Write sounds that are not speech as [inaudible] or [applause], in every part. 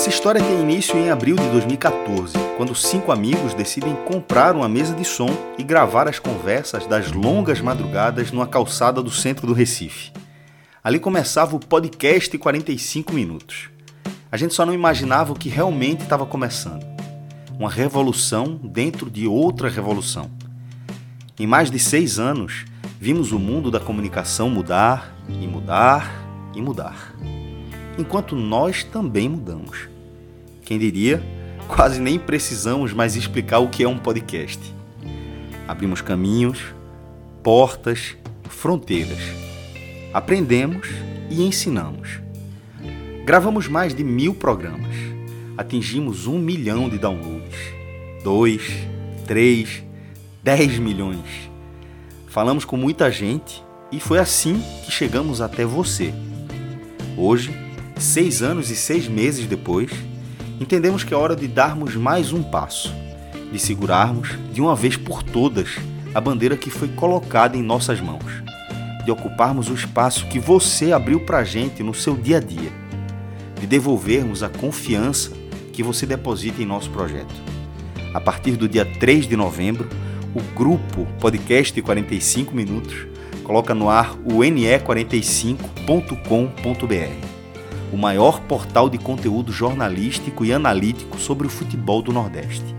Essa história tem início em abril de 2014, quando cinco amigos decidem comprar uma mesa de som e gravar as conversas das longas madrugadas numa calçada do centro do Recife. Ali começava o podcast 45 minutos. A gente só não imaginava o que realmente estava começando. Uma revolução dentro de outra revolução. Em mais de seis anos, vimos o mundo da comunicação mudar e mudar e mudar enquanto nós também mudamos. Quem diria, quase nem precisamos mais explicar o que é um podcast. Abrimos caminhos, portas, fronteiras. Aprendemos e ensinamos. Gravamos mais de mil programas. Atingimos um milhão de downloads. Dois, três, dez milhões. Falamos com muita gente e foi assim que chegamos até você. Hoje, seis anos e seis meses depois, entendemos que é hora de darmos mais um passo, de segurarmos de uma vez por todas a bandeira que foi colocada em nossas mãos, de ocuparmos o espaço que você abriu para a gente no seu dia a dia, de devolvermos a confiança que você deposita em nosso projeto. A partir do dia 3 de novembro, o grupo Podcast 45 Minutos coloca no ar o ne45.com.br o maior portal de conteúdo jornalístico e analítico sobre o futebol do Nordeste.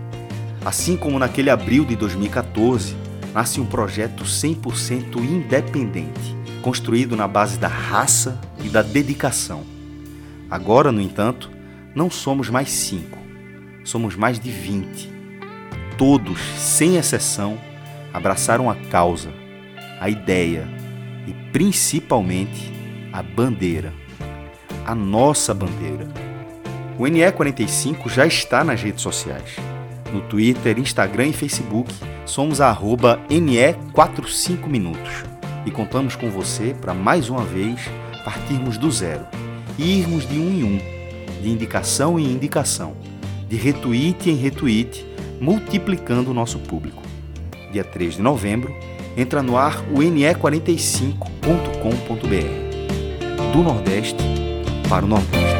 Assim como naquele abril de 2014, nasce um projeto 100% independente, construído na base da raça e da dedicação. Agora, no entanto, não somos mais cinco, somos mais de 20. Todos, sem exceção, abraçaram a causa, a ideia e principalmente a bandeira a nossa bandeira. O NE45 já está nas redes sociais. No Twitter, Instagram e Facebook, somos NE45 Minutos. E contamos com você para mais uma vez partirmos do zero e irmos de um em um, de indicação em indicação, de retweet em retweet, multiplicando o nosso público. Dia 3 de novembro, entra no ar o ne45.com.br. Do Nordeste para o Nordeste.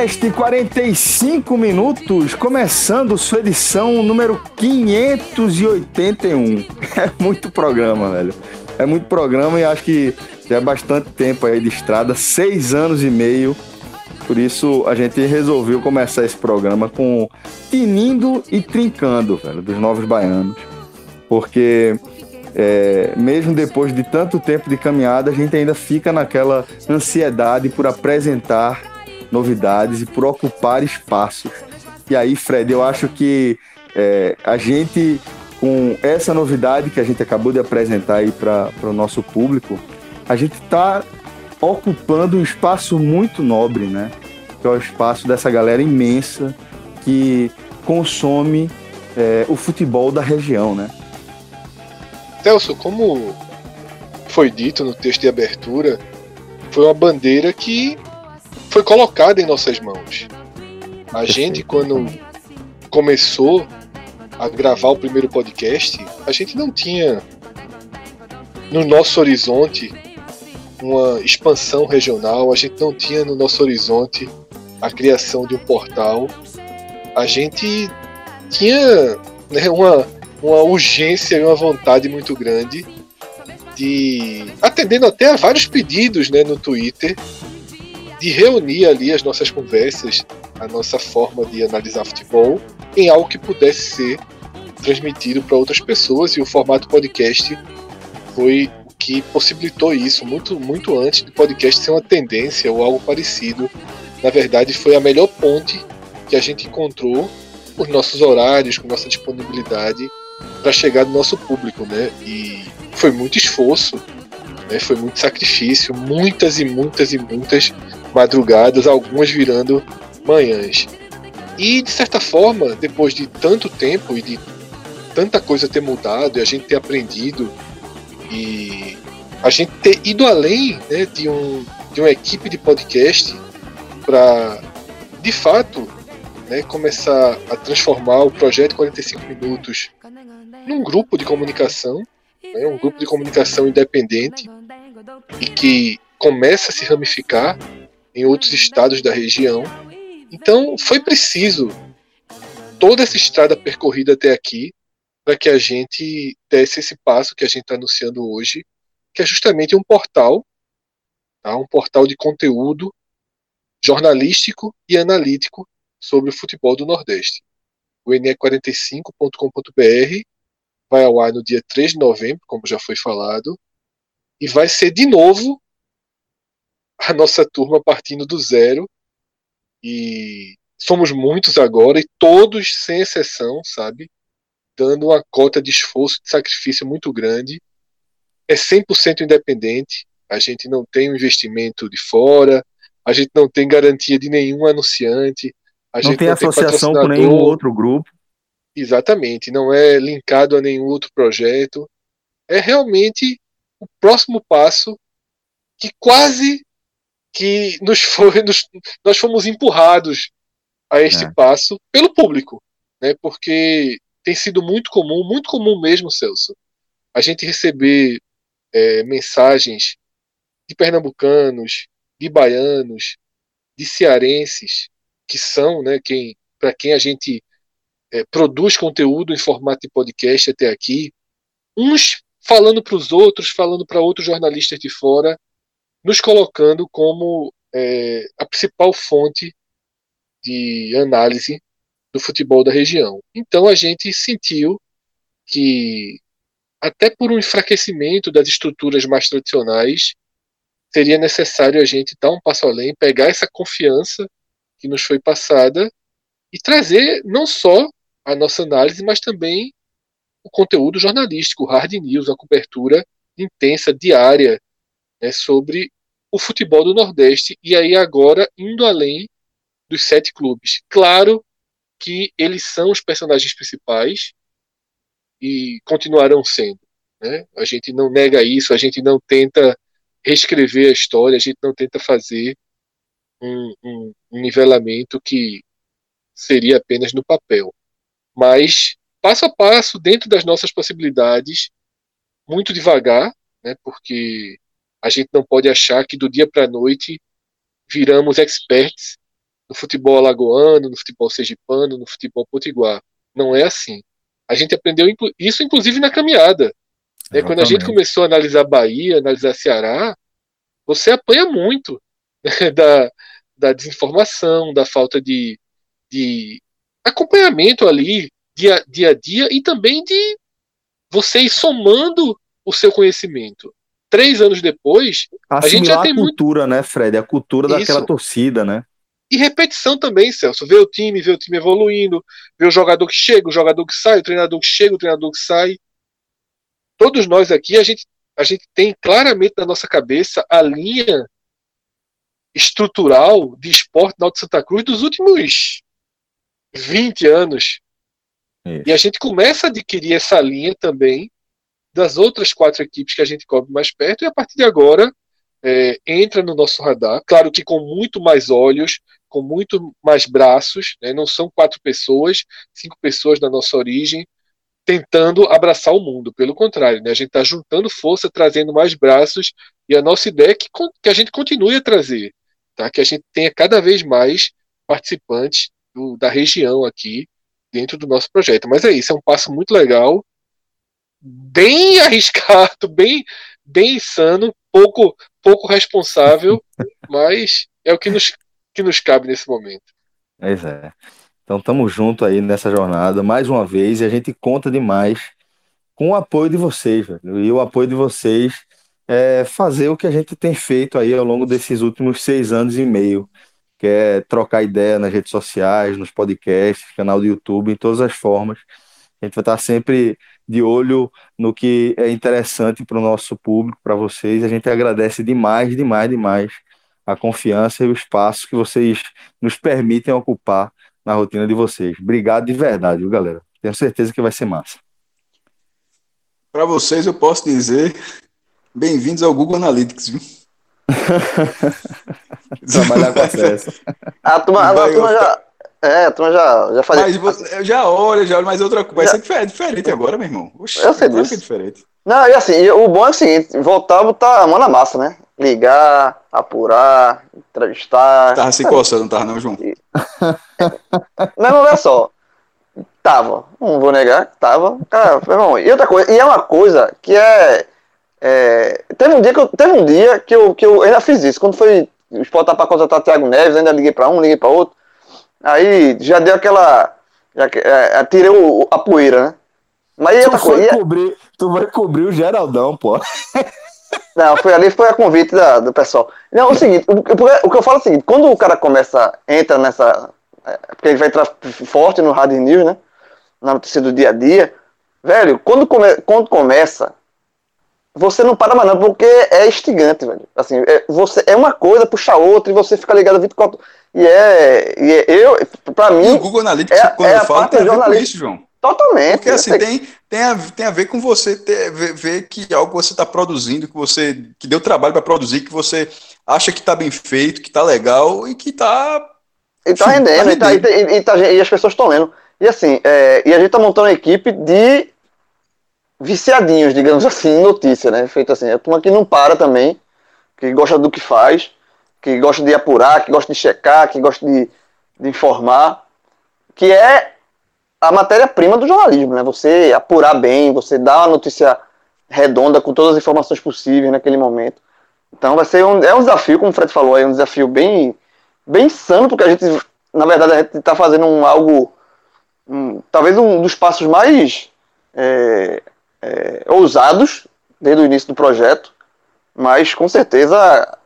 Podcast 45 minutos, começando sua edição número 581. [laughs] É muito programa, velho. É muito programa e acho que já é bastante tempo aí de estrada, seis anos e meio. Por isso a gente resolveu começar esse programa com tinindo e trincando, velho, dos novos baianos. Porque é, mesmo depois de tanto tempo de caminhada, a gente ainda fica naquela ansiedade por apresentar novidades e por ocupar espaços. E aí, Fred, eu acho que é, a gente, com essa novidade que a gente acabou de apresentar aí para o nosso público, a gente está ocupando um espaço muito nobre, né? Que é o espaço dessa galera imensa que consome é, o futebol da região, né? Celso, como foi dito no texto de abertura, foi uma bandeira que foi colocada em nossas mãos. A gente, quando começou a gravar o primeiro podcast, a gente não tinha no nosso horizonte uma expansão regional, a gente não tinha no nosso horizonte a criação de um portal. A gente tinha né, uma, uma urgência e uma vontade muito grande de atendendo até a vários pedidos né, no Twitter de reunir ali as nossas conversas a nossa forma de analisar futebol em algo que pudesse ser transmitido para outras pessoas e o formato podcast foi o que possibilitou isso muito muito antes do podcast ser uma tendência ou algo parecido. Na verdade, foi a melhor ponte que a gente encontrou os nossos horários, com nossa disponibilidade para chegar no nosso público, né? E foi muito esforço, né? Foi muito sacrifício, muitas e muitas e muitas madrugadas, algumas virando manhãs. E de certa forma, depois de tanto tempo e de tanta coisa ter mudado e a gente ter aprendido e a gente ter ido além né, de, um, de uma equipe de podcast para de fato né, começar a transformar o projeto 45 minutos num grupo de comunicação, né, um grupo de comunicação independente e que começa a se ramificar em outros estados da região. Então foi preciso toda essa estrada percorrida até aqui para que a gente desse esse passo que a gente está anunciando hoje, que é justamente um portal, tá? um portal de conteúdo jornalístico e analítico sobre o futebol do Nordeste. O NE45.com.br vai ao ar no dia 3 de novembro, como já foi falado, e vai ser de novo a nossa turma partindo do zero. E somos muitos agora, e todos, sem exceção, sabe? Dando uma cota de esforço, de sacrifício muito grande. É 100% independente, a gente não tem um investimento de fora, a gente não tem garantia de nenhum anunciante, a não gente tem não associação com nenhum outro grupo. Exatamente, não é linkado a nenhum outro projeto. É realmente o próximo passo que quase que nos foi, [laughs] nos, nós fomos empurrados a este é. passo pelo público, né? Porque tem sido muito comum, muito comum mesmo, Celso, a gente receber é, mensagens de pernambucanos, de baianos, de cearenses, que são, né, quem, para quem a gente é, produz conteúdo em formato de podcast até aqui, uns falando para os outros, falando para outros jornalistas de fora, nos colocando como é, a principal fonte de análise do futebol da região. Então a gente sentiu que, até por um enfraquecimento das estruturas mais tradicionais, seria necessário a gente dar um passo além, pegar essa confiança que nos foi passada e trazer não só a nossa análise, mas também o conteúdo jornalístico, hard news, a cobertura intensa, diária, né, sobre o futebol do Nordeste, e aí agora indo além dos sete clubes. Claro que eles são os personagens principais e continuarão sendo. Né? A gente não nega isso, a gente não tenta reescrever a história, a gente não tenta fazer um, um, um nivelamento que seria apenas no papel. Mas passo a passo, dentro das nossas possibilidades, muito devagar, né, porque a gente não pode achar que do dia para a noite viramos experts no futebol alagoano, no futebol sergipano, no futebol potiguar. Não é assim. A gente aprendeu isso, inclusive, na caminhada. Né? Quando a gente começou a analisar Bahia, analisar Ceará, você apanha muito né? da, da desinformação, da falta de, de acompanhamento ali, dia, dia a dia, e também de você ir somando o seu conhecimento. Três anos depois, Assimilar a gente já tem a cultura, muito... né, Fred? A cultura Isso. daquela torcida, né? E repetição também, Celso. Ver o time, ver o time evoluindo, ver o jogador que chega, o jogador que sai, o treinador que chega, o treinador que sai. Todos nós aqui, a gente, a gente tem claramente na nossa cabeça a linha estrutural de esporte na Alto Santa Cruz dos últimos 20 anos. Isso. E a gente começa a adquirir essa linha também das outras quatro equipes que a gente cobre mais perto, e a partir de agora é, entra no nosso radar. Claro que com muito mais olhos, com muito mais braços, né? não são quatro pessoas, cinco pessoas da nossa origem, tentando abraçar o mundo. Pelo contrário, né? a gente está juntando força, trazendo mais braços, e a nossa ideia é que, que a gente continue a trazer, tá? que a gente tenha cada vez mais participantes do, da região aqui dentro do nosso projeto. Mas é isso, é um passo muito legal, bem [laughs] arriscado, bem, bem insano, pouco, pouco responsável, [laughs] mas é o que nos, que nos cabe nesse momento. Pois é. Então estamos junto aí nessa jornada mais uma vez e a gente conta demais com o apoio de vocês, velho. E o apoio de vocês é fazer o que a gente tem feito aí ao longo desses últimos seis anos e meio, que é trocar ideia nas redes sociais, nos podcasts, canal do YouTube, em todas as formas. A gente vai estar sempre de olho no que é interessante para o nosso público, para vocês. A gente agradece demais, demais, demais a confiança e o espaço que vocês nos permitem ocupar na rotina de vocês. Obrigado de verdade, viu, galera? Tenho certeza que vai ser massa. Para vocês, eu posso dizer bem-vindos ao Google Analytics, viu? [laughs] Trabalhar com acesso. A turma, a, a turma já. É, turma já, já fazia. Mas você, já olha, já olha, mas outra coisa. Vai ser diferente, diferente agora, meu irmão. Oxi, eu sei disso. É diferente. Não, e assim, o bom é o seguinte: voltar a botar a mão na massa, né? Ligar, apurar, entrevistar. Tava se coçando, não tava, não, João? [laughs] Mas olha só. Tava. Não vou negar, tava. Cara, irmão, e outra coisa, e é uma coisa que é. é teve um dia que eu, teve um dia que eu, que eu ainda fiz isso. Quando foi o Sport para contratar Thiago Neves, ainda liguei para um, liguei para outro. Aí já deu aquela. Já, é, tirei o, a poeira, né? Mas tu, vai cobrir, tu vai cobrir o Geraldão, pô. [laughs] Não, foi ali, foi a convite da, do pessoal. Não, é o seguinte, o, o, que eu falo é o seguinte, quando o cara começa, entra nessa. É, porque ele vai entrar forte no Hard News, né? Na notícia do dia a dia. Velho, quando, come, quando começa, você não para mais não, porque é instigante, velho. Assim, é, você, é uma coisa, puxa outra, e você fica ligado 24 E é. E é eu, pra mim. E o Google Analytics, é, quando é eu falo, tem a ver com isso, João. Totalmente. Porque assim, tem, tem, a, tem a ver com você ter, ver, ver que algo você está produzindo, que você que deu trabalho para produzir, que você acha que está bem feito, que está legal e que está. E está rendendo, tá rendendo. E, tá, e, e, tá, e, as pessoas estão lendo. E assim, é, e a gente está montando uma equipe de viciadinhos, digamos assim, em notícia, né? Feito assim, é uma que não para também, que gosta do que faz, que gosta de apurar, que gosta de checar, que gosta de, de informar, que é a matéria-prima do jornalismo, né? Você apurar bem, você dar uma notícia redonda com todas as informações possíveis naquele momento. Então vai ser um, é um desafio, como o Fred falou, é um desafio bem, bem insano, porque a gente, na verdade, a gente está fazendo um, algo, um, talvez um dos passos mais é, é, ousados desde o início do projeto, mas com certeza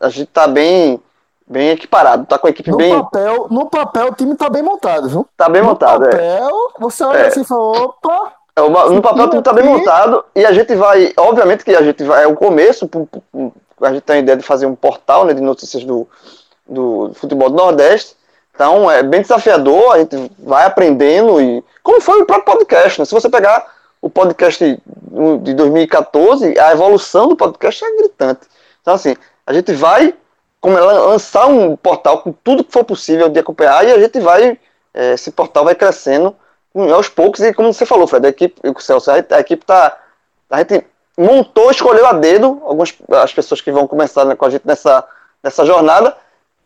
a gente está bem bem equiparado, tá com a equipe no bem. Papel, no papel, o time tá bem montado, viu? Tá bem no montado, é. papel, é. Você olha é. assim e fala, opa. É, no papel o time tá bem montado e a gente vai, obviamente que a gente vai, é o começo, a gente tem a ideia de fazer um portal né, de notícias do, do futebol do Nordeste, então é bem desafiador, a gente vai aprendendo e como foi o próprio podcast, né? Se você pegar o podcast de 2014, a evolução do podcast é gritante. Então assim, a gente vai como ela lançar um portal com tudo que for possível de acompanhar e a gente vai, é, esse portal vai crescendo aos poucos e como você falou, Fred, a equipe, o Celso, a, a equipe tá, a gente montou, escolheu a dedo algumas as pessoas que vão começar né, com a gente nessa, nessa jornada,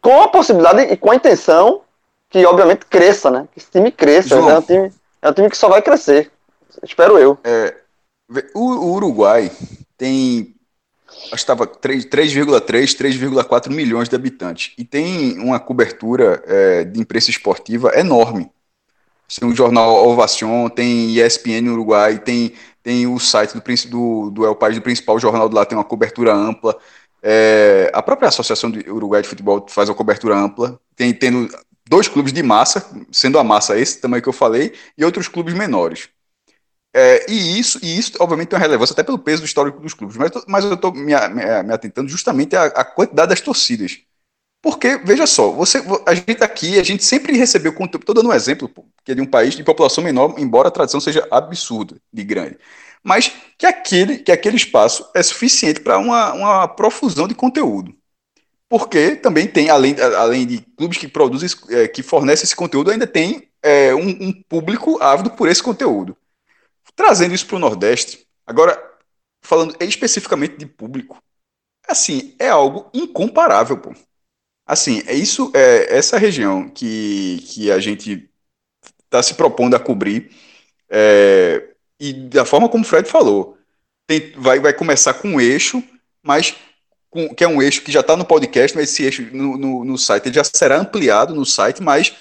com a possibilidade e com a intenção que obviamente cresça, né? Que esse time cresça, é um time, é um time que só vai crescer, espero eu. É, o, Uruguai tem estava 3,3, 3,4 milhões de habitantes. E tem uma cobertura é, de imprensa esportiva enorme. Tem o jornal Ovation, tem ESPN no Uruguai, tem, tem o site do, do, do El País, do principal jornal de lá, tem uma cobertura ampla. É, a própria Associação do Uruguai de Futebol faz uma cobertura ampla, tem tendo dois clubes de massa, sendo a massa esse também que eu falei, e outros clubes menores. É, e, isso, e isso, obviamente, tem uma relevância até pelo peso histórico dos clubes, mas, mas eu estou me, me, me, atentando justamente à, à, quantidade das torcidas. Porque, veja só, você, a gente aqui, a gente sempre recebeu conteúdo, estou dando um exemplo, que é de um país de população menor, embora a tradição seja absurda de grande, mas que aquele, que aquele espaço é suficiente para uma, uma profusão de conteúdo. Porque também tem, além, além de clubes que produzem, é, que fornecem esse conteúdo, ainda tem é, um, um público ávido por esse conteúdo. Trazendo isso para o Nordeste, agora, falando especificamente de público, assim, é algo incomparável, pô. Assim, é isso, é essa região que, que a gente está se propondo a cobrir, é, e da forma como o Fred falou, tem, vai, vai começar com um eixo, mas com, que é um eixo que já está no podcast, mas esse eixo no, no, no, site ele já será ampliado no site, mas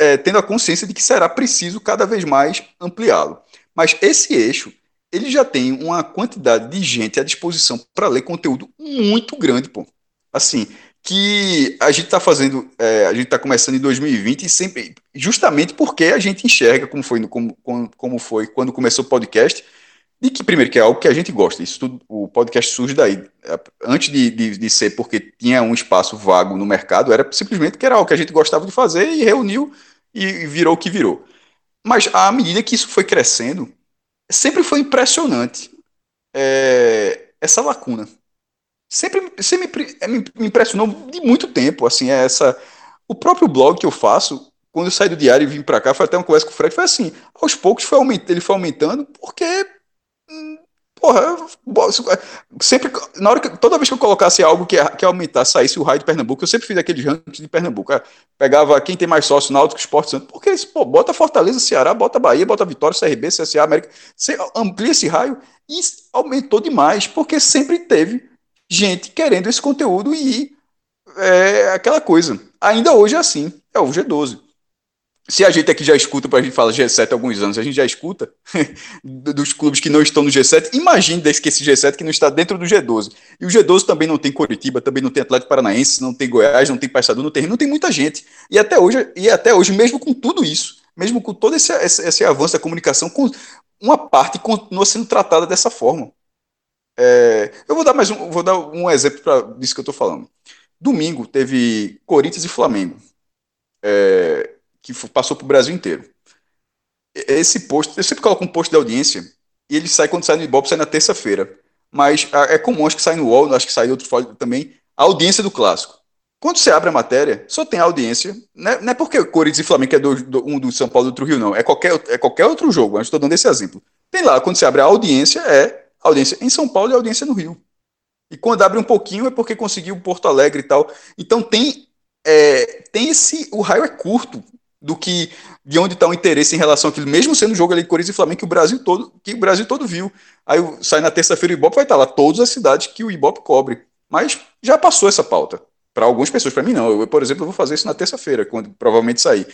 é, tendo a consciência de que será preciso cada vez mais ampliá-lo. Mas esse eixo, ele já tem uma quantidade de gente à disposição para ler conteúdo muito grande, pô. Assim, que a gente está fazendo, é, a gente está começando em 2020 e sempre, justamente porque a gente enxerga como foi, como, como foi quando começou o podcast, de que, primeiro, que é algo que a gente gosta. Isso tudo, o podcast surge daí. Antes de, de, de, ser porque tinha um espaço vago no mercado, era simplesmente que era algo que a gente gostava de fazer e reuniu e virou o que virou. Mas à medida que isso foi crescendo, sempre foi impressionante é, essa lacuna. Sempre, sempre me, me impressionou de muito tempo. Assim, é essa. O próprio blog que eu faço, quando eu saí do diário e vim para cá, foi até uma conversa com o Fred, foi assim, aos poucos foi ele foi aumentando, porque Porra, sempre, na hora que, toda vez que eu colocasse algo que, que aumentasse, saísse o raio de Pernambuco, eu sempre fiz aquele ranking de Pernambuco. É, pegava quem tem mais sócio, Náutico, Esporte Santo, porque pô, bota Fortaleza, Ceará, bota Bahia, bota Vitória, CRB, CSA, América, você amplia esse raio e aumentou demais, porque sempre teve gente querendo esse conteúdo e é aquela coisa. Ainda hoje é assim, é o G12 se a gente aqui já escuta, para a gente falar G7 há alguns anos, a gente já escuta [laughs] dos clubes que não estão no G7, imagine desse que esse G7 que não está dentro do G12. E o G12 também não tem Coritiba, também não tem Atlético Paranaense, não tem Goiás, não tem Paysandu, não tem, não tem muita gente. E até hoje, e até hoje mesmo com tudo isso, mesmo com todo esse, esse, esse avanço da comunicação, com uma parte continua sendo tratada dessa forma. É, eu vou dar mais um, vou dar um exemplo para disso que eu estou falando. Domingo teve Corinthians e Flamengo. É, que passou para o Brasil inteiro. Esse post, eu sempre coloco um post de audiência e ele sai quando sai no Ibope, sai na terça-feira. Mas é comum, acho que sai no UOL, acho que sai em outro fórum também, a audiência do clássico. Quando você abre a matéria, só tem audiência. Não é, não é porque Corinthians e Flamengo é do, do, um do São Paulo e outro Rio, não. É qualquer, é qualquer outro jogo. Estou dando esse exemplo. Tem lá, quando você abre a audiência, é audiência em São Paulo e audiência no Rio. E quando abre um pouquinho é porque conseguiu Porto Alegre e tal. Então tem, é, tem esse. O raio é curto do que de onde está o interesse em relação àquilo, mesmo sendo um jogo ali Corinthians e Flamengo que o Brasil todo, que o Brasil todo viu. Aí sai na terça-feira o Ibope vai estar tá lá, todas as cidades que o Ibope cobre. Mas já passou essa pauta. Para algumas pessoas, para mim não. Eu, por exemplo, vou fazer isso na terça-feira, quando provavelmente sair.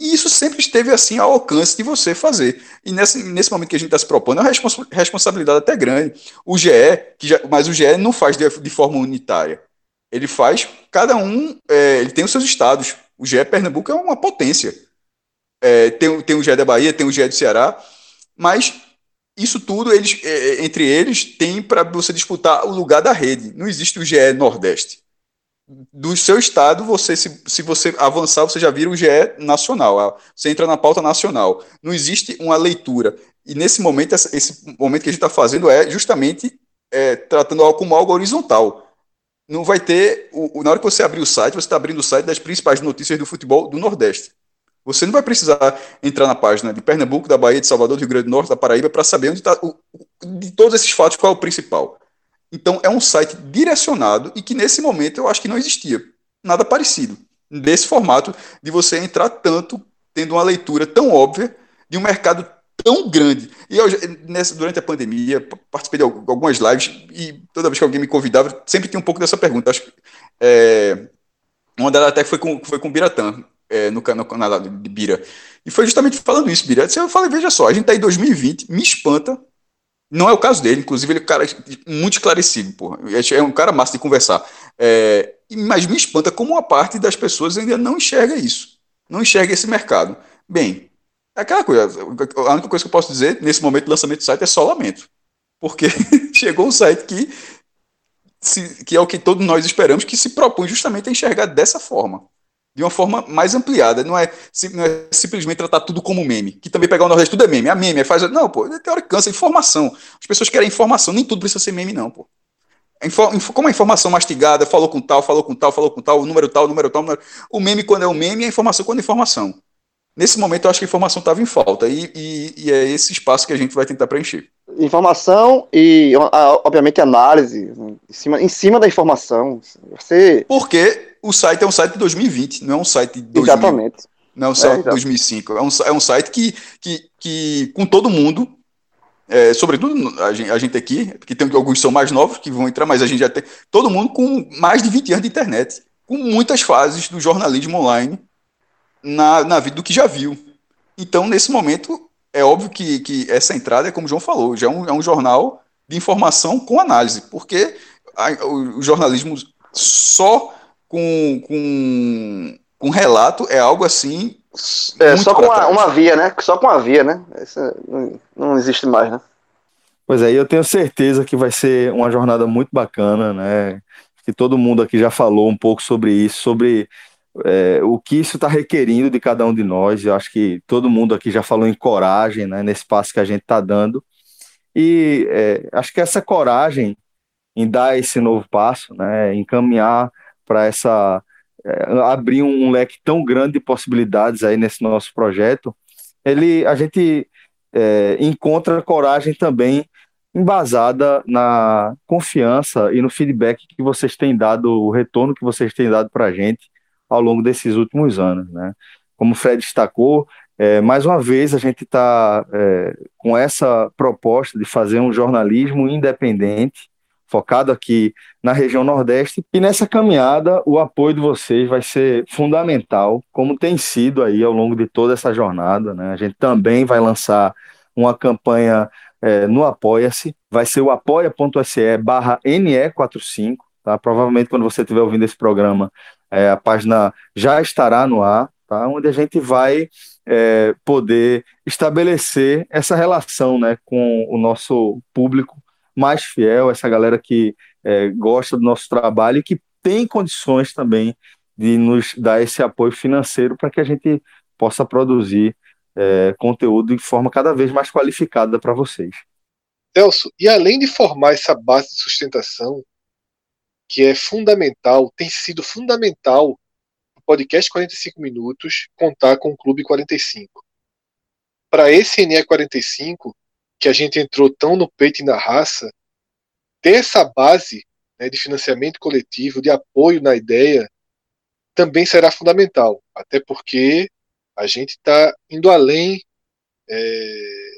E isso sempre esteve assim ao alcance de você fazer. E nesse, nesse momento que a gente está se propondo, é uma respons responsabilidade até grande. O GE, que já, mas o GE não faz de, de forma unitária. Ele faz, cada um, é, ele tem os seus estados. O GE Pernambuco é uma potência. É, tem, tem o GE da Bahia, tem o GE do Ceará, mas isso tudo, eles, é, é, entre eles, tem para você disputar o lugar da rede. Não existe o GE Nordeste. Do seu estado, você se, se você avançar, você já vira o GE nacional. Você entra na pauta nacional. Não existe uma leitura. E nesse momento, esse momento que a gente está fazendo é justamente é, tratando algo como algo horizontal não vai ter. O, na hora que você abrir o site, você está abrindo o site das principais notícias do futebol do Nordeste. Você não vai precisar entrar na página de Pernambuco, da Bahia, de Salvador, do Rio Grande do Norte, da Paraíba, para saber onde está. De todos esses fatos, qual é o principal. Então, é um site direcionado e que nesse momento eu acho que não existia nada parecido. Desse formato de você entrar tanto, tendo uma leitura tão óbvia de um mercado tão grande. E eu, nessa, durante a pandemia, participei de algumas lives e toda vez que alguém me convidava, sempre tinha um pouco dessa pergunta. Acho que, é, uma delas até foi com, foi com o Biratã, é, no canal de Bira. E foi justamente falando isso, Bira. Eu falei, veja só, a gente está em 2020, me espanta. Não é o caso dele, inclusive ele é um cara muito esclarecido, porra. É um cara massa de conversar. É, mas me espanta como uma parte das pessoas ainda não enxerga isso. Não enxerga esse mercado. Bem, é aquela coisa, a única coisa que eu posso dizer nesse momento do lançamento do site é só lamento. Porque [laughs] chegou um site que, se, que é o que todos nós esperamos, que se propõe justamente a enxergar dessa forma. De uma forma mais ampliada. Não é, não é simplesmente tratar tudo como meme. Que também pegar o Nordeste tudo é meme. A meme é faz. Não, pô, tem hora que cansa. Informação. As pessoas querem informação. Nem tudo precisa ser meme, não, pô. Como a informação mastigada, falou com tal, falou com tal, falou com tal, o número tal, o número tal, o número... O meme quando é o meme, a informação quando é informação. Nesse momento, eu acho que a informação estava em falta e, e, e, é esse espaço que a gente vai tentar preencher. Informação e, obviamente, análise em cima, em cima da informação. Você... Porque o site é um site de 2020, não é um site de 2000, Exatamente. Não é um site é, de 2005. É um, é um site que, que, que com todo mundo, é, sobretudo a gente, a gente, aqui, porque tem alguns são mais novos que vão entrar, mas a gente já tem todo mundo com mais de 20 anos de internet, com muitas fases do jornalismo online na, na vida do que já viu. Então, nesse momento, é óbvio que, que essa entrada é como o João falou, já é um, é um jornal de informação com análise, porque a, o, o, jornalismo só com, com, com relato é algo assim. É, só com uma, uma, via, né? Só com uma via, né? Essa não, não existe mais, né? Pois é, eu tenho certeza que vai ser uma jornada muito bacana, né? Que todo mundo aqui já falou um pouco sobre isso, sobre é, o que isso está requerindo de cada um de nós. Eu acho que todo mundo aqui já falou em coragem, né? Nesse passo que a gente está dando. E é, acho que essa coragem em dar esse novo passo, né? Em caminhar para essa é, abrir um, um leque tão grande de possibilidades aí nesse nosso projeto, ele a gente é, encontra coragem também embasada na confiança e no feedback que vocês têm dado, o retorno que vocês têm dado para a gente ao longo desses últimos anos. Né? Como o Fred destacou, é, mais uma vez a gente está é, com essa proposta de fazer um jornalismo independente, focado aqui na região Nordeste, e nessa caminhada o apoio de vocês vai ser fundamental, como tem sido aí ao longo de toda essa jornada. Né? A gente também vai lançar uma campanha é, no Apoia-se, vai ser o apoia.se barra NE45, tá? Provavelmente quando você estiver ouvindo esse programa, é, a página já estará no ar, tá? Onde a gente vai é, poder estabelecer essa relação, né, com o nosso público mais fiel, essa galera que é, gosta do nosso trabalho e que tem condições também de nos dar esse apoio financeiro para que a gente possa produzir é, conteúdo de forma cada vez mais qualificada para vocês. Celso, e além de formar essa base de sustentação, que é fundamental, tem sido fundamental o podcast 45 Minutos contar com o Clube 45. Para esse NE 45, que a gente entrou tão no peito e na raça, ter essa base né, de financiamento coletivo, de apoio na ideia, também será fundamental. Até porque a gente está indo além é,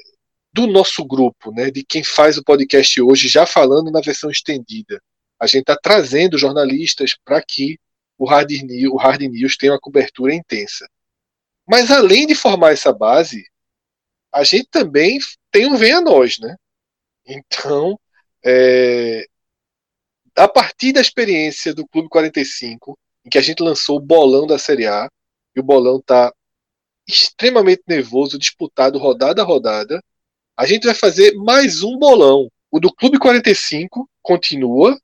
do nosso grupo, né, de quem faz o podcast hoje, já falando na versão estendida. A gente está trazendo jornalistas para que o Hard, News, o Hard News tenha uma cobertura intensa. Mas além de formar essa base, a gente também tem um Venha Nós, né? Então, é, a partir da experiência do Clube 45, em que a gente lançou o bolão da Série A, e o bolão está extremamente nervoso, disputado rodada a rodada. A gente vai fazer mais um bolão. O do Clube 45 continua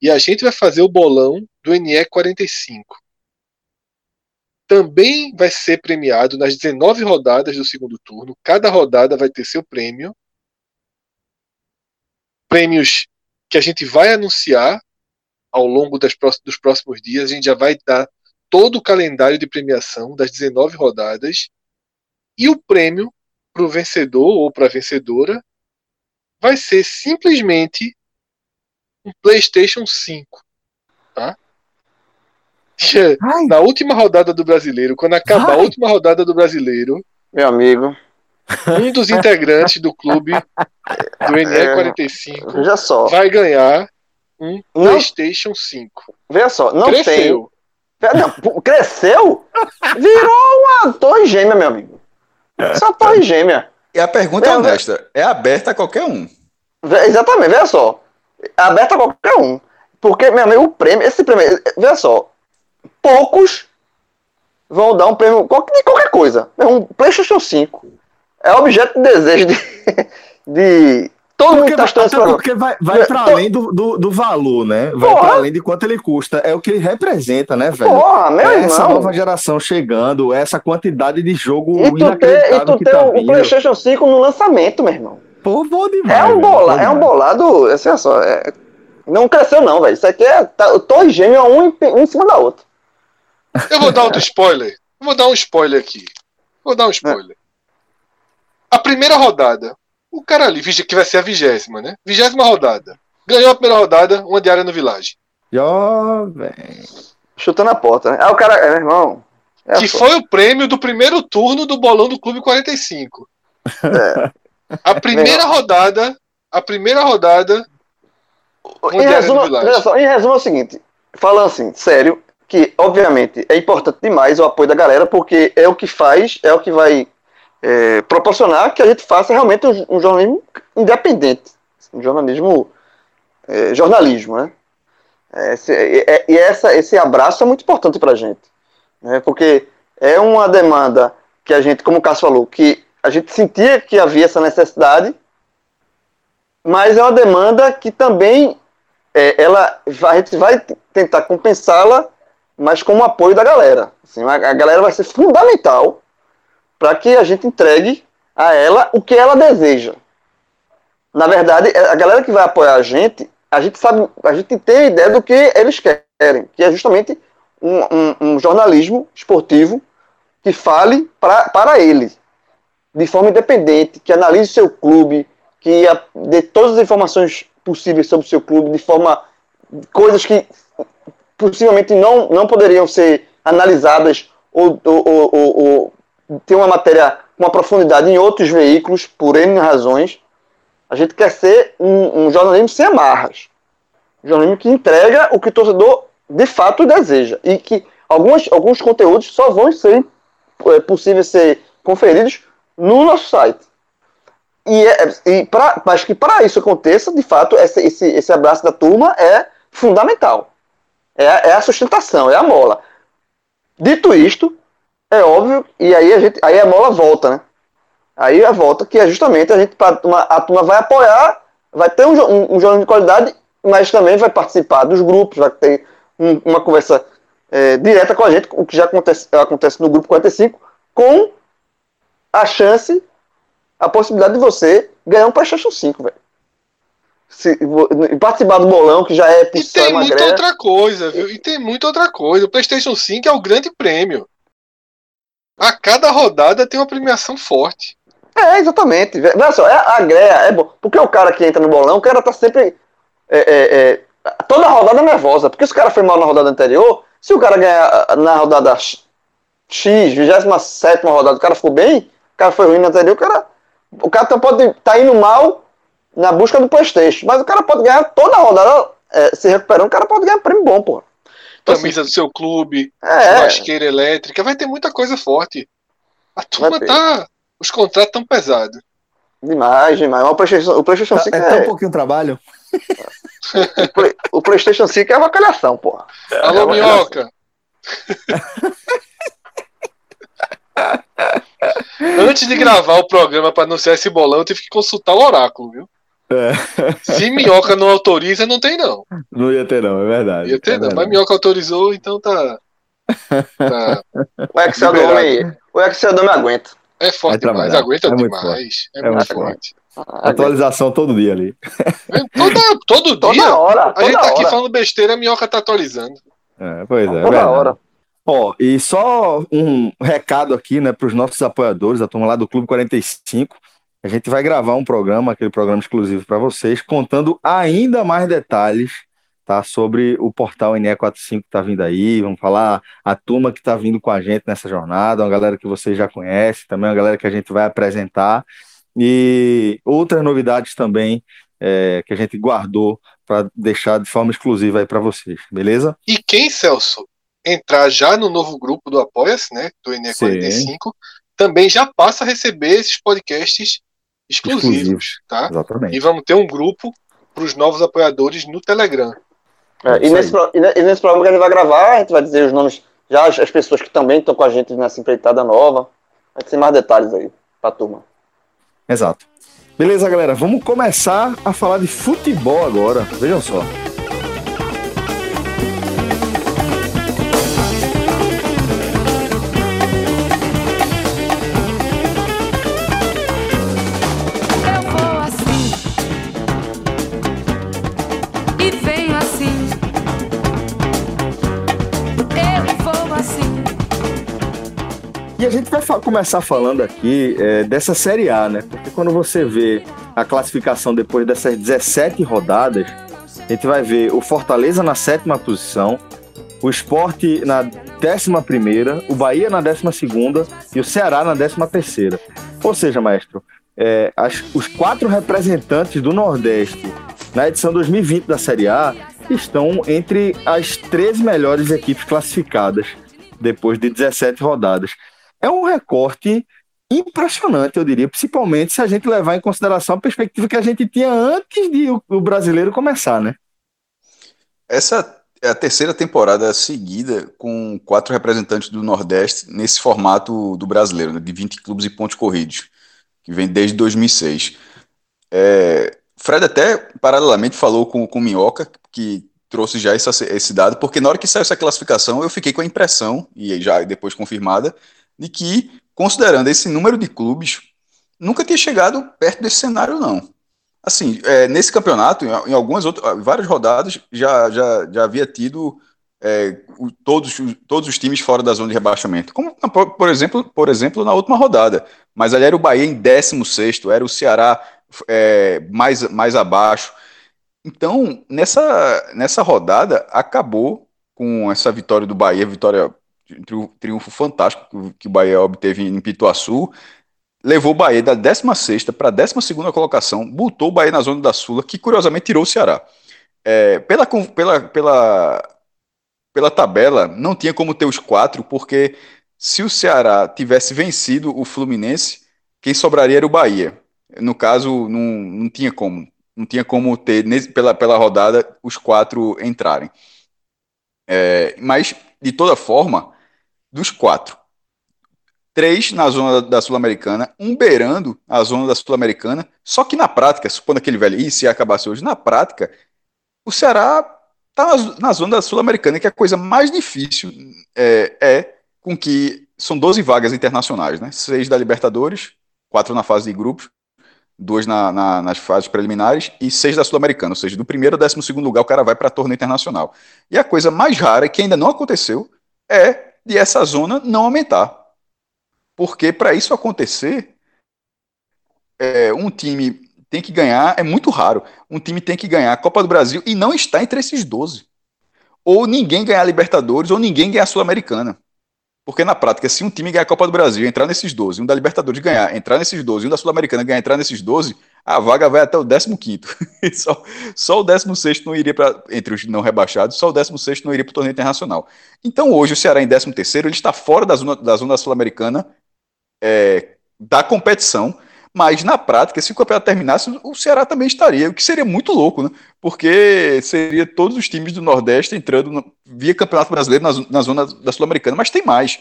e a gente vai fazer o bolão do NE 45. Também vai ser premiado nas 19 rodadas do segundo turno. Cada rodada vai ter seu prêmio. Prêmios que a gente vai anunciar ao longo das, dos próximos dias. A gente já vai dar todo o calendário de premiação das 19 rodadas e o prêmio para o vencedor ou para a vencedora vai ser simplesmente um PlayStation 5, tá? Na última rodada do Brasileiro, quando acabar Ai. a última rodada do Brasileiro, meu amigo, um dos [laughs] integrantes do clube do NE45 é, só. vai ganhar um não, PlayStation 5. Veja só, não Cresceu. tem não, cresceu? Virou uma torre gêmea, meu amigo. É uma torre gêmea. E a pergunta é honesta: é aberta a qualquer um. Exatamente, veja só. Aberta a qualquer um. Porque, meu amigo, o prêmio, esse prêmio, veja só, poucos vão dar um prêmio de qualquer coisa. Um PlayStation 5 é objeto de desejo de, [laughs] de Todo porque, mundo tá estudando Porque vai, vai para além do, do, do, valor, né? Vai para além de quanto ele custa. É o que ele representa, né, velho? Porra, meu é essa nova geração chegando, essa quantidade de jogo e tu inacreditável e tu tem tá o, vindo. PlayStation 5 no lançamento, meu irmão. Pô, bom demais. É um, bola, é um bolado. Assim, é só, é, não cresceu, não, velho. Isso aqui é tá, torre gêmea, um em, um em cima da outra. Eu vou dar outro spoiler. Eu vou dar um spoiler aqui. Vou dar um spoiler. A primeira rodada, o cara ali, que vai ser a vigésima, né? Vigésima rodada. Ganhou a primeira rodada, uma diária no Village. Jovem. Chutando a porta, né? Ah, o cara, é, irmão. É que foi o prêmio do primeiro turno do bolão do Clube 45. É. A primeira rodada. A primeira rodada. Em resumo, em resumo é o seguinte: falando assim, sério, que, obviamente, é importante demais o apoio da galera, porque é o que faz, é o que vai é, proporcionar que a gente faça realmente um, um jornalismo independente, um jornalismo é, jornalismo, né? É, é, e essa, esse abraço é muito importante para a gente, né? porque é uma demanda que a gente, como o Cássio falou, que a gente sentia que havia essa necessidade, mas é uma demanda que também é, ela, a gente vai tentar compensá-la, mas com o apoio da galera. Assim, a, a galera vai ser fundamental para que a gente entregue a ela o que ela deseja. Na verdade, a galera que vai apoiar a gente, a gente sabe, a gente tem ideia do que eles querem, que é justamente um, um, um jornalismo esportivo que fale pra, para ele, de forma independente, que analise seu clube, que dê todas as informações possíveis sobre o seu clube, de forma. coisas que possivelmente não, não poderiam ser analisadas ou, ou, ou, ou ter uma matéria, uma profundidade em outros veículos, por N razões. A gente quer ser um, um jornalismo sem amarras. Um jornalismo que entrega o que o torcedor de fato deseja. E que algumas, alguns conteúdos só vão ser é, possíveis ser conferidos no nosso site. E, é, e pra, mas que para isso aconteça, de fato, esse, esse, esse abraço da turma é fundamental. É, é a sustentação, é a mola. Dito isto, é óbvio, e aí a, gente, aí a mola volta, né? Aí a volta que é justamente a gente, uma, a turma vai apoiar, vai ter um, um, um jornal de qualidade, mas também vai participar dos grupos, vai ter um, uma conversa é, direta com a gente, o que já acontece, acontece no grupo 45, com a chance, a possibilidade de você ganhar um PlayStation 5, velho. Se, participar do bolão, que já é E tem muita outra coisa, viu? E tem muita outra coisa. O PlayStation 5 é o grande prêmio. A cada rodada tem uma premiação forte. É, exatamente. Olha só, é, a greia é bom. Porque o cara que entra no bolão, o cara tá sempre. É, é, é, toda rodada nervosa. Porque se o cara foi mal na rodada anterior, se o cara ganhar na rodada X, 27 rodada, o cara ficou bem, cara foi ruim na anterior, o cara. O cara tá, pode estar tá indo mal na busca do Playstation, mas o cara pode ganhar toda a rodada é, se recuperando, o cara pode ganhar prêmio bom, pô. Então, Camisa assim, do seu clube, é, churrasqueira elétrica, vai ter muita coisa forte. A turma tá. Os contratos tão pesados. Demais, demais. O PlayStation, o PlayStation 5 é, é, um pouquinho trabalho. o, Play, o PlayStation 5 é uma calhação, porra. Alô, é minhoca. [laughs] Antes de gravar o programa para anunciar esse bolão, eu tive que consultar o oráculo, viu? É. Se minhoca não autoriza, não tem não. Não ia ter não, é verdade. Ia ter é não, verdade. mas minhoca autorizou, então tá. tá [laughs] o Excel do homem, o Excel do homem aguenta. É forte demais, aguenta é demais. É, é, muito forte. forte. Atualização todo dia ali. Toda, todo toda dia. Hora, a gente tá hora. aqui falando besteira, a minhoca tá atualizando. É, pois é. Toda hora. Ó, e só um recado aqui, né, para os nossos apoiadores, a turma lá do Clube 45. A gente vai gravar um programa, aquele programa exclusivo para vocês, contando ainda mais detalhes tá, sobre o portal NE45 que está vindo aí. Vamos falar a turma que está vindo com a gente nessa jornada, uma galera que vocês já conhecem, também uma galera que a gente vai apresentar. E outras novidades também é, que a gente guardou para deixar de forma exclusiva aí para vocês, beleza? E quem, Celso, entrar já no novo grupo do Apoia-se, né, do NE45, Sim. também já passa a receber esses podcasts exclusivos, exclusivos tá? Exatamente. E vamos ter um grupo para os novos apoiadores no Telegram. É, e, nesse, e, nesse, programa que a gente vai gravar, a gente vai dizer os nomes, já as, as pessoas que também estão com a gente nessa empreitada nova. Vai ter mais detalhes aí para a turma. Exato. Beleza, galera, vamos começar a falar de futebol agora. Vejam só. E a gente vai começar falando aqui é, dessa Série A, né? Porque quando você vê a classificação depois dessas 17 rodadas, a gente vai ver o Fortaleza na sétima posição, o Esporte na décima primeira, o Bahia na décima segunda e o Ceará na décima terceira. Ou seja, maestro, é, as, os quatro representantes do Nordeste na edição 2020 da Série A, estão entre as três melhores equipes classificadas depois de 17 rodadas. É um recorte impressionante, eu diria, principalmente se a gente levar em consideração a perspectiva que a gente tinha antes de o, brasileiro começar, né? Essa é a terceira temporada seguida com quatro representantes do Nordeste nesse formato do brasileiro, né, de 20 clubes e pontos corridos, que vem desde 2006. É, Fred até, paralelamente, falou com o Minhoca, que trouxe já essa, esse dado, porque na hora que saiu essa classificação, eu fiquei com a impressão, e já depois confirmada, de que, considerando esse número de clubes, nunca tinha chegado perto desse cenário, não. Assim, é, nesse campeonato, em, algumas outras, várias rodadas, já, já, já havia tido é, todos, todos os times fora da zona de rebaixamento. Como, por exemplo, por exemplo, na última rodada. Mas ali era o Bahia em 16, era o Ceará é, mais, mais abaixo. Então, nessa, nessa rodada, acabou com essa vitória do Bahia, vitória, triunfo fantástico que o Bahia obteve em Pituaçu, levou o Bahia da 16 para a 12 colocação, botou o Bahia na zona da Sula, que curiosamente tirou o Ceará. É, pela, pela, pela, pela tabela, não tinha como ter os quatro, porque se o Ceará tivesse vencido o Fluminense, quem sobraria era o Bahia. No caso, não, não tinha como. Não tinha como ter, pela, pela rodada, os quatro entrarem. É, mas, de toda forma, dos quatro, três na zona da Sul-Americana, um beirando a zona da Sul-Americana, só que na prática, supondo aquele velho, e se acabasse hoje, na prática, o Ceará está na, na, zona da Sul-Americana, que é a coisa mais difícil é, é, com que são 12 vagas internacionais, né? Seis da Libertadores, quatro na fase de grupos, duas na, na, nas fases preliminares e seis da Sul-Americana, ou seja, do primeiro ao décimo segundo lugar o cara vai para torneio internacional. E a coisa mais rara, que ainda não aconteceu, é de essa zona não aumentar. Porque para isso acontecer, é, um time tem que ganhar, é muito raro, um time tem que ganhar a Copa do Brasil e não está entre esses 12. Ou ninguém ganhar a Libertadores, ou ninguém ganhar a Sul-Americana. Porque na prática, se um time ganhar a Copa do Brasil, entrar nesses 12, um da Libertadores ganhar, entrar nesses 12, um da Sul-Americana ganhar, entrar nesses 12, a vaga vai até o 15. [laughs] só, só o 16 não iria para. Entre os não rebaixados, só o 16 não iria para o torneio internacional. Então hoje o Ceará em 13, ele está fora da zona, da zona sul-americana é, da competição. Mas na prática, se o campeonato terminasse, o Ceará também estaria, o que seria muito louco, né? Porque seria todos os times do Nordeste entrando no, via Campeonato Brasileiro na, na zona da Sul-Americana. Mas tem mais.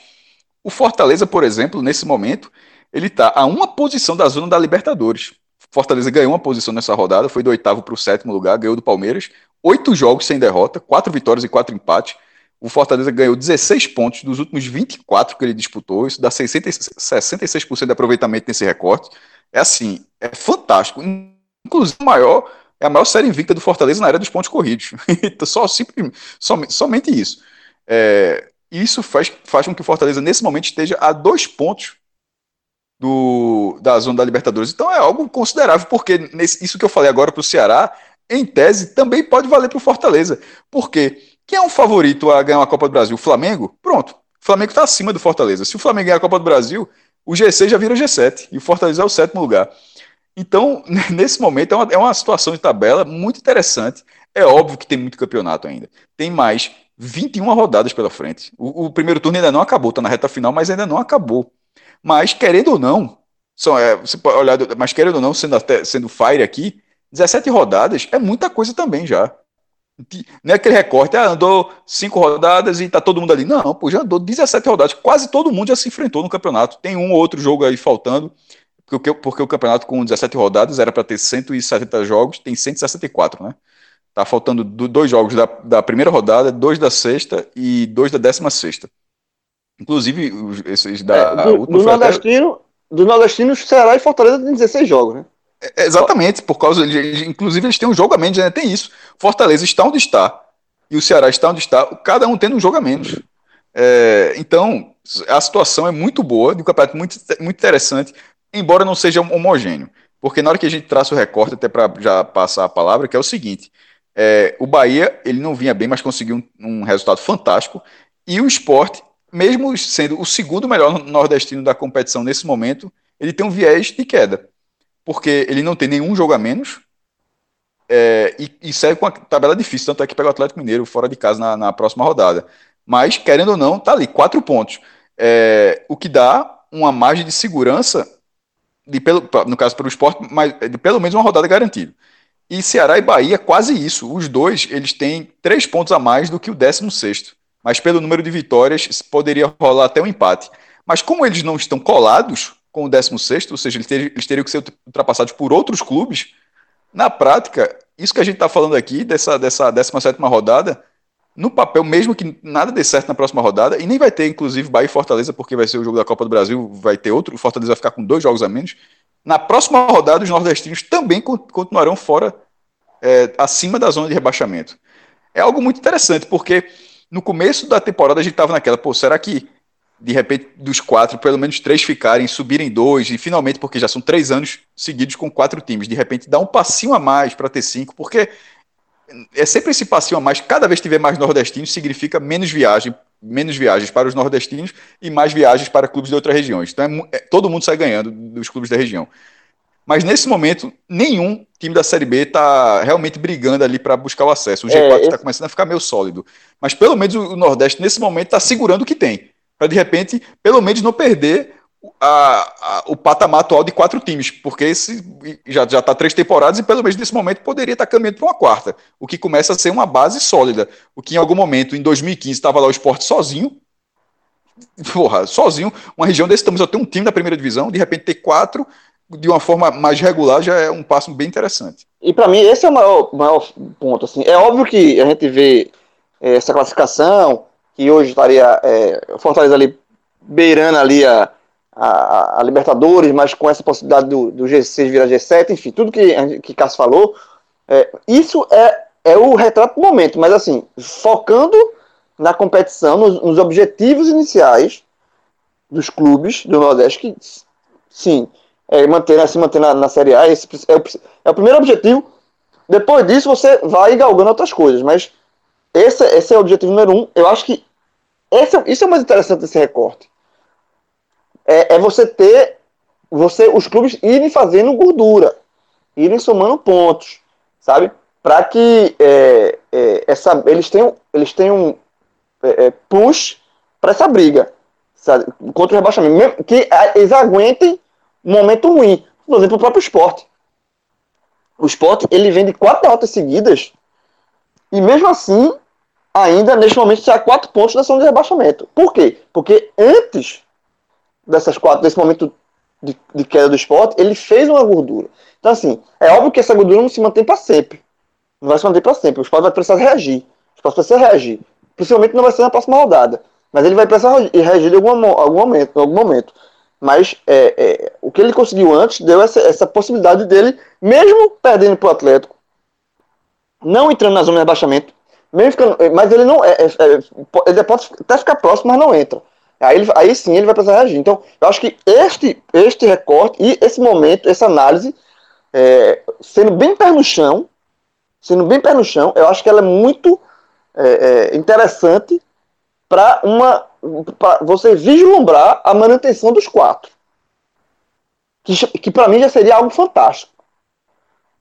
O Fortaleza, por exemplo, nesse momento, ele está a uma posição da zona da Libertadores. Fortaleza ganhou uma posição nessa rodada, foi do oitavo para o sétimo lugar, ganhou do Palmeiras. Oito jogos sem derrota, quatro vitórias e quatro empates. O Fortaleza ganhou 16 pontos dos últimos 24 que ele disputou, isso dá 66% de aproveitamento nesse recorte. É assim, é fantástico. Inclusive, maior, é a maior série invicta do Fortaleza na área dos pontos corridos. [laughs] Então, só, simples, somente, somente isso. É, isso faz, faz com que o Fortaleza, nesse momento, esteja a dois pontos do, da zona da Libertadores. Então é algo considerável, porque nesse, isso que eu falei agora para o Ceará, em tese, também pode valer para o Fortaleza. Porque quem é um favorito a ganhar uma Copa do Brasil? O Flamengo? Pronto. O Flamengo está acima do Fortaleza. Se o Flamengo ganhar a Copa do Brasil, o G6 já vira G7 e o Fortaleza é o sétimo lugar. Então, [laughs] nesse momento, é uma, é uma situação de tabela muito interessante. É óbvio que tem muito campeonato ainda. Tem mais 21 rodadas pela frente. O, o primeiro turno ainda não acabou, está na reta final, mas ainda não acabou. Mas, querendo ou não, só é, você pode olhar, mas querendo ou não, sendo, até, sendo Fire aqui, 17 rodadas é muita coisa também já. Não é aquele recorte, ah, andou cinco rodadas e tá todo mundo ali. Não, pô, já andou 17 rodadas. Quase todo mundo já se enfrentou no campeonato. Tem um ou outro jogo aí faltando, porque, porque o campeonato com 17 rodadas era para ter 170 jogos, tem 164, né? Tá faltando dois jogos da, da primeira rodada, dois da sexta e dois da décima sexta. Inclusive, esses da é, do, última do nordestino, até... do nordestino, Ceará e Fortaleza tem 16 jogos, né? É, exatamente, por causa de, inclusive eles têm um jogo a menos, né? Tem isso. Fortaleza está onde está e o Ceará está onde está, cada um tendo um jogo a menos. É, então, a situação é muito boa, de um campeonato muito, muito interessante, embora não seja homogêneo. Porque na hora que a gente traça o recorte, até para já passar a palavra, que é o seguinte: é, o Bahia ele não vinha bem, mas conseguiu um, um resultado fantástico, e o esporte, mesmo sendo o segundo melhor nordestino da competição nesse momento, ele tem um viés de queda porque ele não tem nenhum jogo a menos é, e, e segue com uma tabela difícil, tanto é que pega o Atlético Mineiro fora de casa na, na próxima rodada. Mas, querendo ou não, tá ali, quatro pontos. É, o que dá uma margem de segurança, de pelo, no caso para o esporte, mas de pelo menos uma rodada garantida. E Ceará e Bahia, quase isso. Os dois, eles têm três pontos a mais do que o 16 Mas pelo número de vitórias, poderia rolar até um empate. Mas como eles não estão colados com o 16 ou seja, eles teriam, eles teriam que ser ultrapassados por outros clubes, na prática, isso que a gente está falando aqui, dessa, dessa 17 rodada, no papel, mesmo que nada dê certo na próxima rodada, e nem vai ter, inclusive, Bahia e Fortaleza, porque vai ser o jogo da Copa do Brasil, vai ter outro, o Fortaleza vai ficar com dois jogos a menos. Na próxima rodada, os nordestinos também continuarão fora, é, acima da zona de rebaixamento. É algo muito interessante, porque no começo da temporada a gente estava naquela, pô, será que de repente dos quatro, pelo menos três ficarem, subirem dois, e finalmente, porque já são três anos seguidos com quatro times, de repente dá um passinho a mais para ter cinco, porque é sempre esse passinho a mais, cada vez que tiver mais nordestinos, significa menos viagem, menos viagens para os nordestinos e mais viagens para clubes de outras regiões. Então é, é, todo mundo sai ganhando dos clubes da região. Mas nesse momento, nenhum time da Série B está realmente brigando ali para buscar o acesso. O G4 está é, esse... começando a ficar meio sólido. Mas pelo menos o Nordeste, nesse momento, está segurando o que tem. Para de repente, pelo menos não perder a, a, o patamar atual de quatro times, porque esse já está três temporadas e pelo menos nesse momento poderia estar tá caminhando para uma quarta, o que começa a ser uma base sólida. O que em algum momento, em 2015, estava lá o esporte sozinho, porra, sozinho, uma região desse tamanho só tem um time da primeira divisão, de repente ter quatro de uma forma mais regular já é um passo bem interessante. E para mim esse é o maior, maior ponto. Assim. É óbvio que a gente vê é, essa classificação, que hoje estaria é, Fortaleza ali beirando ali a, a, a, Libertadores, mas com essa possibilidade do, do G6 virar G7, enfim, tudo que, que Cássio falou, é, isso é, é o retrato do momento, mas assim, focando na competição, nos, nos objetivos iniciais dos clubes do Nordeste, que sim, é, manter, se manter na, na Série A, esse é o, é o primeiro objetivo. Depois disso, você vai galgando outras coisas, mas esse, esse é o objetivo número um. Eu acho que esse, isso é o mais interessante desse recorte. É, é você ter você os clubes irem fazendo gordura, irem somando pontos, sabe? Para que é, é, essa, eles tenham, eles tenham é, é push para essa briga sabe? contra o rebaixamento. Que eles aguentem um momento ruim. Por exemplo, o próprio esporte. O esporte ele vem de quatro derrotas seguidas e mesmo assim, ainda neste momento está a quatro pontos da zona de rebaixamento. Por quê? Porque antes dessas quatro, desse momento de, de queda do esporte, ele fez uma gordura. Então, assim, é óbvio que essa gordura não se mantém para sempre. Não vai se manter para sempre. O esporte vai precisar reagir. O esporte precisa reagir. Principalmente não vai ser na próxima rodada. Mas ele vai precisar reagir em algum, algum momento. Em algum momento. Mas é, é, o que ele conseguiu antes deu essa, essa possibilidade dele, mesmo perdendo para o Atlético, não entrando na zona de rebaixamento, mesmo ficando, mas ele não é, é, é ele pode até ficar próximo, mas não entra. Aí, ele, aí sim ele vai precisar reagir. Então, eu acho que este, este recorte e esse momento, essa análise, é, sendo bem pé no chão, sendo bem pé no chão, eu acho que ela é muito é, é interessante para uma pra você vislumbrar a manutenção dos quatro. Que, que para mim já seria algo fantástico.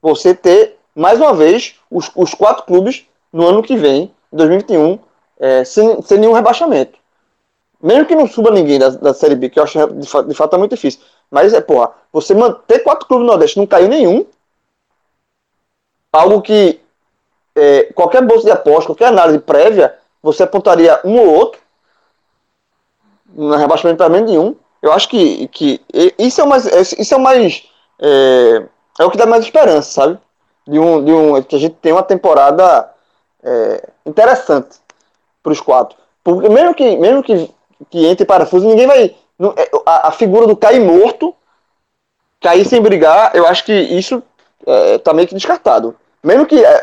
Você ter, mais uma vez, os, os quatro clubes no ano que vem, 2021, é, sem, sem nenhum rebaixamento. Mesmo que não suba ninguém da, da Série B, que eu acho de, fato, de fato é muito difícil. Mas é, porra, você manter quatro clubes no Nordeste não caiu nenhum. Algo que é, qualquer bolsa de aposta, qualquer análise prévia, você apontaria um ou outro no rebaixamento para menos nenhum. Eu acho que, que isso é o mais. Isso é o mais. É, é o que dá mais esperança, sabe? De um, de um, que a gente tem uma temporada é, interessante para os quatro. Porque mesmo que, mesmo que, que entre parafuso, ninguém vai. É, a, a figura do cair morto, cair sem brigar, eu acho que isso é, tá meio que descartado. Mesmo que é,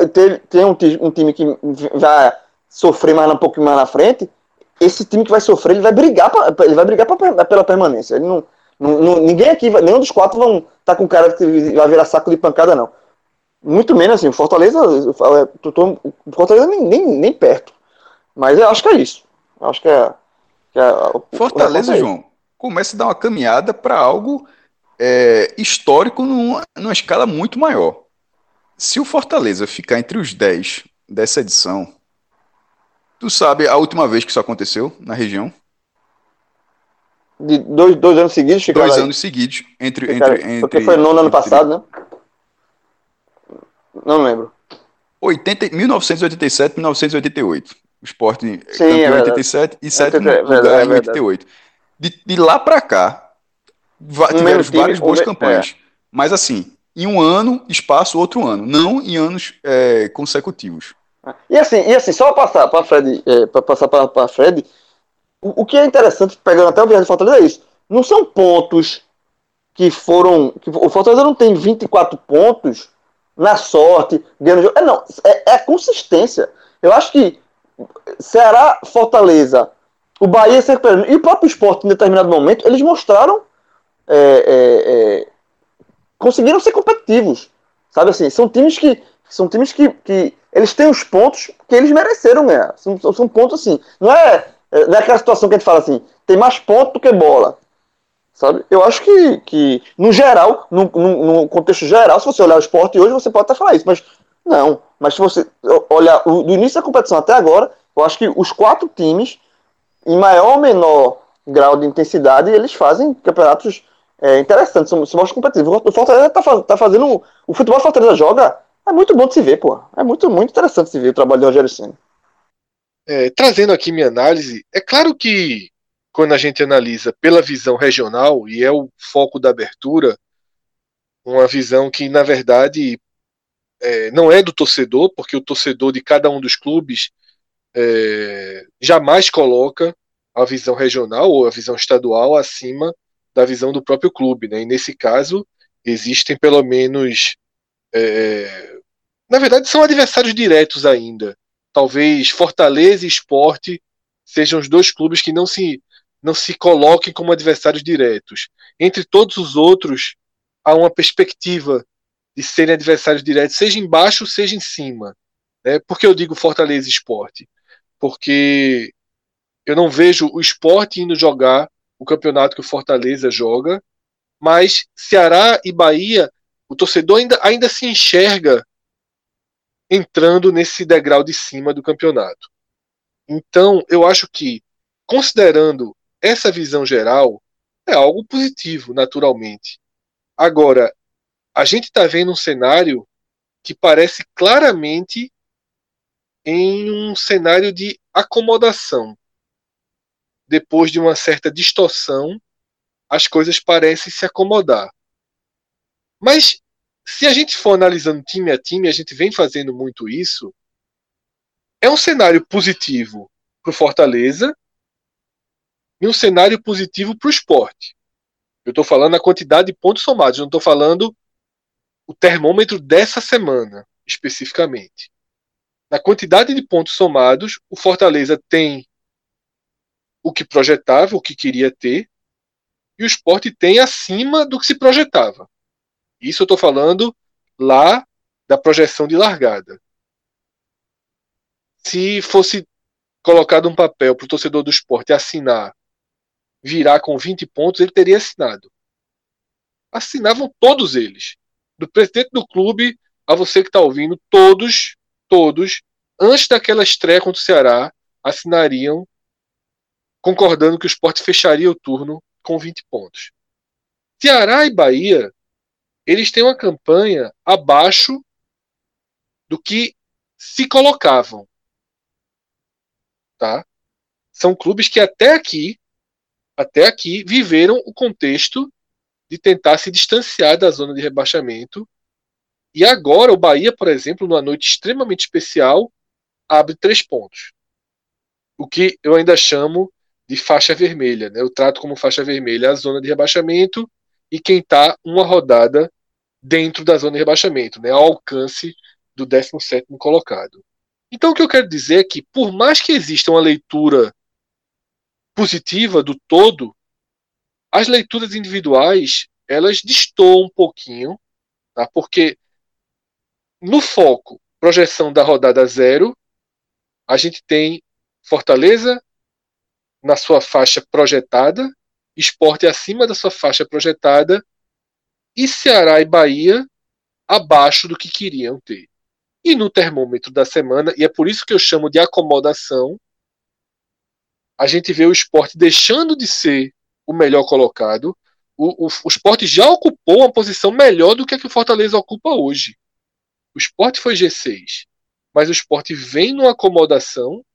tenha um, um time que vai sofrer mais um pouquinho mais na frente, esse time que vai sofrer, ele vai brigar, pra, ele vai brigar pra, pela permanência. Ele não, não, ninguém aqui, nenhum dos quatro vão estar tá com cara que vai virar saco de pancada, não. Muito menos assim, o Fortaleza, tô, tô, o Fortaleza nem, nem, nem, perto. Mas eu acho que é isso. Eu acho que é. Que é Fortaleza, é João, começa a dar uma caminhada para algo é, histórico numa, numa escala muito maior. Se o Fortaleza ficar entre os 10 dessa edição, tu sabe a última vez que isso aconteceu na região? De dois, dois anos seguidos, Dois aí. anos seguidos. Entre, ficaram, entre, porque foi no ano passado, né? Não lembro. 80, 1987, 1988. O Sport Sim, campeão é 87 e sétimo é lugar em 88. De, de lá para cá, tiveram várias boas campanhas. É. Mas assim, em um ano, espaço outro ano, não em anos é, consecutivos. E assim, e assim, só passar para Fred, é, para passar para Fred, o, o, que é interessante, pegando até o viagem de Fortaleza, é isso. Não são pontos que foram. Que, o Fortaleza não tem 24 pontos na sorte, ganhando jogo. É, não, é, é consistência. Eu acho que Ceará, Fortaleza, o Bahia e o próprio esporte em determinado momento, eles mostraram. É, é, é conseguiram ser competitivos. Sabe assim, são times que. São times que, que eles têm os pontos que eles mereceram ganhar. São, são pontos assim. Não é, é, não é aquela situação que a gente fala assim, tem mais ponto do que bola. Sabe? Eu acho que, que no geral, no, no, no contexto geral, se você olhar o esporte hoje, você pode até falar isso, mas não. Mas se você olhar do início da competição até agora, eu acho que os quatro times, em maior ou menor grau de intensidade, eles fazem campeonatos é, interessantes, são, são competitivos. O Fortaleza tá, tá fazendo. O futebol o Fortaleza joga é muito bom de se ver, pô. É muito, muito interessante se ver o trabalho do Rogério Senna. É, trazendo aqui minha análise, é claro que quando a gente analisa pela visão regional, e é o foco da abertura, uma visão que, na verdade, é, não é do torcedor, porque o torcedor de cada um dos clubes é, jamais coloca a visão regional ou a visão estadual acima da visão do próprio clube. Né? E nesse caso, existem pelo menos. É, na verdade, são adversários diretos ainda. Talvez Fortaleza e Esporte sejam os dois clubes que não se, não se coloquem como adversários diretos. Entre todos os outros, há uma perspectiva de serem adversários diretos, seja embaixo, seja em cima. Né? Por que eu digo Fortaleza e Esporte? Porque eu não vejo o esporte indo jogar o campeonato que o Fortaleza joga, mas Ceará e Bahia, o torcedor ainda, ainda se enxerga entrando nesse degrau de cima do campeonato. Então, eu acho que, considerando essa visão geral, é algo positivo, naturalmente. Agora, a gente está vendo um cenário que parece claramente em um cenário de acomodação depois de uma certa distorção, as coisas parecem se acomodar. Mas se a gente for analisando time a time, a gente vem fazendo muito isso, é um cenário positivo para o Fortaleza e um cenário positivo para o esporte. Eu estou falando a quantidade de pontos somados, não estou falando o termômetro dessa semana, especificamente. Na quantidade de pontos somados, o Fortaleza tem o que projetava, o que queria ter, e o esporte tem acima do que se projetava. Isso eu estou falando lá da projeção de largada. Se fosse colocado um papel para o torcedor do esporte assinar, virar com 20 pontos, ele teria assinado. Assinavam todos eles. Do presidente do clube a você que está ouvindo, todos, todos, antes daquela estreia contra o Ceará, assinariam concordando que o esporte fecharia o turno com 20 pontos. Ceará e Bahia, eles têm uma campanha abaixo do que se colocavam. Tá? São clubes que até aqui, até aqui, viveram o contexto de tentar se distanciar da zona de rebaixamento. E agora o Bahia, por exemplo, numa noite extremamente especial, abre três pontos. O que eu ainda chamo de faixa vermelha. Né? Eu trato como faixa vermelha a zona de rebaixamento e quem está uma rodada dentro da zona de rebaixamento, né? ao alcance do 17 colocado. Então, o que eu quero dizer é que, por mais que exista uma leitura positiva do todo, as leituras individuais elas destoam um pouquinho, tá? porque no foco, projeção da rodada zero, a gente tem Fortaleza, na sua faixa projetada, esporte acima da sua faixa projetada, e Ceará e Bahia abaixo do que queriam ter. E no termômetro da semana, e é por isso que eu chamo de acomodação, a gente vê o esporte deixando de ser o melhor colocado. O, o, o esporte já ocupou uma posição melhor do que a que o Fortaleza ocupa hoje. O esporte foi G6, mas o esporte vem numa acomodação,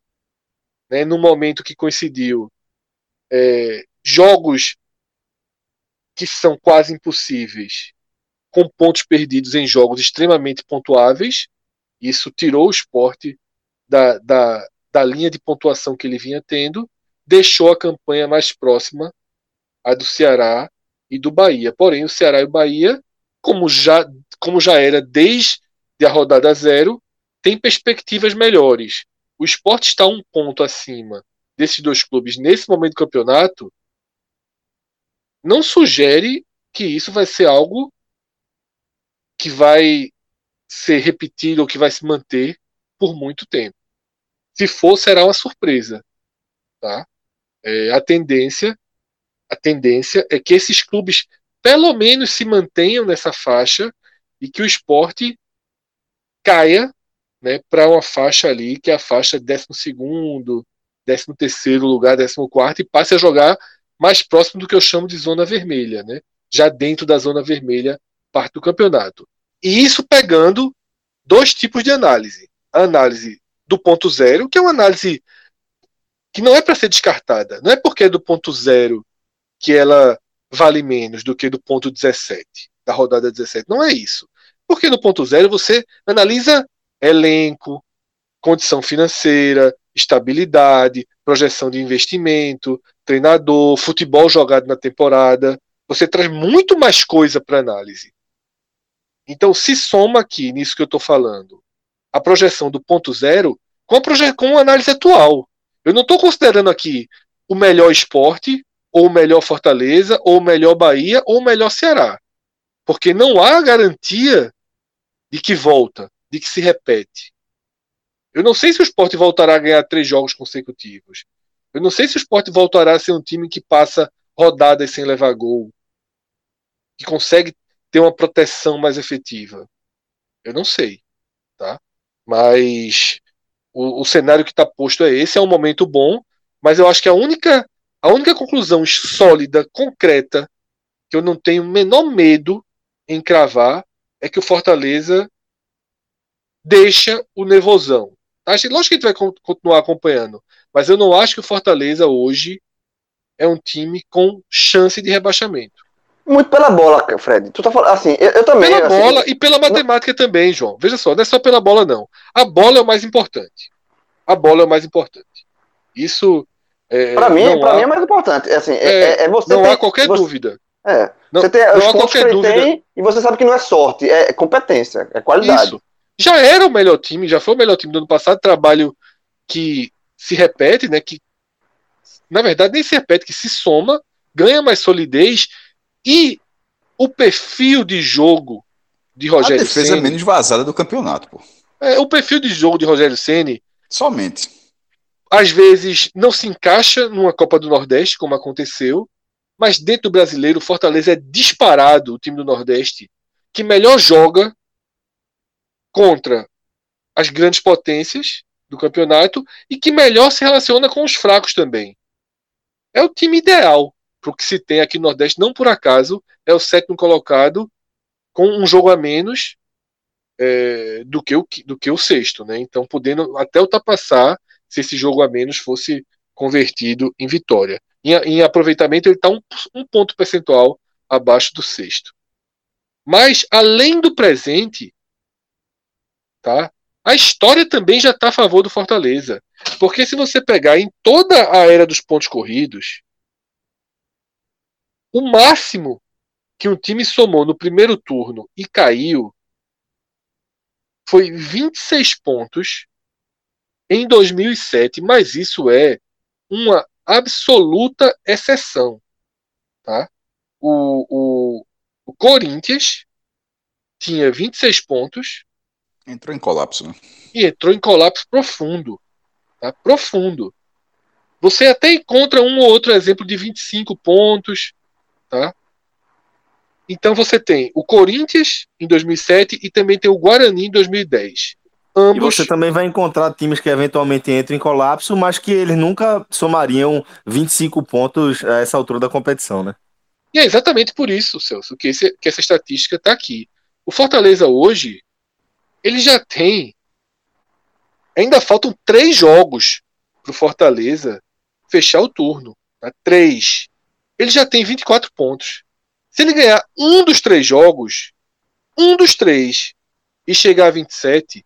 né, no momento que coincidiu é, jogos que são quase impossíveis, com pontos perdidos em jogos extremamente pontuáveis. Isso tirou o esporte da, da, da linha de pontuação que ele vinha tendo, deixou a campanha mais próxima a do Ceará e do Bahia. Porém, o Ceará e o Bahia, como já, como já era desde a rodada zero, tem perspectivas melhores. O esporte está um ponto acima desses dois clubes nesse momento do campeonato, não sugere que isso vai ser algo que vai ser repetido ou que vai se manter por muito tempo. Se for, será uma surpresa. Tá? É, a tendência a tendência é que esses clubes pelo menos se mantenham nessa faixa e que o esporte caia né, para uma faixa ali, que é a faixa de 12, 13 lugar, 14 e passe a jogar mais próximo do que eu chamo de zona vermelha, né? já dentro da zona vermelha, parte do campeonato. E isso pegando dois tipos de análise. A análise do ponto zero, que é uma análise que não é para ser descartada. Não é porque é do ponto zero que ela vale menos do que do ponto 17, da rodada 17. Não é isso. Porque no ponto zero você analisa elenco, condição financeira, estabilidade, projeção de investimento, treinador, futebol jogado na temporada. Você traz muito mais coisa para análise. Então, se soma aqui nisso que eu estou falando, a projeção do ponto zero com a, proje com a análise atual. Eu não estou considerando aqui o melhor esporte, ou o melhor Fortaleza, ou o melhor Bahia, ou o melhor Ceará. Porque não há garantia de que volta, de que se repete. Eu não sei se o esporte voltará a ganhar três jogos consecutivos. Eu não sei se o esporte voltará a ser um time que passa rodadas sem levar gol. Que consegue ter uma proteção mais efetiva. Eu não sei. Tá? Mas o, o cenário que está posto é esse. É um momento bom. Mas eu acho que a única, a única conclusão sólida, concreta, que eu não tenho o menor medo em cravar, é que o Fortaleza deixa o nervosão. Acho, lógico que a gente vai continuar acompanhando, mas eu não acho que o Fortaleza hoje é um time com chance de rebaixamento. Muito pela bola, Fred. Tu tá falando assim, eu, eu também. Pela assim, bola e pela matemática não... também, João. Veja só, não é só pela bola, não. A bola é o mais importante. A bola é o mais importante. Isso. É, para mim, há... mim é mais importante. É, assim, é, é, é você não ter, há qualquer você, dúvida. É. Não, você tem não há qualquer dúvida. Tem, e você sabe que não é sorte, é competência, é qualidade. Isso já era o melhor time, já foi o melhor time do ano passado, trabalho que se repete, né? Que na verdade nem se repete, que se soma, ganha mais solidez e o perfil de jogo de Rogério A defesa Ceni, menos vazada do campeonato, pô. É, o perfil de jogo de Rogério Ceni somente às vezes não se encaixa numa Copa do Nordeste, como aconteceu, mas dentro do brasileiro, o Fortaleza é disparado o time do Nordeste que melhor joga contra as grandes potências do campeonato e que melhor se relaciona com os fracos também. É o time ideal para o que se tem aqui no Nordeste, não por acaso é o sétimo colocado com um jogo a menos é, do, que o, do que o sexto, né? Então podendo até ultrapassar se esse jogo a menos fosse convertido em vitória. Em, em aproveitamento ele está um, um ponto percentual abaixo do sexto. Mas além do presente, tá? A história também já está a favor do Fortaleza. Porque se você pegar em toda a era dos pontos corridos, o máximo que um time somou no primeiro turno e caiu foi 26 pontos em 2007, mas isso é uma absoluta exceção. Tá? O, o, o Corinthians tinha 26 pontos Entrou em colapso, né? E entrou em colapso profundo. Tá? Profundo. Você até encontra um ou outro exemplo de 25 pontos, tá? Então você tem o Corinthians em 2007 e também tem o Guarani em 2010. Ambos... E você também vai encontrar times que eventualmente entram em colapso, mas que eles nunca somariam 25 pontos a essa altura da competição, né? E é exatamente por isso, Celso, que, esse, que essa estatística está aqui. O Fortaleza hoje, ele já tem. Ainda faltam três jogos para o Fortaleza fechar o turno. Tá? Três. Ele já tem 24 pontos. Se ele ganhar um dos três jogos, um dos três, e chegar a 27,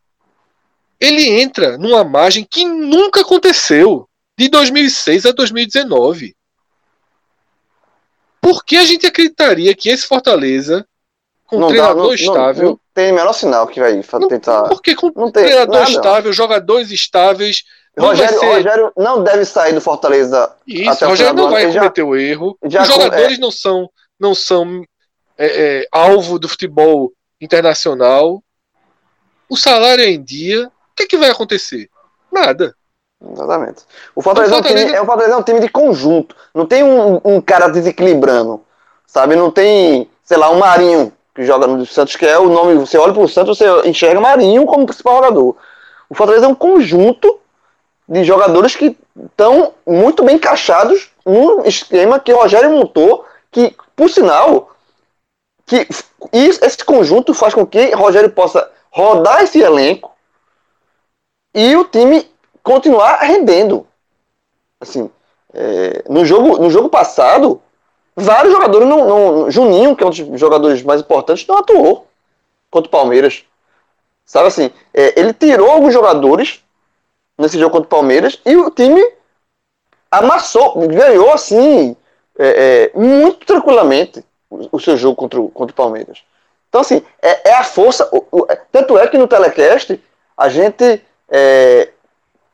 ele entra numa margem que nunca aconteceu de 2006 a 2019. Por que a gente acreditaria que esse Fortaleza, com um treinador não, estável. Não, não tem o menor sinal que vai tentar. Porque com um treinador nada. estável, jogadores estáveis. Rogério, ser... Rogério não deve sair do Fortaleza. Isso, Rogério não vai cometer já, o erro. Os jogadores é... não são, não são é, é, alvo do futebol internacional. O salário é em dia que, é que vai acontecer? Nada. Exatamente. O Fortaleza, o Fortaleza... É, um time, é, o Fortaleza é um time de conjunto. Não tem um, um, cara desequilibrando. Sabe? Não tem, sei lá, um Marinho que joga no Santos, que é o nome. Você olha pro Santos, você enxerga Marinho como principal jogador. O Fortaleza é um conjunto de jogadores que estão muito bem encaixados num esquema que o Rogério montou, que, por sinal, que esse conjunto faz com que o Rogério possa rodar esse elenco e o time continuar rendendo. Assim, é, no, jogo, no jogo passado, vários jogadores, não, não, Juninho, que é um dos jogadores mais importantes, não atuou contra o Palmeiras. Sabe assim, é, ele tirou alguns jogadores nesse jogo contra o Palmeiras e o time amassou, ganhou assim, é, é, muito tranquilamente o, o, seu jogo contra o, contra o Palmeiras. Então, assim, é, é a força. O, o, tanto é que no telecast a gente é,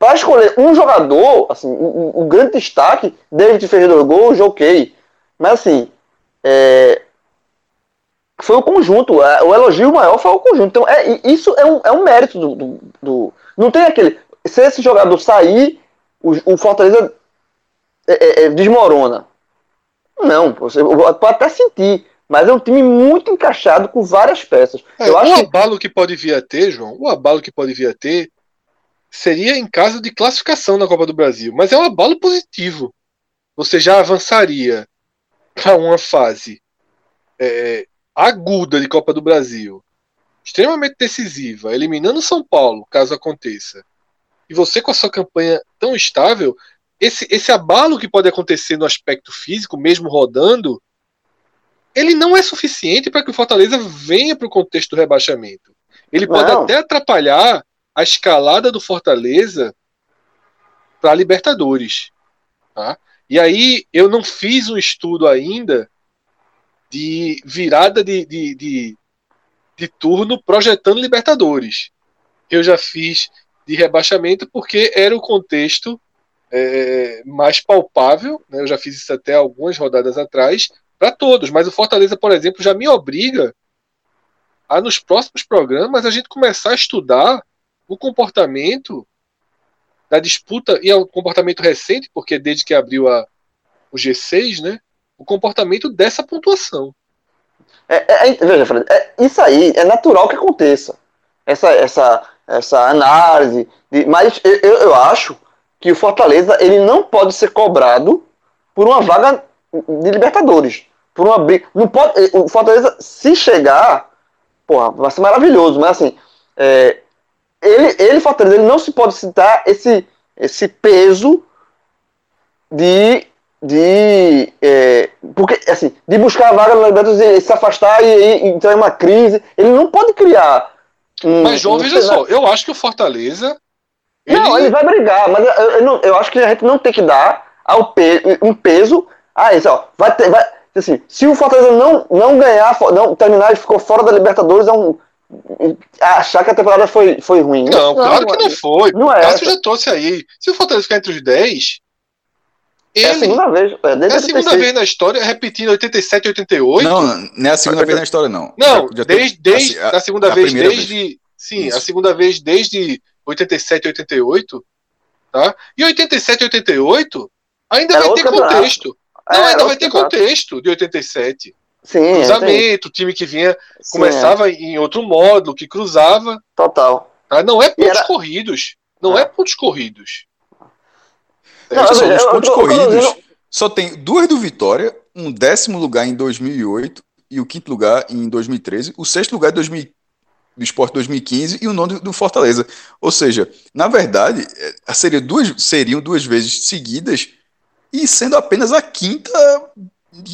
para escolher um jogador, assim, o, grande destaque, David fez dois gols, ok. Mas assim, é, foi o conjunto. O elogio maior foi o conjunto. Então, é, isso é um, é um mérito do, do, do Não tem aquele. Se esse jogador sair, o, o Fortaleza é, é, é desmorona. Não, você pode até sentir. Mas é um time muito encaixado com várias peças. É, Eu acho o abalo que... que pode vir a ter, João, o abalo que pode vir a ter seria em caso de classificação na Copa do Brasil, mas é um abalo positivo. Você já avançaria para uma fase é, aguda de Copa do Brasil, extremamente decisiva, eliminando São Paulo, caso aconteça. E você com a sua campanha tão estável, esse, esse abalo que pode acontecer no aspecto físico, mesmo rodando, ele não é suficiente para que o Fortaleza venha para o contexto do rebaixamento. Ele pode não. até atrapalhar a escalada do Fortaleza para a Libertadores. Tá? E aí eu não fiz um estudo ainda de virada de, de, de, de turno projetando Libertadores. Eu já fiz de rebaixamento porque era o contexto é, mais palpável. Né? Eu já fiz isso até algumas rodadas atrás para todos. Mas o Fortaleza, por exemplo, já me obriga a nos próximos programas a gente começar a estudar o comportamento da disputa, e é um comportamento recente, porque desde que abriu a, o G6, né? O comportamento dessa pontuação. É, é, é veja, Fred, é, isso aí é natural que aconteça. Essa, essa, essa análise. De, mas eu, eu acho que o Fortaleza ele não pode ser cobrado por uma vaga de Libertadores. Por uma Não pode, o Fortaleza, se chegar, porra, vai ser maravilhoso, mas assim, é, ele, ele Fortaleza, ele não se pode citar esse, esse peso de de é, porque assim de buscar a vaga na Libertadores e se afastar e, e entrar em uma crise ele não pode criar um, mas João um veja só eu acho que o Fortaleza ele... não ele vai brigar mas eu, eu, não, eu, acho que a gente não tem que dar ao pe um peso a isso ó. Vai ter vai assim se o Fortaleza não não ganhar não terminar e ficou fora da Libertadores é um achar que a temporada foi, foi ruim. Não, não claro que não foi. Não é. Cássio já trouxe aí. Se o Fortaleza ficar entre os 10. Ele, é a segunda vez. É, é a segunda vez na história, repetindo 87 e 88. Não, não é a segunda vez na história, não. Não, já, já desde, desde a, a, segunda a vez, desde. Vez. Sim, Isso. a segunda vez desde 87 e 88. Tá? E 87 e 88 ainda Era vai ter contexto. Não, é, ainda vai ter campeonato. contexto de 87. Sim, é, cruzamento, time que vinha, sim, começava em outro módulo, que cruzava. é, total. tá? Não é pontos era- corridos. Não Ah. é pontos corridos. Não, Veja só, eu- eu- pontos eu- eu- eu- corridos, eu- só tem duas do Vitória, um décimo lugar em 2008 e o quinto lugar em 2013, o sexto lugar em 2000 do Sport 2015 e o nono do Fortaleza. Ou seja, na verdade, eh, seria duas, seriam duas vezes seguidas e sendo apenas a quinta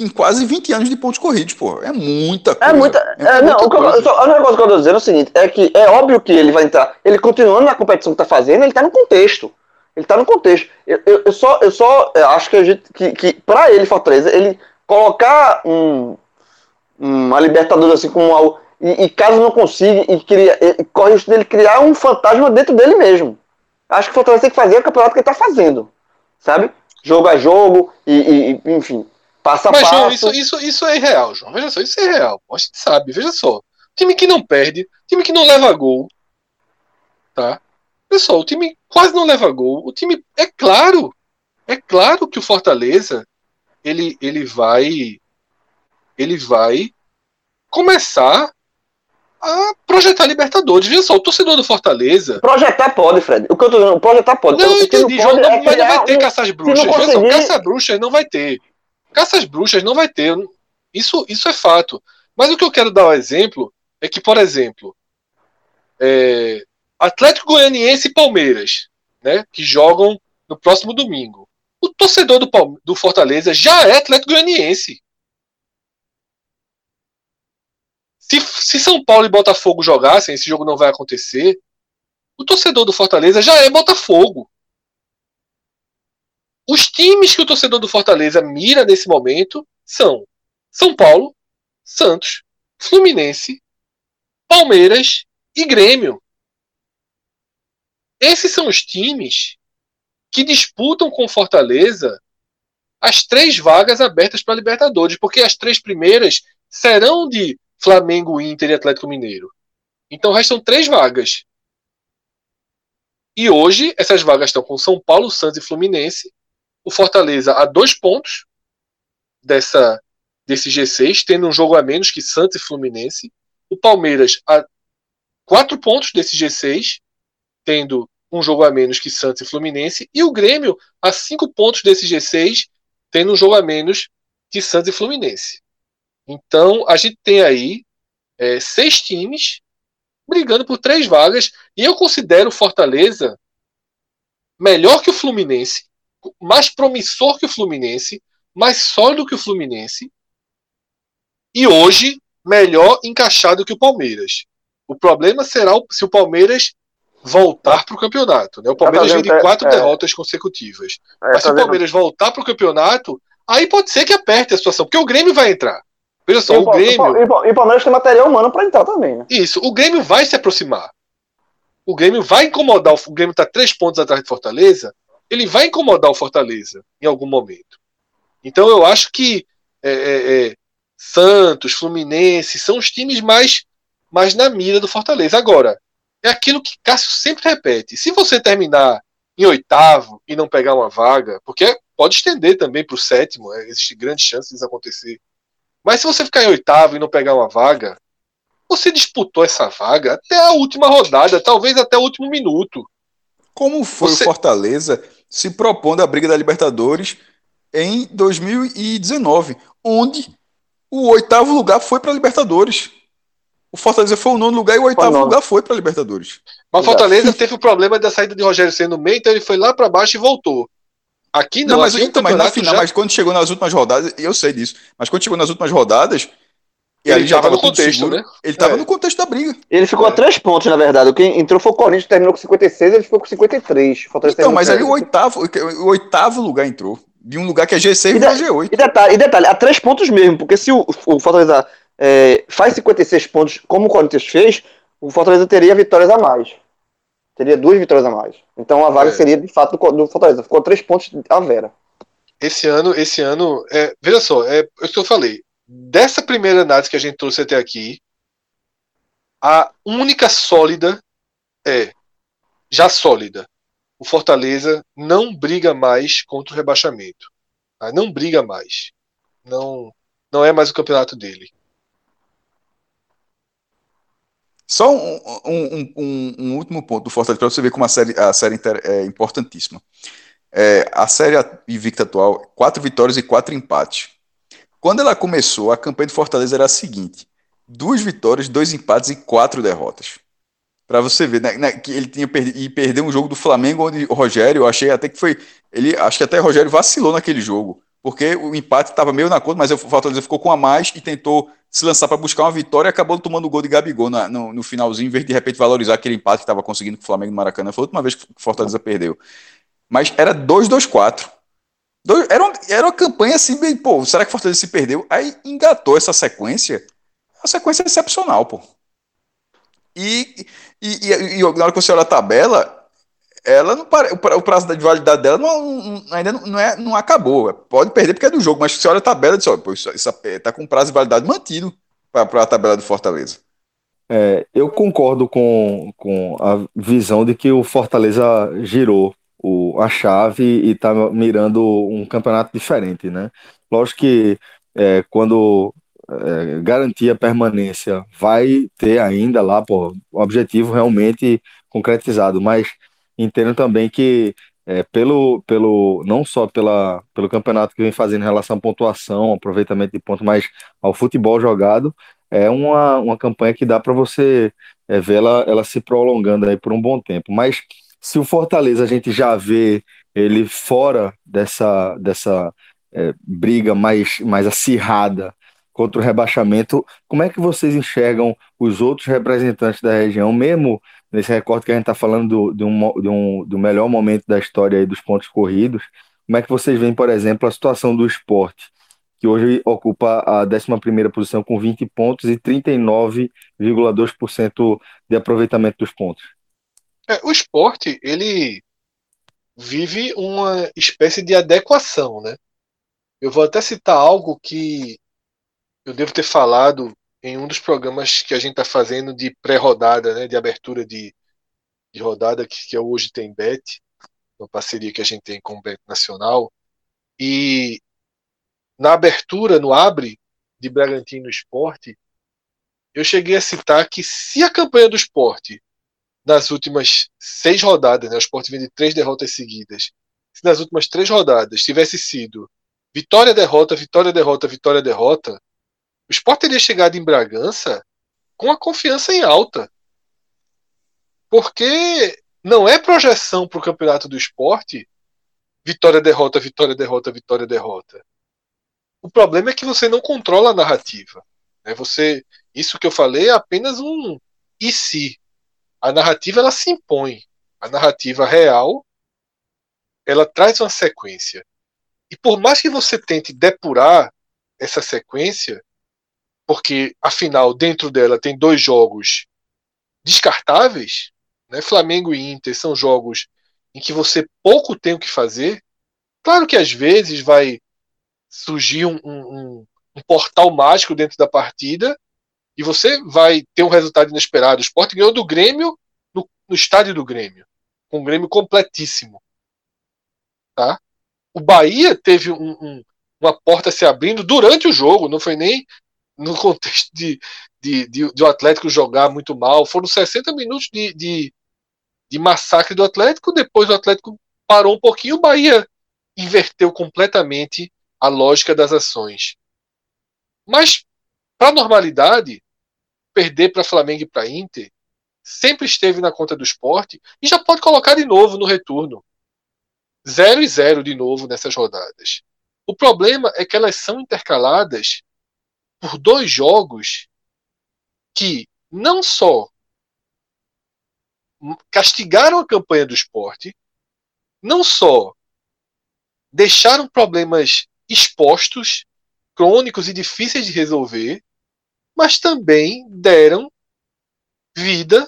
em quase 20 anos de pontos corridos, pô. É muita coisa. É muita. É, não, o, que eu- coisa. só- o negócio que eu tô dizendo é o seguinte: é que é óbvio que ele vai entrar. Ele continuando na competição que tá fazendo, ele tá no contexto. Ele tá no contexto. Eu, eu, eu só, eu só é, acho que a gente. Que, que pra ele, Fortaleza, ele colocar um, uma Libertadores assim como algo. E, e caso não consiga, e cria, e, corre o risco dele criar um fantasma dentro dele mesmo. Acho que o Fortaleza tem que fazer o campeonato que ele tá fazendo. Sabe? Jogo a jogo, e- e, enfim, passo a Mas, passo. João, isso, isso, isso é irreal, João. Veja só, isso é real. A gente sabe, veja só. Time que não perde, time que não leva gol. Tá? Só, o time quase não leva gol. O time, é claro, é claro que o Fortaleza ele, ele vai ele vai começar a projetar Libertadores. Veja só, o torcedor do Fortaleza. Projetar pode, Fred. O que eu tô dizendo, projetar pode. Não, eu entendi, pode João, não, é mas não vai ter um- caça às bruxas. não Veja só, caça bruxas não vai ter. Caça às bruxas não vai ter. Isso, isso é fato. Mas o que eu quero dar um exemplo é que, por exemplo, é, Atlético Goianiense e Palmeiras, né, que jogam no próximo domingo. O torcedor do, do Fortaleza já é Atlético Goianiense. Se, se São Paulo e Botafogo jogassem, esse jogo não vai acontecer. O torcedor do Fortaleza já é Botafogo. Os times que o torcedor do Fortaleza mira nesse momento são São Paulo, Santos, Fluminense, Palmeiras e Grêmio. Esses são os times que disputam com Fortaleza as três vagas abertas para Libertadores, porque as três primeiras serão de Flamengo, Inter e Atlético Mineiro. Então restam três vagas. E hoje essas vagas estão com São Paulo, Santos e Fluminense. O Fortaleza a dois pontos dessa desse G6, tendo um jogo a menos que Santos e Fluminense. O Palmeiras a quatro pontos desse G6, tendo um jogo a menos que Santos e Fluminense. E o Grêmio a cinco pontos desse G6, tendo um jogo a menos que Santos e Fluminense. Então a gente tem aí é, seis times brigando por três vagas. E eu considero o Fortaleza melhor que o Fluminense, mais promissor que o Fluminense, mais sólido que o Fluminense. E hoje, melhor encaixado que o Palmeiras. O problema será o- se o Palmeiras voltar para o campeonato. Né? O Palmeiras vem de quatro é. derrotas consecutivas. É, Mas se tá o vendo? Palmeiras voltar para o campeonato, aí pode ser que aperte a situação, porque o Grêmio vai entrar. Veja E só, o, o o Grêmio. E o Pa- e o Palmeiras tem material humano pra entrar também, né? Isso, o Grêmio vai se aproximar. O Grêmio vai incomodar. O Grêmio está três pontos atrás de Fortaleza. Ele vai incomodar o Fortaleza em algum momento. Então eu acho que é, é, é, Santos, Fluminense são os times mais, mais na mira do Fortaleza. Agora, é aquilo que Cássio sempre repete. Se você terminar em oitavo e não pegar uma vaga, porque pode estender também para o sétimo, é, existe grande chance disso acontecer. Mas se você ficar em oitavo e não pegar uma vaga, você disputou essa vaga até a última rodada, talvez até o último minuto. Como foi Você- o Fortaleza se propondo a briga da Libertadores em 2019, onde o oitavo lugar foi para a Libertadores. O Fortaleza foi o nono lugar e o oitavo lugar foi para a Libertadores. Mas Exato. Fortaleza teve o problema da saída de Rogério Senna no meio, então ele foi lá para baixo e voltou. Aqui não, Não, mas, aqui o então, mas na final, já- mas quando chegou nas últimas rodadas, eu sei disso, mas quando chegou nas últimas rodadas, e ele já estava no contexto, seguro, né? ele estava É. no contexto da briga. Ele ficou É. a três pontos, na verdade. Quem entrou foi o Corinthians, terminou com 56, ele ficou com 53. O Fortaleza Então, mas ali o oitavo, o oitavo lugar entrou. De um lugar que é G6 E para da- G8. E detalhe, e detalhe, a três pontos mesmo, porque se o, o Fortaleza é, faz 56 pontos, como o Corinthians fez, o Fortaleza teria vitórias a mais. Teria duas vitórias a mais. Então a vaga É. seria de fato do, do Fortaleza. Ficou três pontos a Vera. Esse ano, esse ano, é, veja só, é o que eu falei. Dessa primeira análise que a gente trouxe até aqui, a única sólida é já sólida. O Fortaleza não briga mais contra o rebaixamento. tá? Não briga mais. Não, não é mais o campeonato dele. Só um, um, um, um último ponto do Fortaleza para você ver como a série, a série é importantíssima. É, a série invicta atual, quatro vitórias e quatro empates. Quando ela começou, a campanha do Fortaleza era a seguinte: duas vitórias, dois empates e quatro derrotas. Para você ver, né, né, que ele tinha perdido e perdeu um jogo do Flamengo onde o Rogério, eu achei até que foi, ele acho que até o Rogério vacilou naquele jogo, porque o empate estava meio na conta, mas o Fortaleza ficou com a mais e tentou se lançar para buscar uma vitória e acabou tomando o gol de Gabigol na, no, no, finalzinho, em vez de de repente valorizar aquele empate que estava conseguindo com o Flamengo no Maracanã. Foi a última vez que o Fortaleza perdeu. Mas era 2-2-4. Era, uma, era uma campanha assim, bem, pô, será que Fortaleza se perdeu? Aí engatou essa sequência. Uma sequência excepcional, pô. E, e, e, e na hora que você olha a tabela, ela não o prazo de validade dela não, ainda não, não, é, não acabou. Pode perder porque é do jogo, mas se você olha a tabela, diz, olha, pô, isso, isso tá com prazo de validade mantido para a tabela do Fortaleza. É, eu concordo com, com a visão de que o Fortaleza girou o, a chave e está mirando um campeonato diferente, né? Lógico que é, quando é, garantir a permanência vai ter ainda lá, pô, o objetivo realmente concretizado, mas entendo também que é, pelo, pelo, não só pela, pelo campeonato que vem fazendo em relação à pontuação, aproveitamento de pontos, mas ao futebol jogado, é uma, uma campanha que dá para você é, ver ela, ela se prolongando aí por um bom tempo. Mas se o Fortaleza a gente já vê ele fora dessa, dessa é, briga mais, mais acirrada contra o rebaixamento, como é que vocês enxergam os outros representantes da região, mesmo nesse recorte que a gente está falando do, de um, de um, do melhor momento da história aí dos pontos corridos, como é que vocês veem, por exemplo, a situação do esporte, que hoje ocupa a 11ª posição com 20 pontos e 39,2% de aproveitamento dos pontos? É, o esporte, ele vive uma espécie de adequação, né? Eu vou até citar algo que eu devo ter falado em um dos programas que a gente está fazendo de pré-rodada, né, de abertura de, de rodada, que, que é Hoje Tem Bet, uma parceria que a gente tem com o Bet Nacional. E na abertura, no Abre, de Bragantino Esporte, eu cheguei a citar que se a campanha do esporte nas últimas seis rodadas, né, o esporte vem de três derrotas seguidas, se nas últimas três rodadas tivesse sido vitória, derrota, vitória, derrota, vitória, derrota, o esporte teria chegado em Bragança com a confiança em alta. Porque não é projeção para o campeonato do esporte vitória, derrota, vitória, derrota, vitória, derrota. O problema é que você não controla a narrativa. É você, isso que eu falei é apenas um e se a narrativa ela se impõe. A narrativa real ela traz uma sequência. E por mais que você tente depurar essa sequência, porque afinal dentro dela tem dois jogos descartáveis, né? Flamengo e Inter são jogos em que você pouco tem o que fazer. Claro que às vezes vai surgir um, um, um portal mágico dentro da partida e você vai ter um resultado inesperado. O Sport ganhou do Grêmio no, no estádio do Grêmio, com um Grêmio completíssimo. Tá? O Bahia teve um, um, uma porta se abrindo durante o jogo, não foi nem no contexto de, de, de, de o Atlético jogar muito mal. Foram 60 minutos de, de, de massacre do Atlético, depois o Atlético parou um pouquinho, o Bahia inverteu completamente a lógica das ações. Mas, para a normalidade, perder para Flamengo e para Inter, sempre esteve na conta do esporte e já pode colocar de novo no retorno. 0 e 0 de novo nessas rodadas. O problema é que elas são intercaladas por dois jogos que não só castigaram a campanha do esporte, não só deixaram problemas expostos, crônicos e difíceis de resolver, mas também deram vida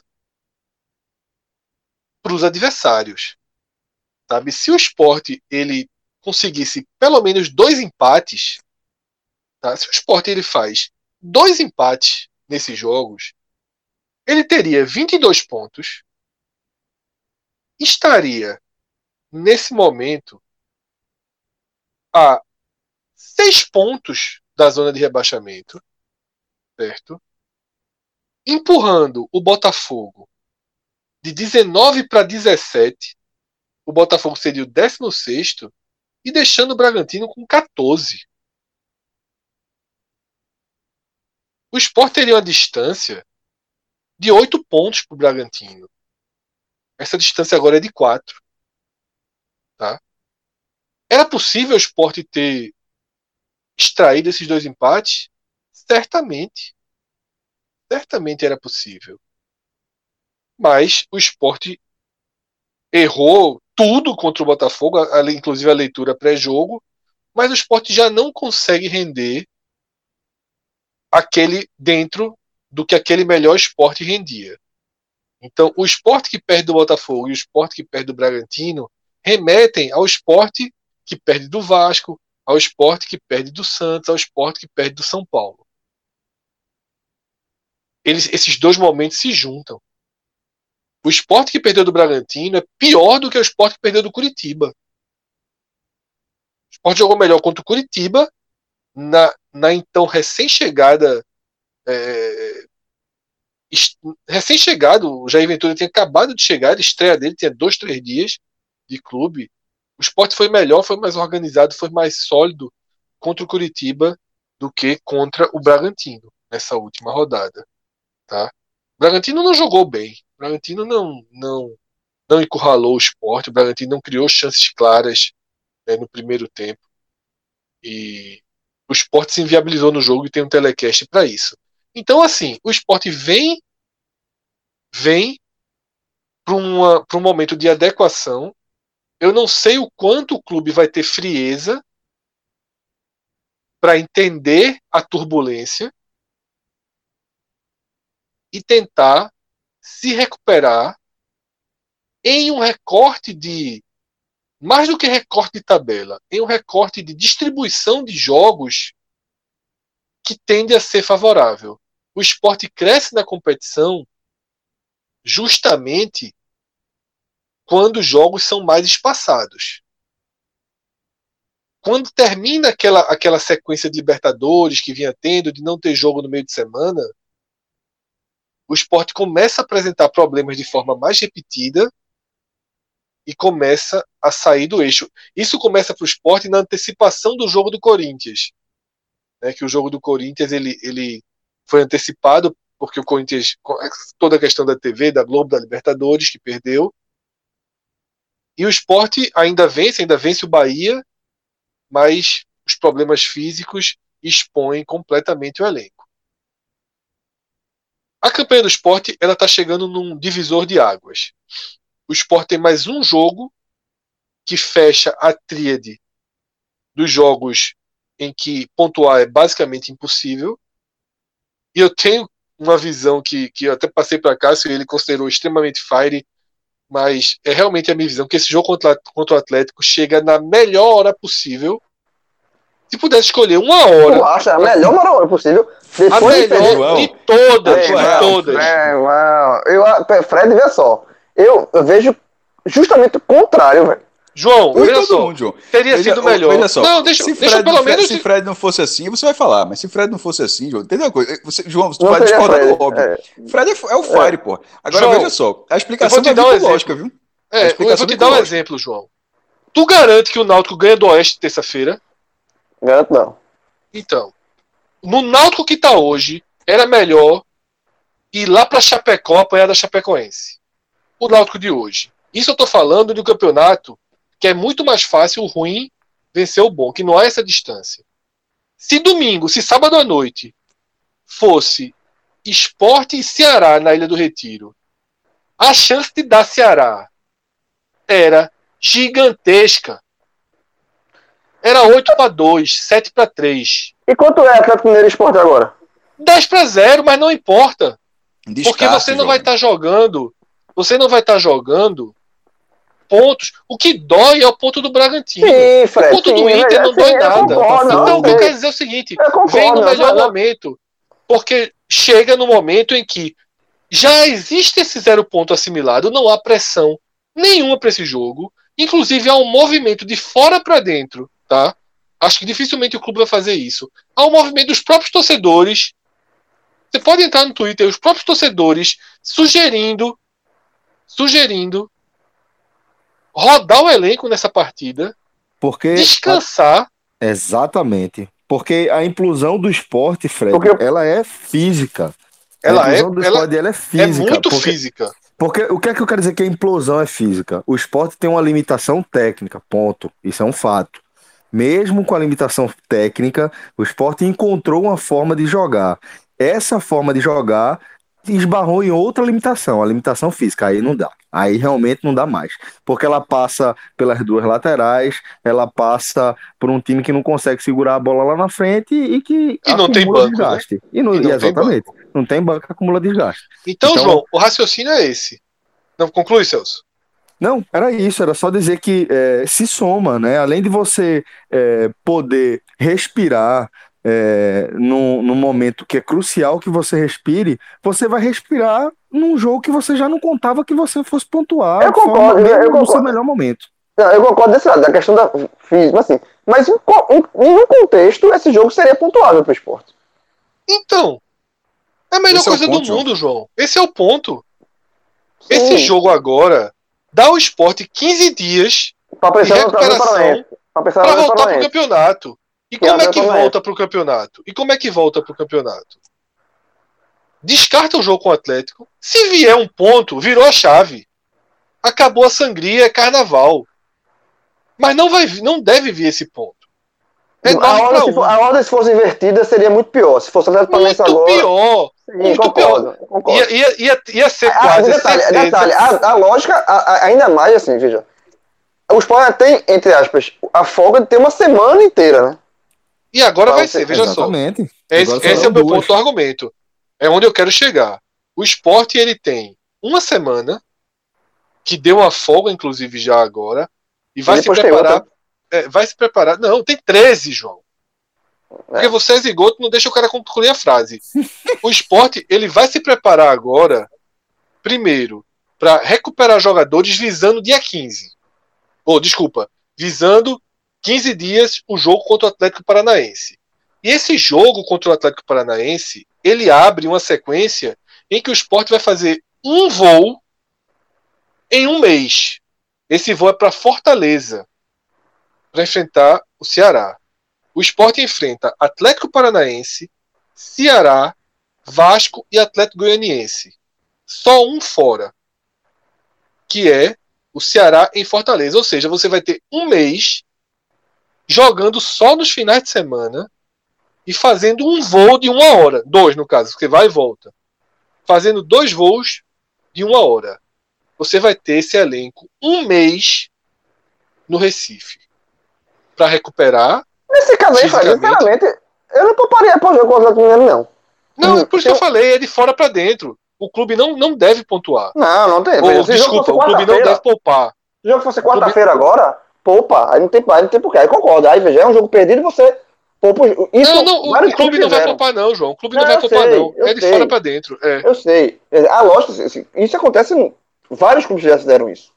para os adversários. Sabe? Se o esporte ele conseguisse pelo menos dois empates, tá? se o esporte ele faz dois empates nesses jogos, ele teria 22 pontos, estaria nesse momento a seis pontos da zona de rebaixamento, certo? Empurrando o Botafogo de 19 para 17, o Botafogo seria o 16 e deixando o Bragantino com 14. O Sport teria uma distância de 8 pontos para o Bragantino. Essa distância agora é de 4. Tá? Era possível o Sport ter extraído esses dois empates? Certamente. Certamente era possível. Mas o esporte errou tudo contra o Botafogo, inclusive a leitura pré-jogo, mas o esporte já não consegue render aquele dentro do que aquele melhor esporte rendia. Então, o esporte que perde do Botafogo e o esporte que perde do Bragantino remetem ao esporte que perde do Vasco, ao esporte que perde do Santos, ao esporte que perde do São Paulo. Eles, esses dois momentos se juntam. O esporte que perdeu do Bragantino é pior do que o esporte que perdeu do Curitiba. O esporte jogou melhor contra o Curitiba na, na então recém-chegada. É, recém-chegado, o Jair Ventura tinha acabado de chegar, a estreia dele tinha dois, três dias de clube. O esporte foi melhor, foi mais organizado, foi mais sólido contra o Curitiba do que contra o Bragantino nessa última rodada. Tá? O Bragantino não jogou bem. O Bragantino não, não, não encurralou o esporte. O Bragantino não criou chances claras né, no primeiro tempo. E o esporte se inviabilizou no jogo e tem um telecast para isso. Então, assim, o esporte vem vem para um momento de adequação eu não sei o quanto o clube vai ter frieza para entender a turbulência e tentar se recuperar em um recorte de mais do que recorte de tabela, em um recorte de distribuição de jogos que tende a ser favorável. O esporte cresce na competição justamente quando os jogos são mais espaçados. Quando termina aquela, aquela sequência de Libertadores que vinha tendo, de não ter jogo no meio de semana, o esporte começa a apresentar problemas de forma mais repetida e começa a sair do eixo. Isso começa para o esporte na antecipação do jogo do Corinthians. Né, que o jogo do Corinthians ele, ele foi antecipado porque o Corinthians, toda a questão da TV, da Globo, da Libertadores, que perdeu, e o esporte ainda vence, ainda vence o Bahia, mas os problemas físicos expõem completamente o elenco. A campanha do esporte ela está chegando num divisor de águas. O esporte tem mais um jogo que fecha a tríade dos jogos em que pontuar é basicamente impossível. E eu tenho uma visão que, que eu até passei para Cássio e ele considerou extremamente fire mas é realmente a minha visão que esse jogo contra, contra o Atlético chega na melhor hora possível. Se pudesse escolher uma hora. Tu acha a melhor hora possível? Depois a melhor de, de todas, é, de todas. É, eu, Fred, vê só. Eu, eu vejo justamente o contrário, velho. João, veja só, mundo, João. teria veja, sido melhor. Veja só, não, deixa, se deixa Fred, pelo menos. Se Fred não fosse assim, você vai falar, mas se Fred não fosse assim, João, entendeu uma coisa? Você, João, você não vai discordar do óbvio. É. Fred é, é o Fire, é. pô. Agora João, veja só, a explicação é um lógica, viu? É, eu vou te dar um exemplo, João. Tu garante que o Náutico ganha do Oeste terça-feira? Garanto não. Então, no Náutico que tá hoje, era melhor ir lá pra Chapecó apanhar da Chapecoense. O Náutico de hoje. Isso eu tô falando do campeonato que é muito mais fácil o ruim vencer o bom, que não há essa distância. Se domingo, se sábado à noite fosse Esporte e Ceará na Ilha do Retiro, a chance de dar Ceará era gigantesca. Era 8 para 2, 7 para 3. E quanto é Atlético Mineiro Esporte agora? 10 para 0, mas não importa. Descarte, porque você não jogo. vai estar tá jogando. Você não vai estar tá jogando pontos. O que dói é o ponto do Bragantino. Sim, Fred, o ponto sim, do Inter não sim, dói nada. Concordo, então, o que eu quero dizer é o seguinte: concordo, vem no melhor momento. Porque chega no momento em que já existe esse zero ponto assimilado, não há pressão nenhuma para esse jogo. Inclusive, há um movimento de fora para dentro, tá? Acho que dificilmente o clube vai fazer isso. Há um movimento dos próprios torcedores. Você pode entrar no Twitter, os próprios torcedores sugerindo, sugerindo rodar o elenco nessa partida, Porque descansar. Exatamente. Porque a implosão do esporte, Fred, ela é física. Ela a é, implosão do ela esporte ela é é física. muito porque, física. Porque o que é que eu quero dizer que a implosão é física? O esporte tem uma limitação técnica, ponto. Isso é um fato. Mesmo com a limitação técnica, o esporte encontrou uma forma de jogar. Essa forma de jogar esbarrou em outra limitação, a limitação física. Aí não dá. Aí realmente não dá mais. Porque ela passa pelas duas laterais, ela passa por um time que não consegue segurar a bola lá na frente e que E não tem acumula banco, né? desgaste. E não, E não tem exatamente. Não tem banco que acumula desgaste. Então, Então- João, o raciocínio é esse. Não conclui, Celso? Não, era isso, era só dizer que é, se soma, né? Além de você é, poder respirar é, num, num momento que é crucial que você respire, você vai respirar num jogo que você já não contava que você fosse pontuar Eu concordo, bem eu no seu concordo. melhor momento. Não, eu concordo desse lado, da questão da física, assim. Mas em, em, em um contexto, esse jogo seria pontuável pro esporte. Então, é a melhor Esse é o coisa ponto, do João. mundo, João. Esse é o ponto. Esse Sim. jogo agora dá ao esporte 15 dias Pra de recuperação para voltar pro Paranaense. campeonato. E como é que volta pro campeonato? E como é que volta pro campeonato? Descarta o jogo com o Atlético. Se vier um ponto, virou a chave. Acabou a sangria, é carnaval. Mas não vai, não deve vir esse ponto. É a, 9 ordem, para se for, 1. a ordem, se fosse invertida, seria muito pior. Se fosse o Atlético Paranaense agora. pior. Sim, muito concordo, concordo. Ia, ia, ia, ia ser Ah, quase detalhe, detalhe, a, a lógica, a- a- ainda mais assim, veja. O Sport tem, entre aspas, a folga de ter uma semana inteira, né? E agora vai ser, veja só. Exatamente. Esse, Agora esse é o meu duas. ponto do argumento. É onde eu quero chegar. O esporte ele tem uma semana, que deu uma folga, inclusive, já agora, e vai E se preparar. é, vai se preparar. Não, tem 13, João. Porque É. você é zigoto, não deixa o cara concluir a frase. o esporte ele vai se preparar agora, primeiro, para recuperar jogadores visando dia 15. Ou, desculpa, visando 15 dias o jogo contra o Atlético Paranaense. E esse jogo contra o Atlético Paranaense, ele abre uma sequência em que o esporte vai fazer um voo em um mês. Esse voo é para Fortaleza, para enfrentar o Ceará. O esporte enfrenta Atlético Paranaense, Ceará, Vasco e Atlético Goianiense. Só um fora, que é o Ceará em Fortaleza. Ou seja, você vai ter um mês jogando só nos finais de semana e fazendo um voo de uma hora. Dois, no caso, porque vai e volta. Fazendo dois voos de uma hora. Você vai ter esse elenco um mês no Recife para recuperar. Nesse caso aí, Fred, sinceramente, eu não pouparia pro jogo com o Atlético Mineiro, não. Não, Hum, é por isso que eu falei, é de fora para dentro. O clube não, não deve pontuar. Não, não tem. Ou, o desculpa, o clube não deve poupar. Se o jogo fosse quarta-feira agora, poupa. Aí não tem, aí não tem porquê. Aí concordo. Aí, veja, é um jogo perdido e você poupa. o- Isso, não, não, o, o clube não vai poupar, não, João. O clube não, Não, vai poupar, sei, não. É de sei. fora para dentro. É. Eu sei. A lógica, assim, isso acontece. Vários clubes já fizeram isso.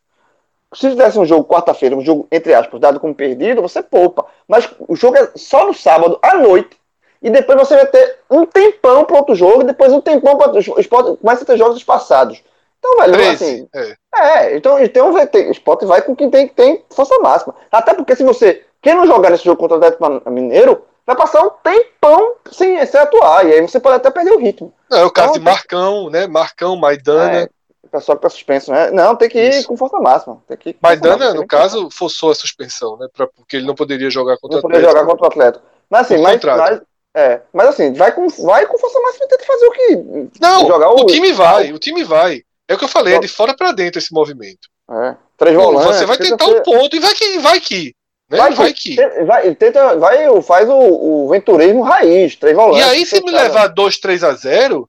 Se tivesse um jogo quarta-feira, um jogo, entre aspas, dado como perdido, você poupa. Mas o jogo é só no sábado, à noite. E depois você vai ter um tempão para outro jogo, e depois um tempão para o esporte começa a ter jogos passados. Então, velho, 13. assim. é. É, então, então vai ter, o esporte vai com quem tem, tem força máxima. Até porque se você, quem não jogar nesse jogo contra o Atlético Mineiro, vai passar um tempão sem, sem atuar. E aí você pode até perder o ritmo. Não, é o caso Não, de Marcão, né? Marcão, Maidana. É, o pessoal que tá suspenso, né? Não, tem que ir Isso. com força máxima. Tem que Maidana, máxima, no caso, forçou a suspensão, né? Pra, porque ele não poderia jogar contra Não o Atlético. jogar contra o Atlético. Mas assim, mas, mas, é, mas assim, vai com, vai com força máxima e tenta fazer o que. Não, jogar o time vai, o time vai. É o que eu falei, é de fora para dentro esse movimento. É, três volantes. você vai tenta tentar ser- um ponto e vai que vai que. Né? Vai Vai, que- que. Vai, tenta, vai, faz o, o venturismo raiz, três volantes. E aí, se me levar 2, 3 a 0,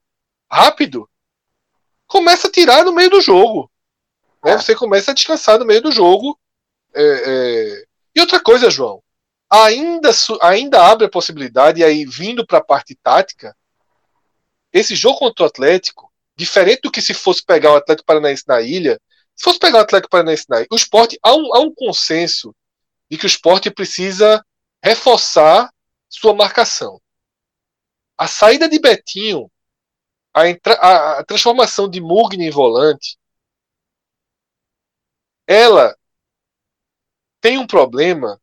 rápido, começa a tirar no meio do jogo. Né? É. Você começa a descansar no meio do jogo. É, é. E outra coisa, João, ainda, ainda abre a possibilidade, e aí vindo para a parte tática, esse jogo contra o Atlético, diferente do que se fosse pegar o Atlético Paranaense na ilha, se fosse pegar o Atlético Paranaense na ilha, o esporte, há um, há um consenso de que o esporte precisa reforçar sua marcação. A saída de Betinho, a, a, a transformação de Mugni em volante, ela tem um problema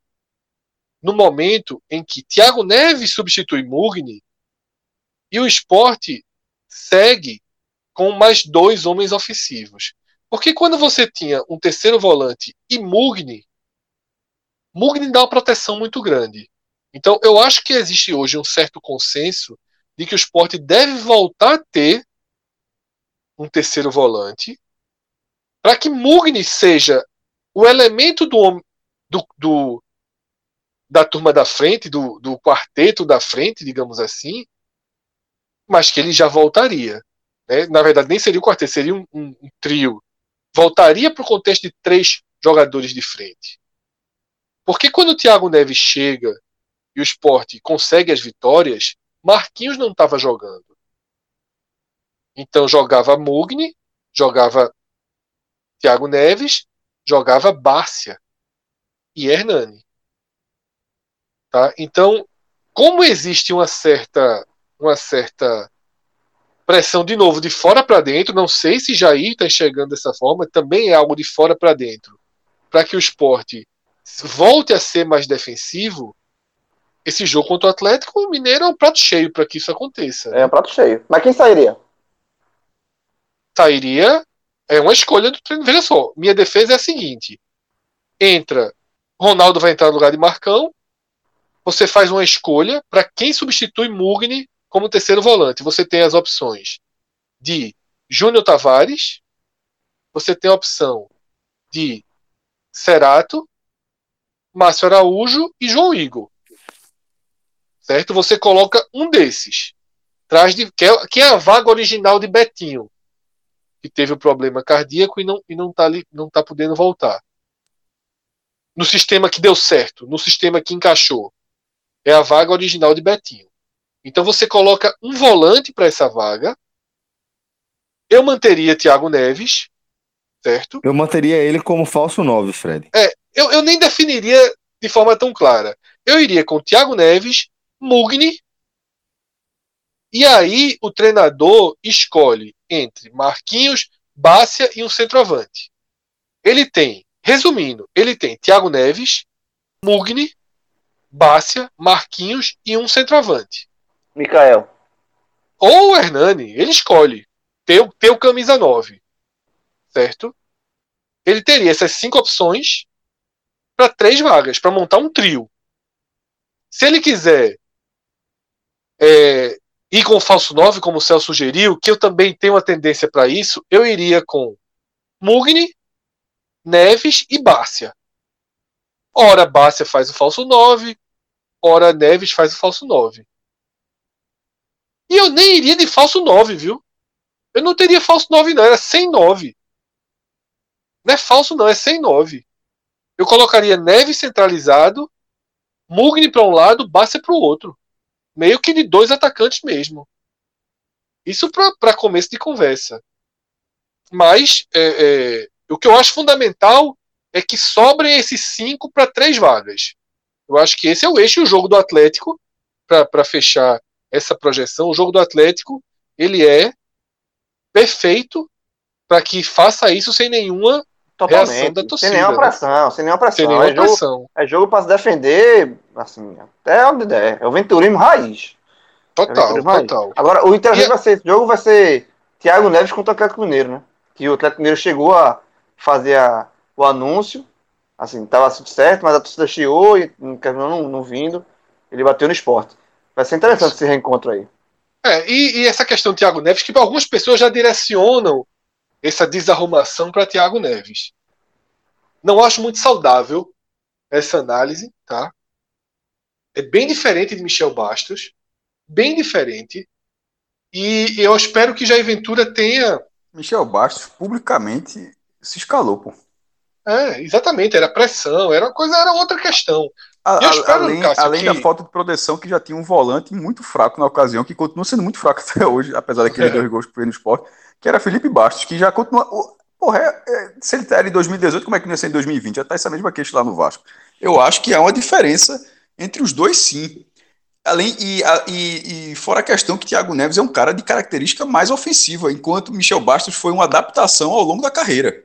no momento em que Thiago Neves substitui Mugni e o esporte segue com mais dois homens ofensivos. Porque quando você tinha um terceiro volante e Mugni, Mugni dá uma proteção muito grande. Então eu acho que existe hoje um certo consenso de que o esporte deve voltar a ter um terceiro volante para que Mugni seja o elemento do, do, do, da turma da frente, do, do quarteto da frente, digamos assim, mas que ele já voltaria. Né? Na verdade, nem seria o quarteto, seria um, um, um trio. Voltaria para o contexto de três jogadores de frente. Porque quando o Thiago Neves chega e o esporte consegue as vitórias, Marquinhos não estava jogando. Então jogava Mugni, jogava Thiago Neves, jogava Bárcia e Hernani. Tá? Então, como existe uma certa uma certa pressão de novo de fora para dentro, não sei se Jair está enxergando dessa forma, também é algo de fora para dentro, para que o esporte volte a ser mais defensivo. Esse jogo contra o Atlético Mineiro é um prato cheio para que isso aconteça. É um prato cheio. Mas quem sairia? Sairia é uma escolha do treino. Veja só, minha defesa é a seguinte: entra, Ronaldo vai entrar no lugar de Marcão. Você faz uma escolha para quem substitui Mugni como terceiro volante. Você tem as opções de Júnior Tavares, você tem a opção de Cerato, Márcio Araújo e João Igor. Certo? Você coloca um desses. Traz de, que, é, que é a vaga original de Betinho que teve o um problema cardíaco e não, e não tá ali, não tá podendo voltar. No sistema que deu certo, no sistema que encaixou, é a vaga original de Betinho. Então você coloca um volante para essa vaga. Eu manteria Thiago Neves, certo? Eu manteria ele como falso 9, Fred. É, eu, eu nem definiria de forma tão clara. Eu iria com Thiago Neves, Mugni, e aí o treinador escolhe entre Marquinhos, Bácia e um centroavante. Ele tem, resumindo, ele tem Thiago Neves, Mugni, Bácia, Marquinhos e um centroavante. Mikael. Ou o Hernani, ele escolhe ter, ter o camisa 9. Certo? Ele teria essas cinco opções para três vagas, para montar um trio. Se ele quiser é, ir com o falso 9, como o Celso sugeriu, que eu também tenho uma tendência para isso, eu iria com Mugni, Neves e Bárcia. Ora, Bárcia faz o falso 9, ora, Neves faz o falso 9. E eu nem iria de falso 9, viu? Eu não teria falso 9, não, era sem 9. Não é falso, não, é sem 9. Eu colocaria Neves centralizado, Mugni para um lado, Bárcia para o outro meio que de dois atacantes mesmo. Isso para começo de conversa. Mas é, é, o que eu acho fundamental é que sobrem esses cinco para três vagas. Eu acho que esse é o eixo o jogo do Atlético para fechar essa projeção. O jogo do Atlético ele é perfeito para que faça isso sem nenhuma Totalmente. da torcida. Sem nenhuma né? pressão, sem nenhuma pressão. Sem nenhuma é pressão. Jogo, é jogo para se defender, assim, até onde der. É o venturismo raiz. Total, é o raiz. total. Agora, o interessante e... vai ser, esse jogo vai ser Thiago Neves contra o Atlético Mineiro, né? Que o Atlético Mineiro chegou a fazer a, o anúncio, assim, tava tudo certo, mas a torcida chiou e não, não vindo. Ele bateu no esporte. Vai ser interessante Isso. esse reencontro aí. É, e, e, essa questão do Thiago Neves, que algumas pessoas já direcionam essa desarrumação para Thiago Neves. Não acho muito saudável essa análise, tá? É bem diferente de Michel Bastos, bem diferente. E eu espero que Jair Ventura tenha. Michel Bastos publicamente se escalou, pô. É, exatamente, era pressão, era coisa, era outra questão. A, espero, além, Cássio, além que... da falta de proteção, que já tinha um volante muito fraco na ocasião, que continua sendo muito fraco [laughs] até hoje, apesar daqueles é. dois gols que foi no esporte que era Felipe Bastos, que já continua. Porra, é, é, se ele era tá em 2018, como é que não ia ser em 2020? Já tá essa mesma queixa lá no Vasco. Eu acho que há uma diferença Entre os dois, sim. Além, e, e, e, fora a questão que Thiago Neves é um cara de característica mais ofensiva, enquanto Michel Bastos foi uma adaptação ao longo da carreira.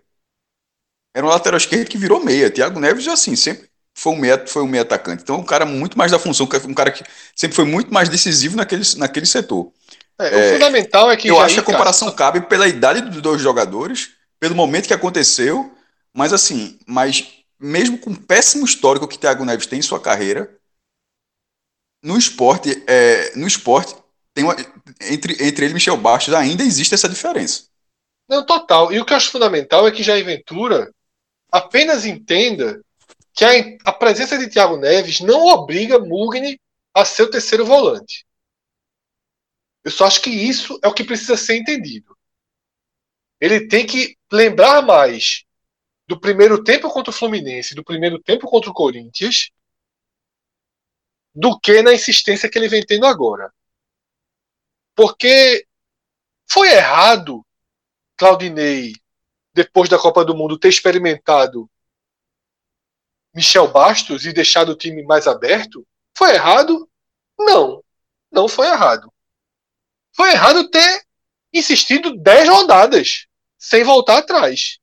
Era um lateral esquerdo que virou meia. Thiago Neves, assim, sempre foi um meia, foi um meia atacante. Então, um cara muito mais da função, um cara que sempre foi muito mais decisivo naquele, naquele setor. É, o é, fundamental é que. Eu acho que a comparação cabe pela idade dos dois jogadores, pelo momento que aconteceu, mas assim, mas mesmo com o péssimo histórico que Thiago Neves tem em sua carreira, no esporte, é, no esporte tem uma, entre, entre ele e Michel Bastos ainda existe essa diferença. Não, total. E o que eu acho fundamental é que Jair Ventura apenas entenda que a, a presença de Thiago Neves não obriga Mugni a ser o terceiro volante. Eu só acho que isso é o que precisa ser entendido. Ele tem que lembrar mais do primeiro tempo contra o Fluminense, do primeiro tempo contra o Corinthians, do que na insistência que ele vem tendo agora. Porque foi errado Claudinei, depois da Copa do Mundo, ter experimentado Michel Bastos e deixado o time mais aberto? Foi errado? Não. Não foi errado. Foi errado ter insistido 10 rodadas sem voltar atrás.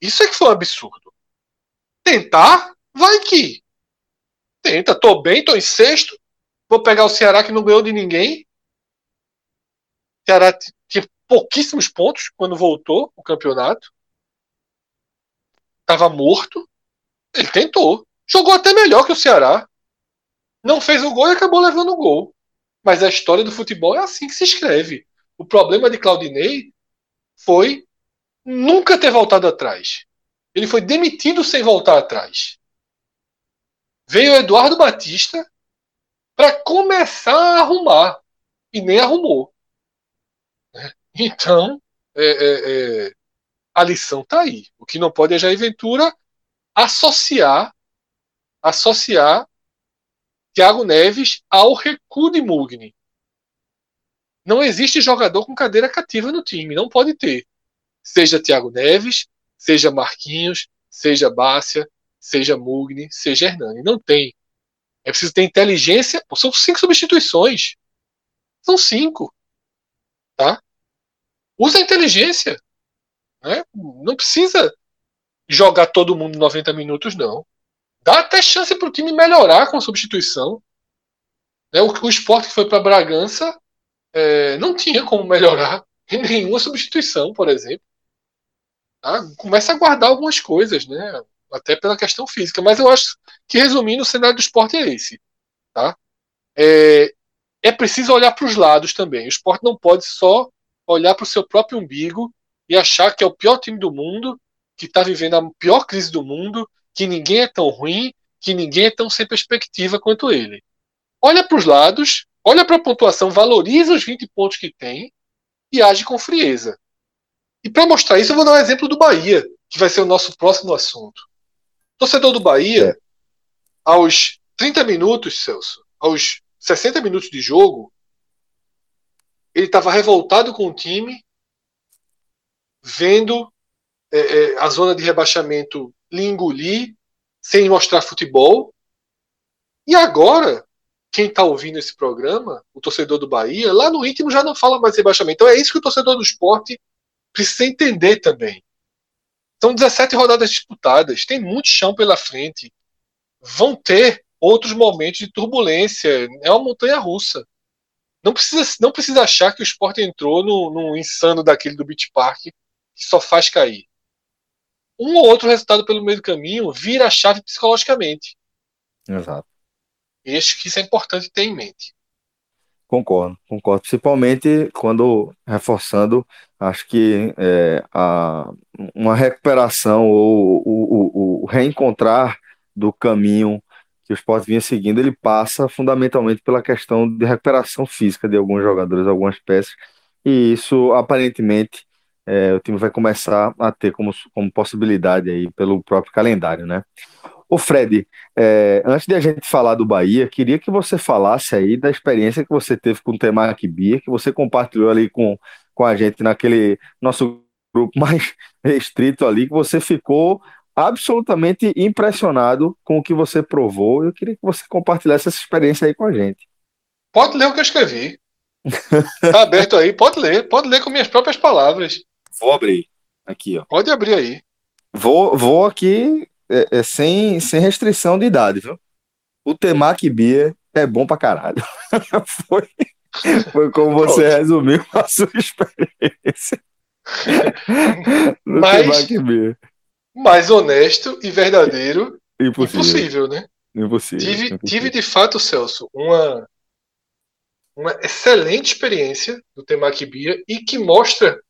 Isso é que foi um absurdo. Tentar, vai que. Tenta, tô bem, tô em sexto. Vou pegar o Ceará que não ganhou de ninguém. O Ceará tinha pouquíssimos pontos quando voltou o campeonato. Tava morto. Ele tentou. Jogou até melhor que o Ceará. Não fez o gol e acabou levando o gol. Mas a história do futebol é assim que se escreve. O problema de Claudinei foi nunca ter voltado atrás. Ele foi demitido sem voltar atrás. Veio Eduardo Batista para começar a arrumar. E nem arrumou. Né? Então, é, é, é, a lição está aí. O que não pode é Jair Ventura associar associar Thiago Neves ao recuo de Mugni. Não existe jogador com cadeira cativa no time, não pode ter. Seja Thiago Neves, seja Marquinhos, seja Bácia, seja Mugni, seja Hernani. Não tem. É preciso ter inteligência. São cinco substituições. São cinco. Tá? Usa a inteligência. Né? Não precisa jogar todo mundo 90 minutos, não. Dá até chance para o time melhorar com a substituição. Né? O, o esporte que foi para Bragança é, não tinha como melhorar [laughs] em nenhuma substituição, por exemplo. Tá? Começa a guardar algumas coisas, né? até pela questão física. Mas eu acho que, resumindo, o cenário do esporte é esse. Tá? É, é preciso olhar para os lados também. O esporte não pode só olhar para o seu próprio umbigo e achar que é o pior time do mundo, que está vivendo a pior crise do mundo, que ninguém é tão ruim, que ninguém é tão sem perspectiva quanto ele. Olha para os lados, olha para a pontuação, valoriza os 20 pontos que tem e age com frieza. E para mostrar isso, eu vou dar um exemplo do Bahia, que vai ser o nosso próximo assunto. Torcedor do Bahia, é. aos 30 minutos, Celso, aos 60 minutos de jogo, ele estava revoltado com o time, vendo é, é, a zona de rebaixamento lhe engolir, sem mostrar futebol. E agora, quem está ouvindo esse programa, o torcedor do Bahia, lá no íntimo já não fala mais rebaixamento. Então é isso que o torcedor do esporte precisa entender também. São 17 rodadas disputadas, tem muito chão pela frente. Vão ter outros momentos de turbulência. É uma montanha russa. Não precisa, não precisa achar que o esporte entrou no, no insano daquele do Beach Park que só faz cair. Um ou outro resultado pelo meio do caminho vira a chave psicologicamente. Exato. Acho que isso é importante ter em mente. Concordo, concordo. Principalmente quando reforçando, acho que é, a, uma recuperação ou o, o, o, reencontrar do caminho que o esporte vinha seguindo, ele passa fundamentalmente pela questão de recuperação física de alguns jogadores, algumas peças, e isso aparentemente é, o time vai começar a ter como, como possibilidade aí pelo próprio calendário, né? Ô Fred, é, antes de a gente falar do Bahia, queria que você falasse aí da experiência que você teve com o Temaki Bia, que você compartilhou ali com, com a gente naquele nosso grupo [laughs] mais restrito ali, que você ficou absolutamente impressionado com o que você provou. Eu queria que você compartilhasse essa experiência aí com a gente. Pode ler o que eu escrevi. Tá aberto aí, pode ler, pode ler com minhas próprias palavras. Vou abrir aqui, ó. Pode abrir aí. Vou, vou aqui é, é, sem, sem restrição de idade, viu? O Temaki Beer é bom pra caralho. [laughs] foi, foi como você resumiu a sua experiência. [laughs] Mas-. Mais honesto e verdadeiro, Impossível. impossível, né? Impossível. Tive, impossível. tive de fato, Celso, uma, uma excelente experiência do Temaki Bia e que mostra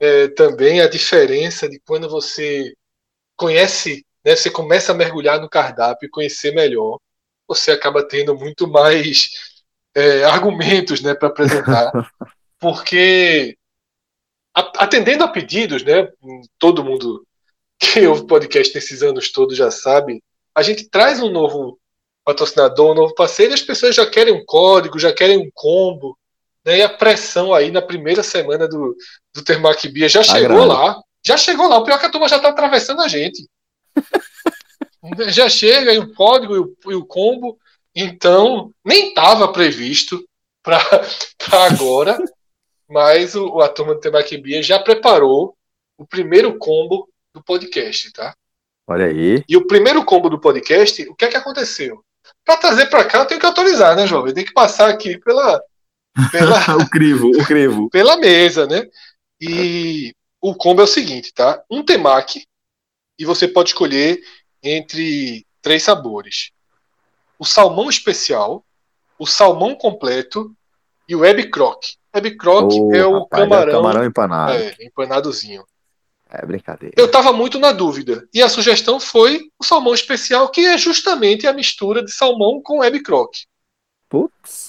eh, também a diferença de quando você conhece, né, você começa a mergulhar no cardápio e conhecer melhor, você acaba tendo muito mais eh, argumentos né, para apresentar, [laughs] porque atendendo a pedidos, né, todo mundo que ouve podcast nesses anos todos já sabe, a gente traz um novo patrocinador, um novo parceiro, e as pessoas já querem um código, já querem um combo. Né? E a pressão aí na primeira semana do, do Termac Bia já chegou Agrada. lá. Já chegou lá. O pior é que a turma já está atravessando a gente. [laughs] já chega aí o código e o, e o combo. Então, nem estava previsto para [laughs] agora, mas o, a turma do Termac Bia já preparou o primeiro combo do podcast, tá? Olha aí. E o primeiro combo do podcast, o que é que aconteceu? Para trazer para cá, eu tenho que autorizar, né, jovem? Tem que passar aqui pela, pela, [laughs] o crivo, o crivo. pela mesa, né? E o combo é o seguinte, tá? Um temaki, e você pode escolher entre três sabores: o salmão especial, o salmão completo e o Web Croc. Web Croc Ô, é o rapaz, camarão, camarão empanado. é, empanadozinho. É, brincadeira. Eu estava muito na dúvida. E a sugestão foi o salmão especial, que é justamente a mistura de salmão com web croc. Putz.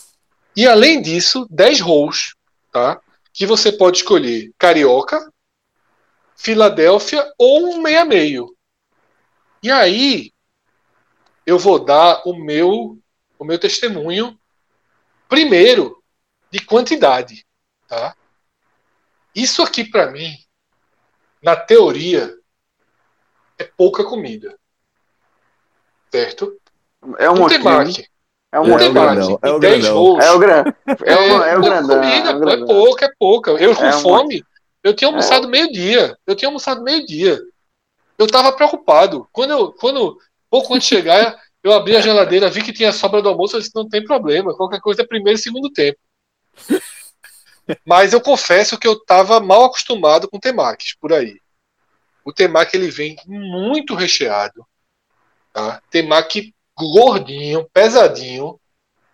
E além disso, 10 rolls, tá? Que você pode escolher carioca, Filadélfia ou um meia meio. E aí eu vou dar o meu o meu testemunho primeiro de quantidade, tá? Isso aqui para mim, na teoria, é pouca comida. Certo? É um Um monstrinho. É um Um É o grandão, é o e 10 grandão. rolls. É o grande. É, o, é o pouca grandão. comida, é o é grandão. pouca, é pouca. Eu com É um fome, eu tinha almoçado meio-dia. Eu tinha almoçado meio-dia. Eu tava preocupado. Quando eu, quando, pouco antes de chegar, [laughs] eu abri a geladeira, vi que tinha sobra do almoço, eu disse, não tem problema, qualquer coisa é primeiro e segundo tempo. [laughs] Mas eu confesso que eu estava mal acostumado com temakis por aí. O temaki ele vem muito recheado, tá? Temaki gordinho, pesadinho,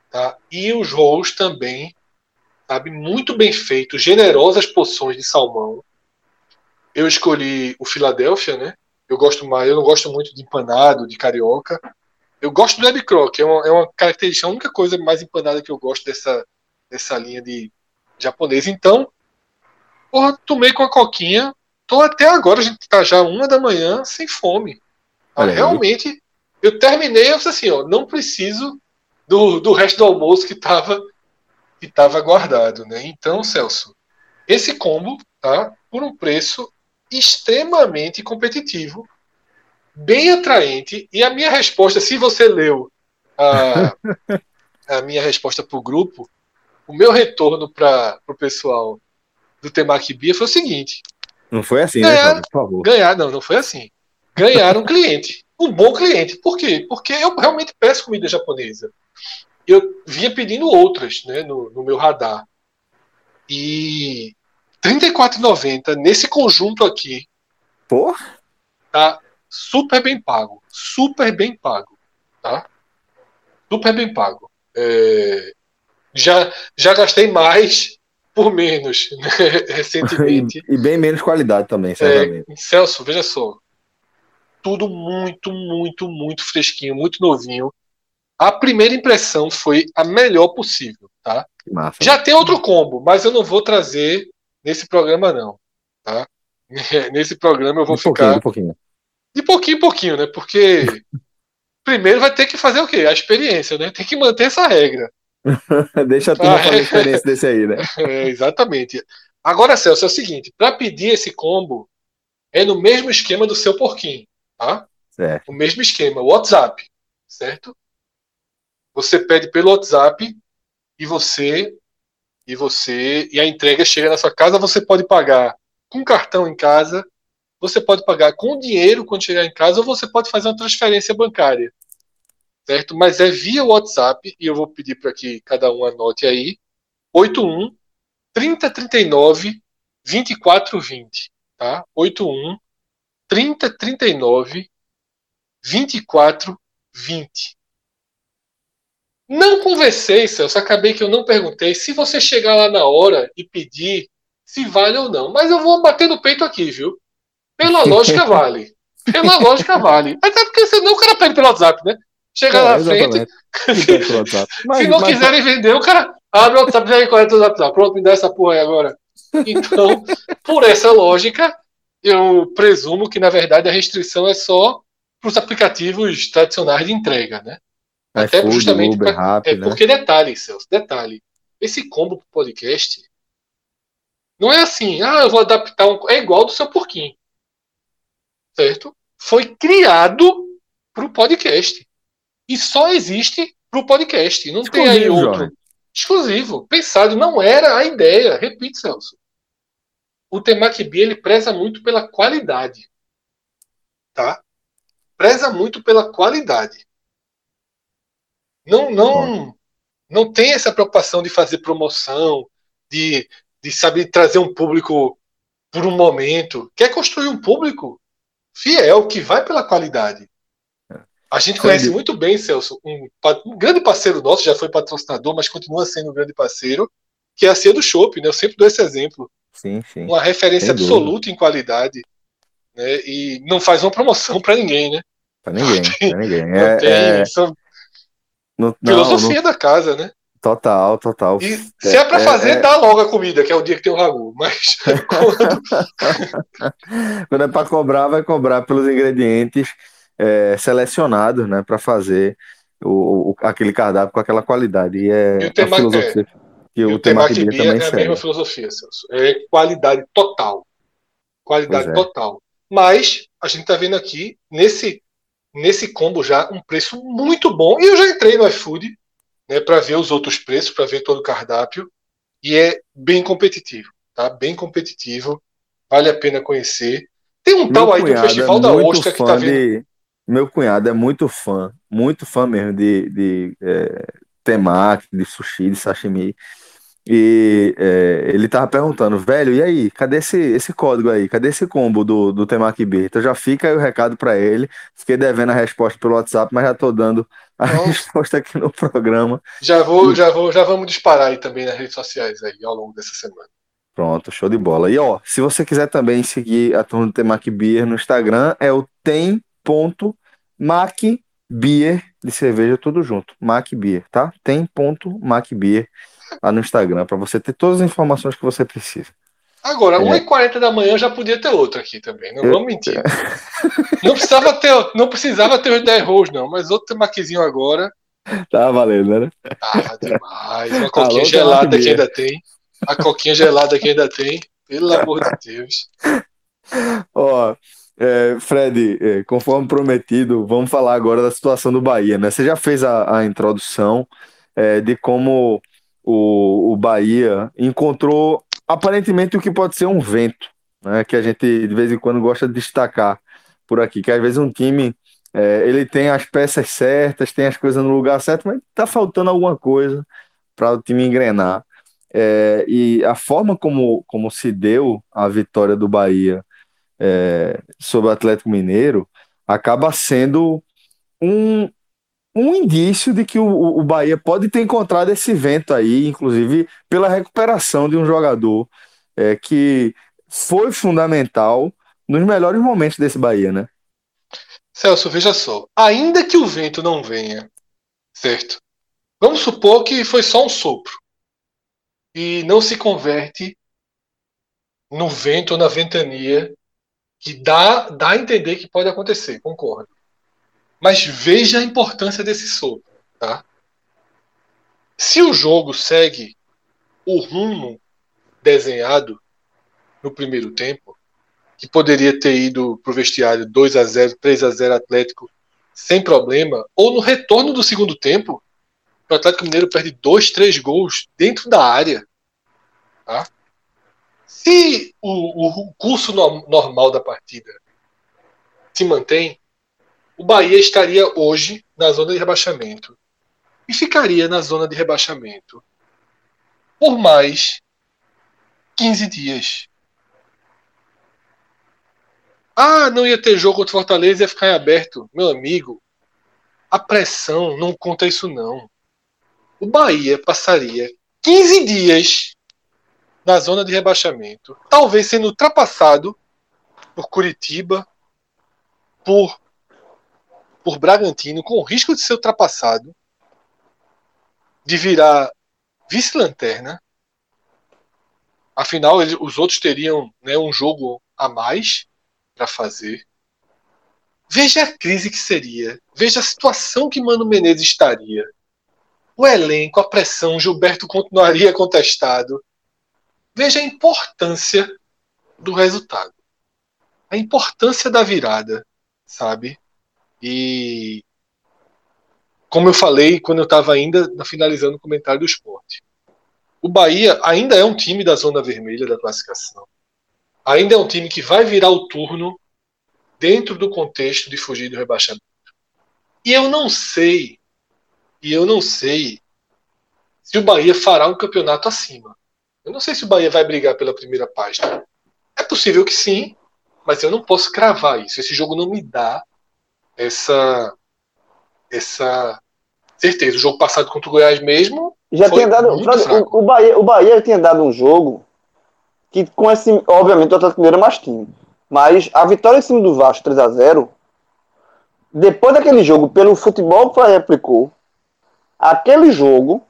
tá? E os rolls também, sabe, muito bem feito, generosas porções de salmão. Eu escolhi o Philadelphia, né? Eu gosto mais, eu não gosto muito de empanado, de carioca. Eu gosto do Croc, é uma, é uma característica, a única coisa mais empanada que eu gosto dessa, dessa linha de japonês. Então, porra, tomei com a coquinha. Tô até agora, a gente tá já uma da manhã, sem fome. Realmente, eu terminei, eu disse assim, ó, não preciso do, do resto do almoço que tava, que tava guardado, né? Então, Celso, esse combo, tá? Por um preço extremamente competitivo, bem atraente. E a minha resposta, se você leu a, [laughs] a minha resposta para o grupo, o meu retorno para o pessoal do Temaki Bia foi o seguinte: Não foi assim, né. Fábio? Por favor. ganhar, não, não foi assim. Ganhar um cliente, um bom cliente. Por quê? Porque eu realmente peço comida japonesa. Eu vinha pedindo outras, né, no, no meu radar. E R$ 34,90 nesse conjunto aqui Pô, tá super bem pago. Super bem pago. Tá? Super bem pago. É, já, já gastei mais por menos né, [laughs] recentemente. e, e bem menos qualidade também, certamente. É, Celso, veja só. Tudo muito, muito, muito fresquinho, muito novinho. A primeira impressão foi a melhor possível, tá? Massa. Já tem outro combo, mas eu não vou trazer nesse programa, não. Tá? [laughs] Nesse programa eu vou pouquinho, ficar um pouquinho. de pouquinho em pouquinho, né? Porque [laughs] primeiro vai ter que fazer o quê? A experiência, né? Tem que manter essa regra. [laughs] Deixa a turma Ah, fazer a experiência desse aí, né? É, exatamente. Agora, Celso, é o seguinte: para pedir esse combo, é no mesmo esquema do seu porquinho. Tá? Certo. O mesmo esquema, o WhatsApp, certo? Você pede pelo WhatsApp e você e você e a entrega chega na sua casa, você pode pagar com cartão em casa, você pode pagar com dinheiro quando chegar em casa ou você pode fazer uma transferência bancária. Certo? Mas é via WhatsApp e eu vou pedir para que cada um anote aí. 81 3039 2420, tá? 81 3039 2420. Não conversei, Celso, acabei que eu não perguntei se você chegar lá na hora e pedir se vale ou não. Mas eu vou bater no peito aqui, viu? Pela [laughs] lógica vale. Pela lógica vale. Até porque senão o cara pede pelo WhatsApp, né? Chega É, na frente. [laughs] Mas- se não mas- quiserem vender, o cara abre o WhatsApp e aí qual é o teu WhatsApp? Pronto, me dá essa porra aí agora. Então, por essa lógica, eu presumo que na verdade a restrição é só para os aplicativos tradicionais de entrega, né? Até iFood, justamente Uber, pra- Rappi, É né? porque detalhe, Celso, detalhe. Esse combo pro podcast não é assim, ah, eu vou adaptar um. É igual do seu porquinho. Certo? Foi criado pro podcast. E só existe pro podcast. Não tem aí outro. jovem. Exclusivo. Pensado. Não era a ideia. Repito, Celso. O Temaki B, ele preza muito pela qualidade. Tá? Preza muito pela qualidade. Não, não, não tem essa preocupação de fazer promoção, de, de saber trazer um público por um momento. Quer construir um público fiel, que vai pela qualidade. A gente conhece muito bem, Celso, um, um grande parceiro nosso, já foi patrocinador, mas continua sendo um grande parceiro, que é a Cia do Chopp, né? Eu sempre dou esse exemplo. Sim, sim. Uma referência absoluta em qualidade. Né? E não faz uma promoção para ninguém, né? Pra ninguém, pra ninguém. Não É, tem é, não, não, filosofia da casa, né? total, total. E se é pra É, fazer, é. dá logo a comida, que é o dia que tem o ragu. Mas [laughs] quando [laughs] Quando é para cobrar, vai cobrar pelos ingredientes é, selecionados, né, para fazer o, o- aquele cardápio com aquela qualidade. E é E o a temaki- filosofia que e o o temaki bia também é a mesma filosofia, Celso. É qualidade total. Qualidade é. total. Mas a gente tá vendo aqui, nesse, nesse combo já, um preço muito bom. E eu já entrei no iFood né, para ver os outros preços, para ver todo o cardápio. E é bem competitivo. Tá? Bem competitivo. Vale a pena conhecer. Tem um tal aí do cunhado Festival é da Ostra que fã tá vendo. de- Meu cunhado é muito fã, muito fã mesmo de, de é, temaki, de sushi, de sashimi. E é, ele tava perguntando, velho, e aí, cadê esse, esse código aí? Cadê esse combo do, do Temaki B? Então já fica aí o recado pra ele. Fiquei devendo a resposta pelo WhatsApp, mas já tô dando a Nossa. [laughs] resposta aqui no programa. Já vou, já vou, já vamos disparar aí também nas redes sociais aí ao longo dessa semana. Pronto, show de bola. E ó, se você quiser também seguir a turma do Temaki Beer no Instagram, é o tem.macbeer de cerveja tudo junto. Mac Beer, tá? Tem.macbeer lá no Instagram para você ter todas as informações que você precisa. Agora, É. 1h40 da manhã já podia ter outra aqui também, não Eu- vamos mentir. [laughs] Não precisava ter, não precisava ter os 10 rolls, não, mas outro maquizinho agora Tá valendo, né? tava demais. Uma Alô, coquinha Temaki gelada que ainda tem. A coquinha gelada que ainda tem. Pelo amor de Deus. [laughs] Ó, é, Fred, é, conforme prometido, vamos falar agora da situação do Bahia, né? Você já fez a, a introdução é, de como o, o Bahia encontrou aparentemente o que pode ser um vento, né? Que a gente de vez em quando gosta de destacar por aqui, que às vezes um time é, ele tem as peças certas, tem as coisas no lugar certo, mas tá faltando alguma coisa para o time engrenar. É, e a forma como, como se deu a vitória do Bahia é, sobre o Atlético Mineiro acaba sendo um, um indício de que o, o Bahia pode ter encontrado esse vento aí, inclusive pela recuperação de um jogador é, que foi fundamental nos melhores momentos desse Bahia, né? Celso, veja só. Ainda que o vento não venha, certo? Vamos supor que foi só um sopro. E não se converte no vento ou na ventania que dá, dá a entender que pode acontecer, concordo. Mas veja a importância desse sopro, tá? Se o jogo segue o rumo desenhado no primeiro tempo, que poderia ter ido para o vestiário 2 a 0 3 a 0 Atlético sem problema, ou no retorno do segundo tempo, o Atlético Mineiro perde dois, três gols dentro da área. Tá? Se o, o curso no, normal da partida se mantém, o Bahia estaria hoje na zona de rebaixamento e ficaria na zona de rebaixamento por mais 15 dias. Ah, não ia ter jogo contra o Fortaleza, ia ficar em aberto. Meu amigo, a pressão não conta isso não. O Bahia passaria 15 dias na zona de rebaixamento, talvez sendo ultrapassado por Curitiba, por por Bragantino, com o risco de ser ultrapassado, de virar vice-lanterna. Afinal, ele, os outros teriam né, um jogo a mais para fazer. Veja a crise que seria. Veja a situação que Mano Menezes estaria. O elenco, a pressão, Gilberto continuaria [laughs] contestado. Veja a importância do resultado. A importância da virada, sabe? E como eu falei quando eu estava ainda finalizando o comentário do esporte, o Bahia ainda é um time da zona vermelha da classificação ainda é um time que vai virar o turno dentro do contexto de fugir do rebaixamento. E eu não sei, e eu não sei se o Bahia fará um campeonato acima. Eu não sei se o Bahia vai brigar pela primeira página. É possível que sim, mas eu não posso cravar isso. Esse jogo não me dá essa essa certeza. O jogo passado contra o Goiás mesmo já tinha dado o, o, Bahia, o Bahia tinha dado um jogo que com esse, obviamente, o Atlético Mineiro é mais time. Mas a vitória em cima do Vasco 3 a 0 depois daquele jogo, pelo futebol que replicou, aquele jogo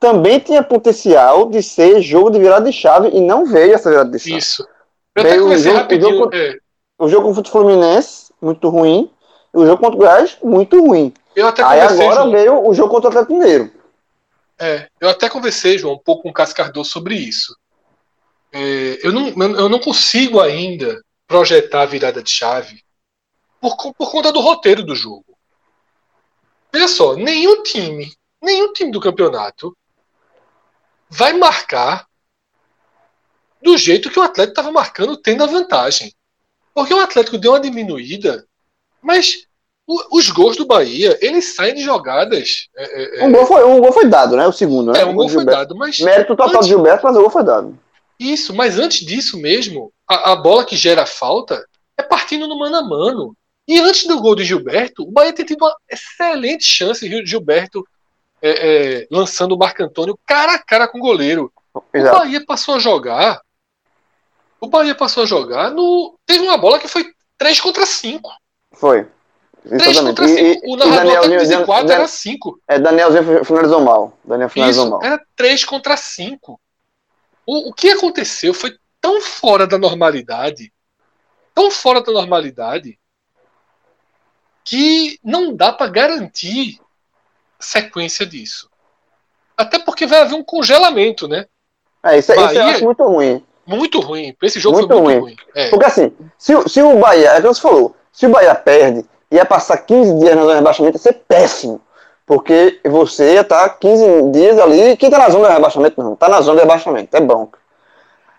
também tinha potencial de ser jogo de virada de chave e não veio essa virada de chave. Isso. Eu veio o jogo, o jogo, é. o jogo contra o Fluminense, muito ruim, e o jogo contra o Goiás, muito ruim. Aí agora João. veio o jogo contra o Atlético Mineiro. É, eu até conversei, João, um pouco com o Cássio sobre isso é, eu, não, eu não consigo ainda projetar a virada de chave por, por conta do roteiro do jogo. Veja só, nenhum time, nenhum time do campeonato vai marcar do jeito que o Atlético estava marcando, tendo a vantagem. Porque o Atlético deu uma diminuída, mas o, os gols do Bahia, eles saem de jogadas. É, é, um, gol foi, um gol foi dado, né? O segundo, né? É, um gol foi dado, mas. Mérito total antes, do Gilberto, mas o gol foi dado. Isso, mas antes disso mesmo, a, a bola que gera falta é partindo no mano a mano. E antes do gol de Gilberto, o Bahia tem tido uma excelente chance de Gilberto é, é, lançando o Marco Antônio cara a cara com o goleiro. Exato. O Bahia passou a jogar. O Bahia passou a jogar no. Teve uma bola que foi 3 contra 5. Foi. 3 contra 5. O narrador até disse 4 era 5. É, Danielzinho finalizou mal. Daniel finalizou Isso, mal. Era 3 contra 5. O, o que aconteceu foi tão fora da normalidade, tão fora da normalidade, que não dá para garantir sequência disso. Até porque vai haver um congelamento, né? É, isso, Bahia, isso eu acho muito ruim. Muito ruim. Esse jogo muito foi muito ruim. ruim. É. Porque assim, se, se o Bahia, é o que você falou, se o Bahia perde, ia passar 15 dias na zona de rebaixamento, ia ser péssimo. Porque você ia estar 15 dias ali. Quem está na zona de rebaixamento, não. Está na zona de rebaixamento. É bronca.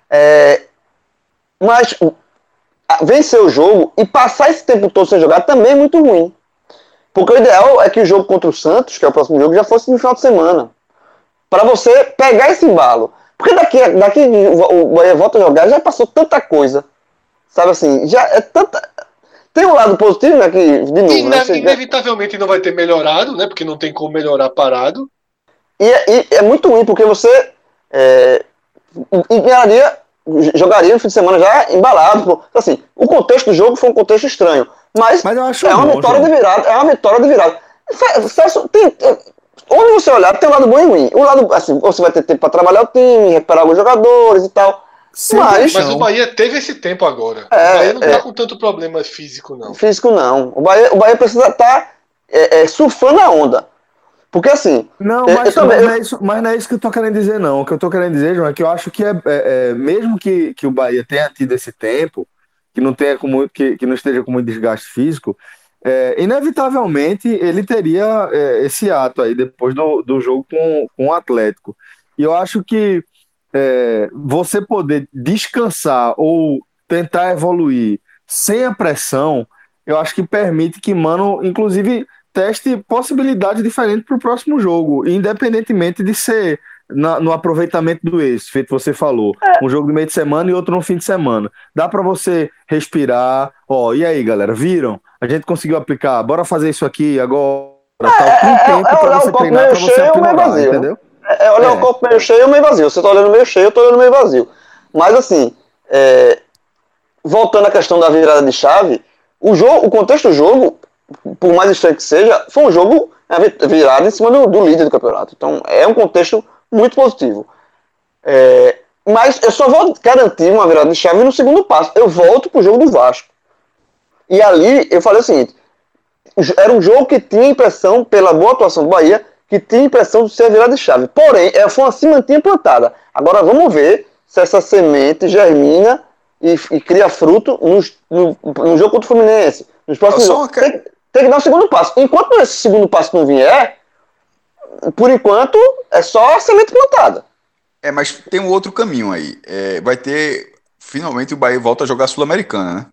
É, mas vencer o jogo e passar esse tempo todo sem jogar também é muito ruim. Porque o ideal é que o jogo contra o Santos, que é o próximo jogo, já fosse no final de semana. Para você pegar esse embalo. Porque daqui, daqui o Bahia volta a jogar, já passou tanta coisa. Sabe assim, já é tanta. Tem um lado positivo, né? Que, de novo, Ine né, inevitavelmente não vai ter melhorado, né? Porque não tem como melhorar parado. E, é, e é muito ruim, porque você é, ganharia, jogaria no fim de semana já embalado. Assim, o contexto do jogo foi um contexto estranho. Mas, mas é uma bom, vitória João. de virada. É uma vitória de virada. Tem, onde você olhar, tem um lado bom e ruim. O lado, assim, você vai ter tempo para trabalhar o time, recuperar alguns jogadores e tal. Mas, mas, o Bahia teve esse tempo agora. É, o Bahia não tá é, tá com tanto problema físico, não. Físico não. O Bahia, o Bahia precisa estar tá, é, é, surfando a onda. Porque assim. Não, mas, também, não é isso, mas não é isso que eu tô querendo dizer, não. O que eu tô querendo dizer, João, é que eu acho que é, é, é mesmo que, que o Bahia tenha tido esse tempo, que não tenha com muito, que, que não esteja com muito desgaste físico, é, inevitavelmente ele teria é, esse ato aí depois do, do jogo com, com o Atlético. E eu acho que é, você poder descansar ou tentar evoluir sem a pressão, eu acho que permite que Mano, inclusive, teste possibilidades diferentes para o próximo jogo, independentemente de ser na, no aproveitamento do êxito, feito você falou. É. Um jogo no meio de semana e outro no fim de semana. Dá para você respirar. Ó, e aí, galera, viram? A gente conseguiu aplicar. Bora fazer isso aqui agora. É, tá, um é, tempo é, é você treinar, para você aprimorar, vazio, entendeu? É, é olhar é. o copo meio cheio ou meio vazio. Você tá olhando meio cheio, eu tô olhando meio vazio. Mas assim, é, voltando à questão da virada de chave, o jogo, o contexto do jogo, por mais estranho que seja, foi um jogo virado em cima do, do líder do campeonato. Então é um contexto muito positivo. É, mas eu só vou garantir uma virada de chave no segundo passo. Eu volto pro jogo do Vasco. E ali eu falei o seguinte: era um jogo que tinha impressão, pela boa atuação do Bahia, que tinha impressão de ser a virada de chave. Porém, é, foi uma sementinha plantada. Agora vamos ver se essa semente germina e, e cria fruto no, no, no, jogo contra o Fluminense. Nos próximos jogos. Tem, tem, que dar o segundo passo. Enquanto esse segundo passo não vier, por enquanto, é só a semente plantada. É, mas tem um outro caminho aí. É, vai ter. Finalmente o Bahia volta a jogar Sul-Americana, né?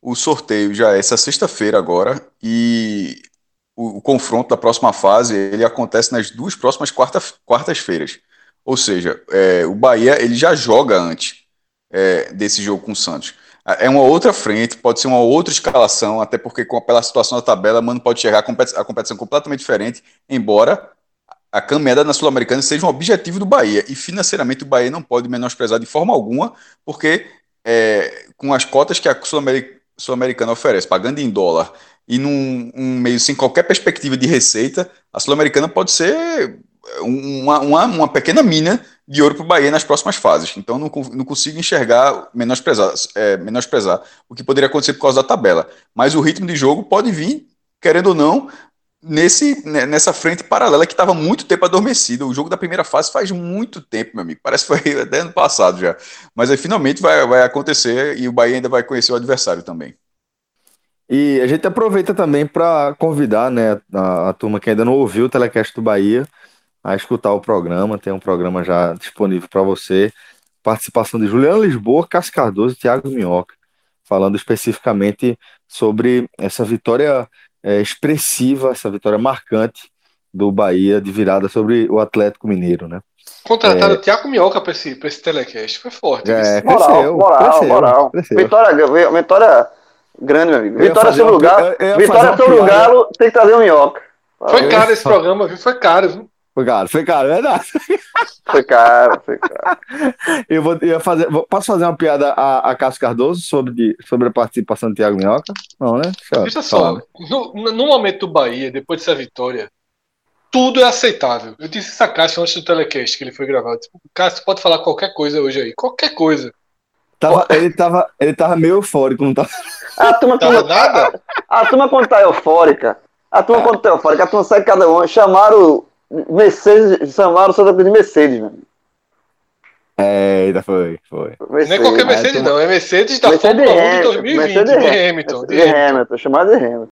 O sorteio já é essa sexta-feira agora e o, o, confronto da próxima fase ele acontece nas duas próximas quarta, quartas-feiras. Ou seja, é, o Bahia ele já joga antes é, desse jogo com o Santos. É uma outra frente, pode ser uma outra escalação, até porque com, pela situação da tabela, mano, pode chegar a competição, a competição completamente diferente, embora a caminhada na Sul-Americana seja um objetivo do Bahia. E financeiramente o Bahia não pode menosprezar de forma alguma, porque é, com as cotas que a Sul-Americana oferece, pagando em dólar, e num um meio sem qualquer perspectiva de receita, a Sul-Americana pode ser uma, uma, uma, pequena mina de ouro para o Bahia nas próximas fases. Então não, não consigo enxergar, menosprezar, é, menosprezar o que poderia acontecer por causa da tabela. Mas o ritmo de jogo pode vir, querendo ou não, nesse, né, nessa frente paralela que estava muito tempo adormecida. O jogo da primeira fase faz muito tempo, meu amigo. Parece que foi [laughs] até ano passado já. Mas aí finalmente vai, vai acontecer e o Bahia ainda vai conhecer o adversário também. E a gente aproveita também para convidar né, a, a, turma que ainda não ouviu o Telecast do Bahia a escutar o programa. Tem um programa já disponível para você. Participação de Juliano Lisboa, Cássio Cardoso e Thiago Minhoca, falando especificamente sobre essa vitória é, expressiva, essa vitória marcante do Bahia de virada sobre o Atlético Mineiro, né? Contrataram é... o Thiago Minhoca para esse, esse telecast, foi forte. É, cresceu, moral, moral, cresceu, moral. Cresceu. Vitória, vitória grande, meu amigo. Vitória sobre o Galo. Vitória sobre o Galo, tem que trazer o Minhoca. Foi caro esse programa, viu? Foi caro, viu? Foi caro, foi caro, é verdade. Foi caro, foi caro. Eu vou eu fazer. Posso fazer uma piada a, a Cássio Cardoso sobre, sobre a participação do Thiago Minhoca? Não, né? Deixa, só, no, no, momento do Bahia, depois dessa vitória, tudo é aceitável. Eu disse essa Cássio antes do telecast que ele foi gravado. Tipo, Cássio, pode falar qualquer coisa hoje aí. Qualquer coisa. Tava, ele, tava, ele tava meio eufórico, não tava. A turma, tava nada? A, a turma quando tá eufórica, a turma quando tá eufórica, a turma sai cada um. Chamaram Mercedes, chamaram o Santa Cruz de Mercedes, mano. É, ainda foi, foi. Mercedes. Não é qualquer Mercedes, não. É Mercedes da Mercedes Fórmula 1 de 2020, Mercedes de Hamilton. De Hamilton, chamado de Hamilton.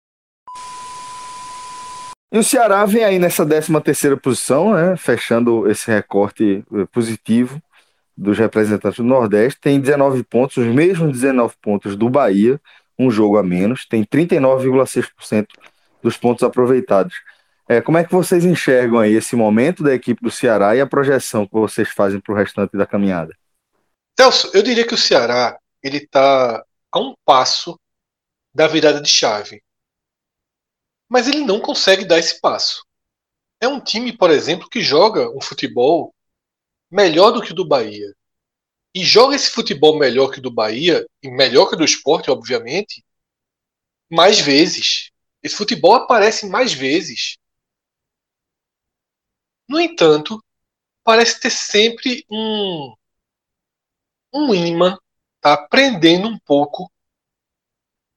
E o Ceará vem aí nessa 13 terceira posição, né, fechando esse recorte eh, positivo dos representantes do Nordeste, tem 19 pontos, os mesmos 19 pontos do Bahia, um jogo a menos, tem 39,6% dos pontos aproveitados. É, como é que vocês enxergam aí esse momento da equipe do Ceará e a projeção que vocês fazem para o restante da caminhada? Celso, eu diria que o Ceará ele está a um passo da virada de chave, mas ele não consegue dar esse passo. É um time, por exemplo, que joga um futebol melhor do que o do Bahia. E joga esse futebol melhor que o do Bahia, e melhor que o do esporte, obviamente, mais vezes. Esse futebol aparece mais vezes. No entanto, parece ter sempre um, um imã tá prendendo um pouco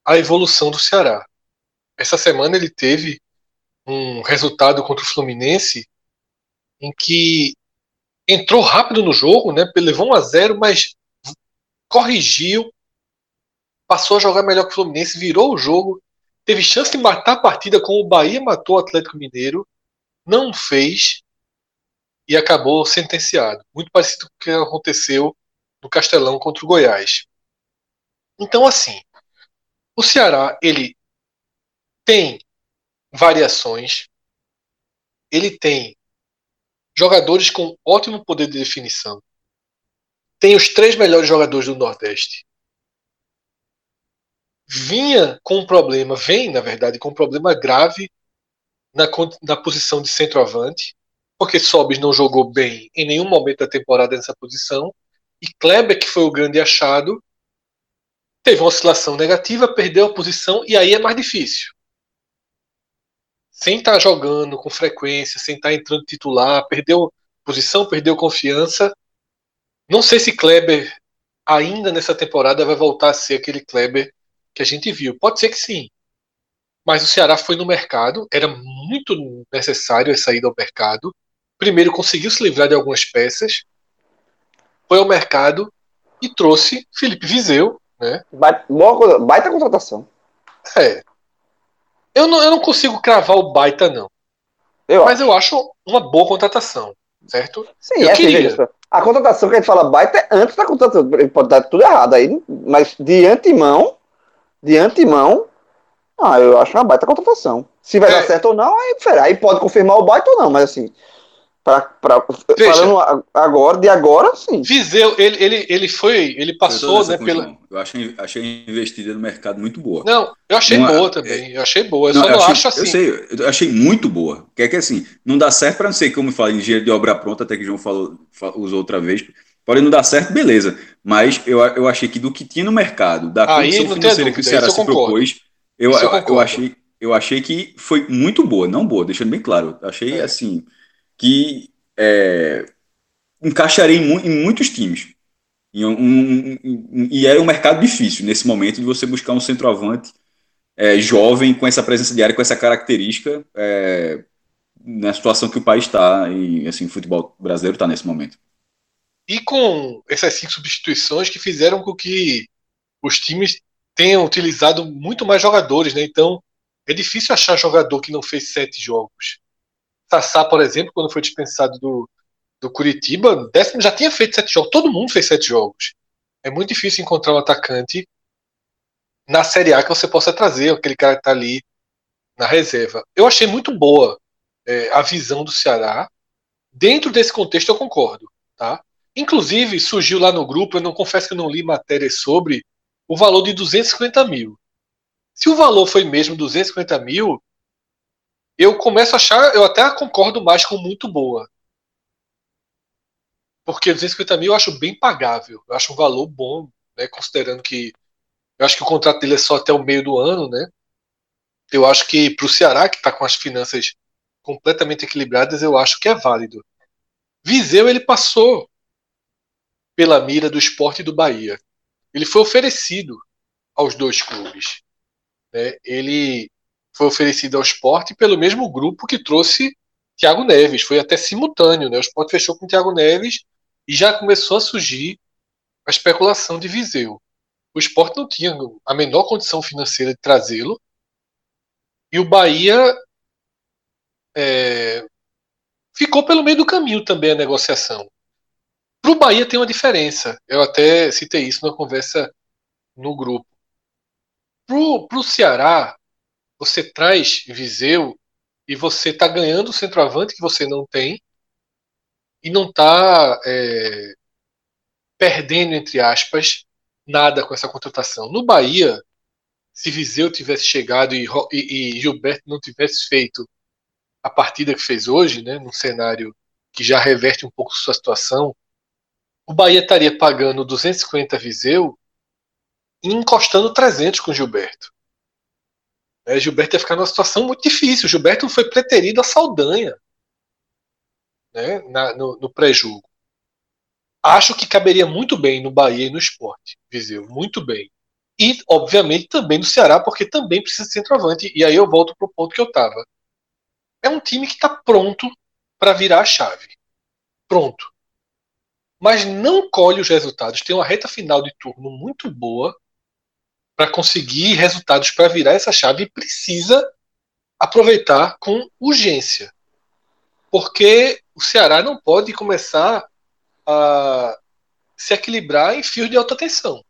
a evolução do Ceará. Essa semana ele teve um resultado contra o Fluminense em que entrou rápido no jogo, né? Levou 1 a 0, mas corrigiu, passou a jogar melhor que o Fluminense, virou o jogo, teve chance de matar a partida como o Bahia matou o Atlético Mineiro, não fez e acabou sentenciado. Muito parecido com o que aconteceu no Castelão contra o Goiás. Então, assim, o Ceará, ele tem variações, ele tem jogadores com ótimo poder de definição, tem os três melhores jogadores do Nordeste. Vinha com um problema, vem, na verdade, com um problema grave na, na posição de centroavante, porque Sobis não jogou bem em nenhum momento da temporada nessa posição, e Kleber, que foi o grande achado, teve uma oscilação negativa, perdeu a posição, e aí é mais difícil. Sem estar tá jogando com frequência, sem estar tá entrando titular, perdeu posição, perdeu confiança. Não sei se Kleber ainda nessa temporada vai voltar a ser aquele Kleber que a gente viu. Pode ser que sim. Mas o Ceará foi no mercado, era muito necessário a saída ao mercado. Primeiro conseguiu se livrar de algumas peças, foi ao mercado e trouxe Felipe Viseu, né? Baita, boa, baita contratação. É. Eu não, eu não consigo cravar o baita, não. Eu mas acho. eu acho uma boa contratação, certo? Sim, eu é assim, queria. Assim, a contratação que a gente fala baita é antes da contratação. Pode dar tudo errado aí, mas de antemão, de antemão, ah, eu acho uma baita contratação. Se vai é. dar certo ou não, aí, aí pode confirmar o baita ou não, mas assim, Pra, pra, falando agora, de agora, sim. Viseu, ele, ele, ele foi, ele passou, né, pela... Eu achei, achei investida no mercado muito boa. Não, eu achei Uma, boa também, eu achei boa, eu não, só não achei, acho assim. Eu sei, eu achei muito boa. Que é que assim, não dá certo para não sei como fala, engenheiro de obra pronta, até que o João falou, usou outra vez, pode não dar certo, beleza. Mas eu, eu achei que do que tinha no mercado, da condição financeira que o Ceará se propôs, eu, eu, eu, achei, eu achei que foi muito boa, não boa, deixando bem claro. Achei é. assim que é, encaixaria em, em, muitos times. E, um, um, e é um mercado difícil nesse momento de você buscar um centroavante é, jovem com essa presença diária, com essa característica é, na situação que o país está e assim o futebol brasileiro está nesse momento. E com essas cinco substituições que fizeram com que os times tenham utilizado muito mais jogadores, né? Então é difícil achar jogador que não fez sete jogos. Sassá, por exemplo, quando foi dispensado do, do Curitiba, décimo já tinha feito sete jogos. Todo mundo fez sete jogos. É muito difícil encontrar um atacante na Série A que você possa trazer, aquele cara que está ali na reserva. Eu achei muito boa é, a visão do Ceará. Dentro desse contexto, eu concordo. Tá? Inclusive, surgiu lá no grupo, eu não confesso que eu não li matérias sobre, o valor de 250 mil. Se o valor foi mesmo 250 mil, eu começo a achar, eu até concordo mais com muito boa. Porque 250 mil eu acho bem pagável. Eu acho um valor bom, né? Considerando que. Eu acho que o contrato dele é só até o meio do ano, né? Eu acho que para o Ceará, que está com as finanças completamente equilibradas, eu acho que é válido. Viseu, ele passou pela mira do esporte e do Bahia. Ele foi oferecido aos dois clubes. Né? Ele foi oferecido ao esporte pelo mesmo grupo que trouxe Thiago Neves. Foi até simultâneo, né? O esporte fechou com Thiago Neves e já começou a surgir a especulação de Viseu. O esporte não tinha a menor condição financeira de trazê-lo. E o Bahia é, ficou pelo meio do caminho também a negociação. Para o Bahia tem uma diferença. Eu até citei isso na conversa no grupo. Para o Ceará, você traz Viseu e você está ganhando o centroavante que você não tem e não está é, perdendo, entre aspas, nada com essa contratação. No Bahia, se Viseu tivesse chegado e, e, e Gilberto não tivesse feito a partida que fez hoje, né, num cenário que já reverte um pouco sua situação, o Bahia estaria pagando 250 Viseu e encostando 300 com Gilberto. É, Gilberto ia ficar numa situação muito difícil. Gilberto foi preterido a Saldanha né, na, no, no pré-julgo. Acho que caberia muito bem no Bahia e no esporte, Viseu, muito bem. E, obviamente, também no Ceará, porque também precisa de centroavante. E aí eu volto para o ponto que eu estava. É um time que está pronto para virar a chave. Pronto. Mas não colhe os resultados. Tem uma reta final de turno muito boa para conseguir resultados para virar essa chave precisa aproveitar com urgência. Porque o Ceará não pode começar a se equilibrar em fios de alta tensão.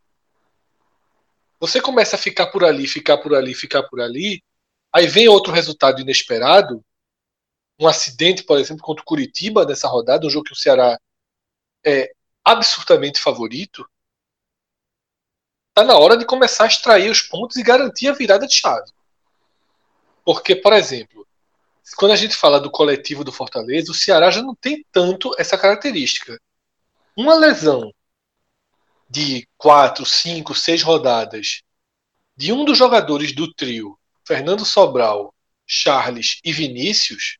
Você começa a ficar por ali, ficar por ali, ficar por ali, aí vem outro resultado inesperado, um acidente, por exemplo, contra o Curitiba nessa rodada, um jogo que o Ceará é absurdamente favorito, está na hora de começar a extrair os pontos e garantir a virada de chave. Porque, por exemplo, quando a gente fala do coletivo do Fortaleza, o Ceará já não tem tanto essa característica. Uma lesão de quatro, cinco, seis rodadas de um dos jogadores do trio, Fernando Sobral, Charles e Vinícius,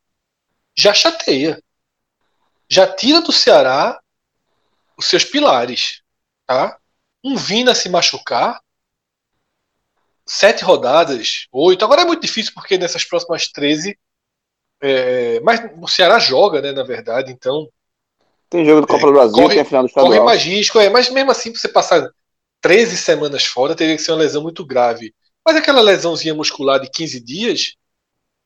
já chateia. Já tira do Ceará os seus pilares. Tá? Um Vina se machucar, sete rodadas, oito. Agora é muito difícil porque nessas próximas 13. É, mas o Ceará joga, né, na verdade, então. Tem jogo do Copa do Brasil, corre, tem a final do estadual. Corre mais risco, é, mas mesmo assim, você passar 13 semanas fora, teria que ser uma lesão muito grave. Mas aquela lesãozinha muscular de 15 dias,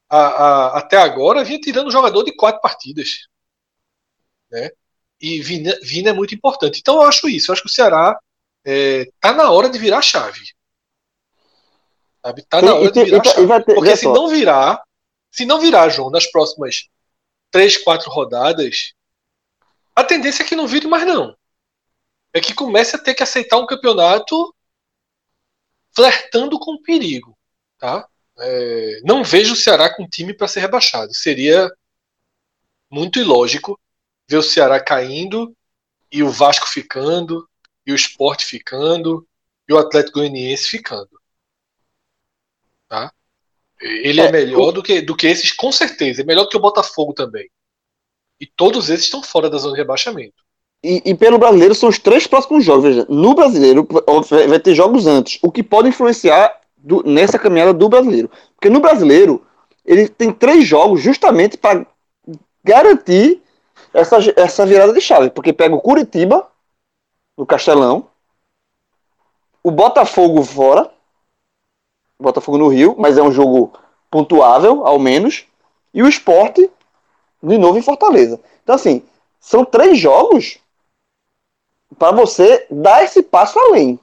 a, a, até agora, vinha tirando o jogador de quatro partidas. Né? E Vina, Vina é muito importante. Então eu acho isso. Eu acho que o Ceará é, tá na hora de virar a chave. Sabe? Tá na hora de virar a chave. Porque se não virar, se não virar, João, nas próximas três, quatro rodadas, a tendência é que não vire mais não. É que comece a ter que aceitar um campeonato flertando com o perigo, tá? É, não vejo o Ceará com time para ser rebaixado. Seria muito ilógico ver o Ceará caindo e o Vasco ficando, e o Sport ficando, e o Atlético Goianiense ficando. Tá? Ele é, é melhor o... do, que, do que esses, com certeza. É melhor do que o Botafogo também. E todos esses estão fora da zona de rebaixamento. E, e, pelo brasileiro são os três próximos jogos. Veja, no brasileiro vai ter jogos antes, o que pode influenciar do, nessa caminhada do brasileiro. Porque no brasileiro ele tem três jogos justamente para garantir essa, essa virada de chave. Porque pega o Curitiba, no Castelão, o Botafogo fora, Botafogo no Rio, mas é um jogo pontuável, ao menos, e o esporte de novo em Fortaleza. Então, assim, são três jogos para você dar esse passo além.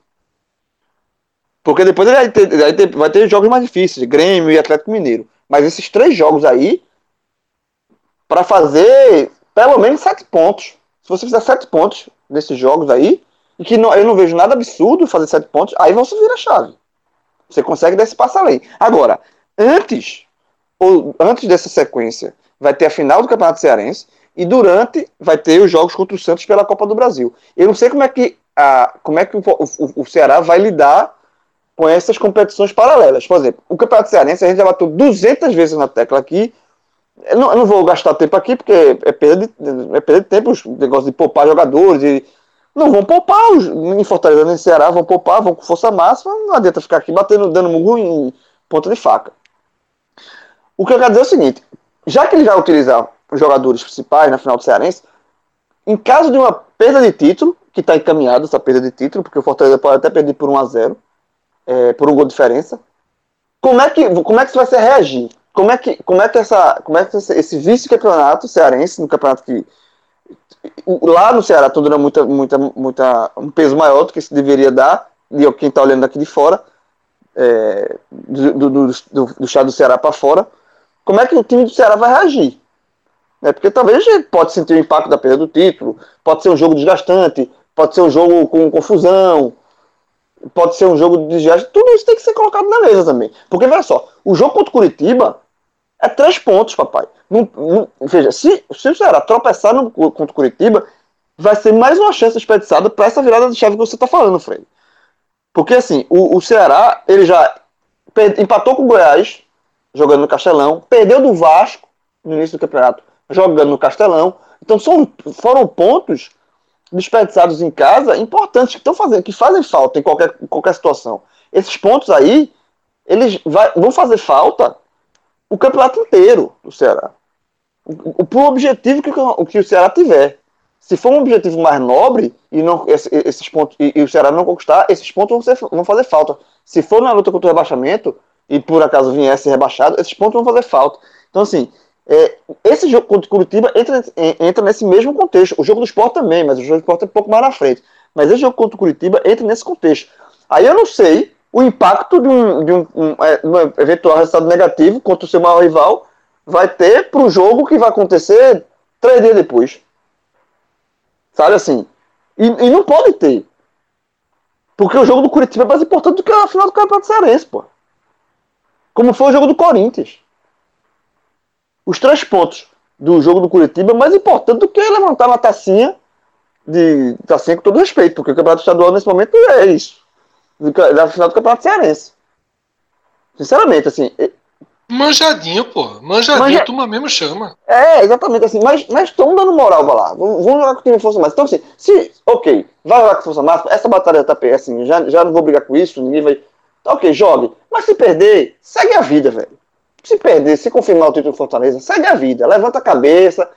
Porque depois vai ter, vai ter, vai ter jogos mais difíceis, Grêmio e Atlético Mineiro. Mas esses três jogos aí, para fazer pelo menos sete pontos. Se você fizer sete pontos nesses jogos aí, que não, eu não vejo nada absurdo fazer sete pontos, aí você vira a chave. Você consegue dar esse passo além. Agora, antes, ou antes dessa sequência, vai ter a final do Campeonato Cearense e durante vai ter os jogos contra o Santos pela Copa do Brasil. Eu não sei como é que, a, como é que o, o, o Ceará vai lidar com essas competições paralelas. Por exemplo, o Campeonato Cearense a gente já bateu 200 vezes na tecla aqui. Eu não, eu não vou gastar tempo aqui porque é perda de, é perda de tempo, os negócios de poupar jogadores. E, não vão poupar os, em Fortaleza nem Ceará, vão poupar, vão com força máxima. Não adianta ficar aqui batendo, dando murro em ponta de faca. O que eu quero dizer é o seguinte: já que ele vai utilizar os jogadores principais na final do Cearense, em caso de uma perda de título, que está encaminhada essa perda de título, porque o Fortaleza pode até perder por 1 a 0 é, por um gol de diferença. Como é que como é que vai se reagir? Como é que como é que essa como é que esse vice-campeonato cearense, no campeonato que lá no Ceará está dando muita muita muita um peso maior do que se deveria dar e quem está olhando daqui de fora é, do, do, do, do, do estado do Ceará para fora, como é que o time do Ceará vai reagir? É, porque talvez pode sentir o impacto da perda do título, pode ser um jogo desgastante, pode ser um jogo com confusão, pode ser um jogo de desgaste, tudo isso tem que ser colocado na mesa também. Porque, veja só, o jogo contra o Curitiba é três pontos, papai. Não, não, veja, se, se o Ceará tropeçar no, contra o Curitiba, vai ser mais uma chance desperdiçada para essa virada de chave que você está falando, Fred. Porque, assim, o, o Ceará, ele já empatou com o Goiás, jogando no Castelão, perdeu do Vasco no início do campeonato, jogando no Castelão. Então, são, foram pontos desperdiçados em casa importantes que estão fazendo, que fazem falta em qualquer, qualquer situação. Esses pontos aí, eles vai, vão fazer falta o campeonato inteiro do Ceará. O, o, objetivo que, o, que o Ceará tiver. Se for um objetivo mais nobre e não esses pontos e, e, o Ceará não conquistar, esses pontos vão, ser, vão fazer falta. se for na luta contra o rebaixamento, e por acaso viesse rebaixado, esses pontos vão fazer falta. Então, assim, é, esse jogo contra o Curitiba entra, entra nesse mesmo contexto. O jogo do esporte também, mas o jogo do esporte é um pouco mais na frente. Mas esse jogo contra o Curitiba entra nesse contexto. Aí eu não sei o impacto de um, de um, um, é, um eventual resultado negativo contra o seu maior rival vai ter para o jogo que vai acontecer três dias depois. Sabe assim? E, e, não pode ter. Porque o jogo do Curitiba é mais importante do que a final do Campeonato Cearense, pô. Como foi o jogo do Corinthians. Os três pontos do jogo do Curitiba é mais importante do que levantar uma tacinha de tacinha com todo respeito, porque o Campeonato Estadual nesse momento é isso. Da final do Campeonato Cearense. Sinceramente, assim, Manjadinho, pô. Manjadinho, Manja... turma mesmo chama. É, exatamente assim. Mas, mas estão dando moral pra lá. Vamos, vamos jogar com o time força máxima. Então, assim, se, ok, vai jogar com força máxima, essa batalha tá assim, já, já não vou brigar com isso, ninguém vai. Tá ok, jogue. Mas se perder, segue a vida, velho. Se perder, se confirmar o título do Fortaleza, segue a vida. Levanta a cabeça,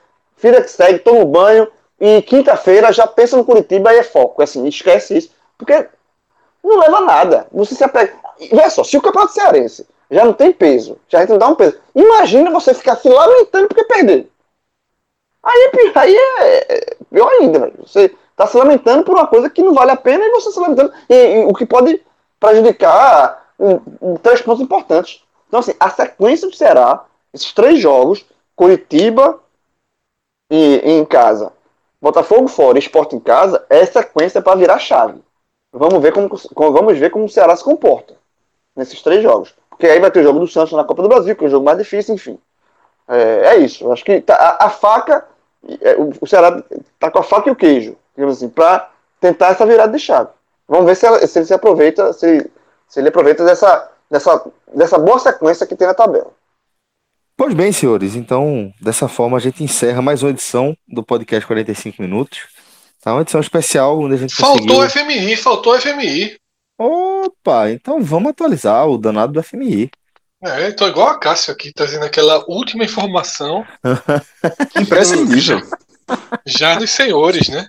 vida que segue, toma um banho. E quinta-feira já pensa no Curitiba e é foco. Assim, esquece isso. Porque não leva nada. Você se apega. Veja só, se o Campeonato Cearense já não tem peso. Já entra dá um peso. Imagina você ficar se lamentando porque perder. Aí, aí é, é pior ainda, velho. Você está se lamentando por uma coisa que não vale a pena e você se lamentando. E, e o que pode prejudicar um, um, três pontos importantes. Então, assim, a sequência do Ceará, esses três jogos, Curitiba e, e em casa, Botafogo fora e Esporte em casa, é sequência para virar chave. Vamos ver como, vamos ver como o Ceará se comporta nesses três jogos. Porque aí vai ter o jogo do Santos na Copa do Brasil, que é o jogo mais difícil, enfim. É, é isso. Acho que tá, a, a, faca, é, o Ceará tá com a faca e o queijo, digamos assim, para tentar essa virada de chave. Vamos ver se, ela, se ele se aproveita, se, se ele aproveita dessa, dessa, dessa boa sequência que tem na tabela. Pois bem, senhores, então dessa forma a gente encerra mais uma edição do podcast 45 minutos. Tá uma edição especial onde a gente Faltou conseguiu... FMI, faltou FMI. Opa, então vamos atualizar o danado do FMI. É, tô igual a Cássio aqui, trazendo aquela última informação. [laughs] Imprescindível. Já dos senhores, né?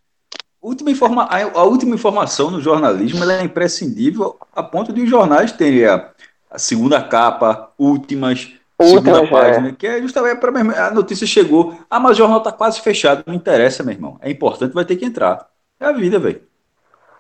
Última informa a, última informação no jornalismo é imprescindível a ponto de os jornais terem a, a segunda capa, últimas, segunda é. página, que é justamente para a notícia chegou. Ah, mas o jornal tá quase fechado, não interessa, meu irmão. É importante, vai ter que entrar. É a vida, velho.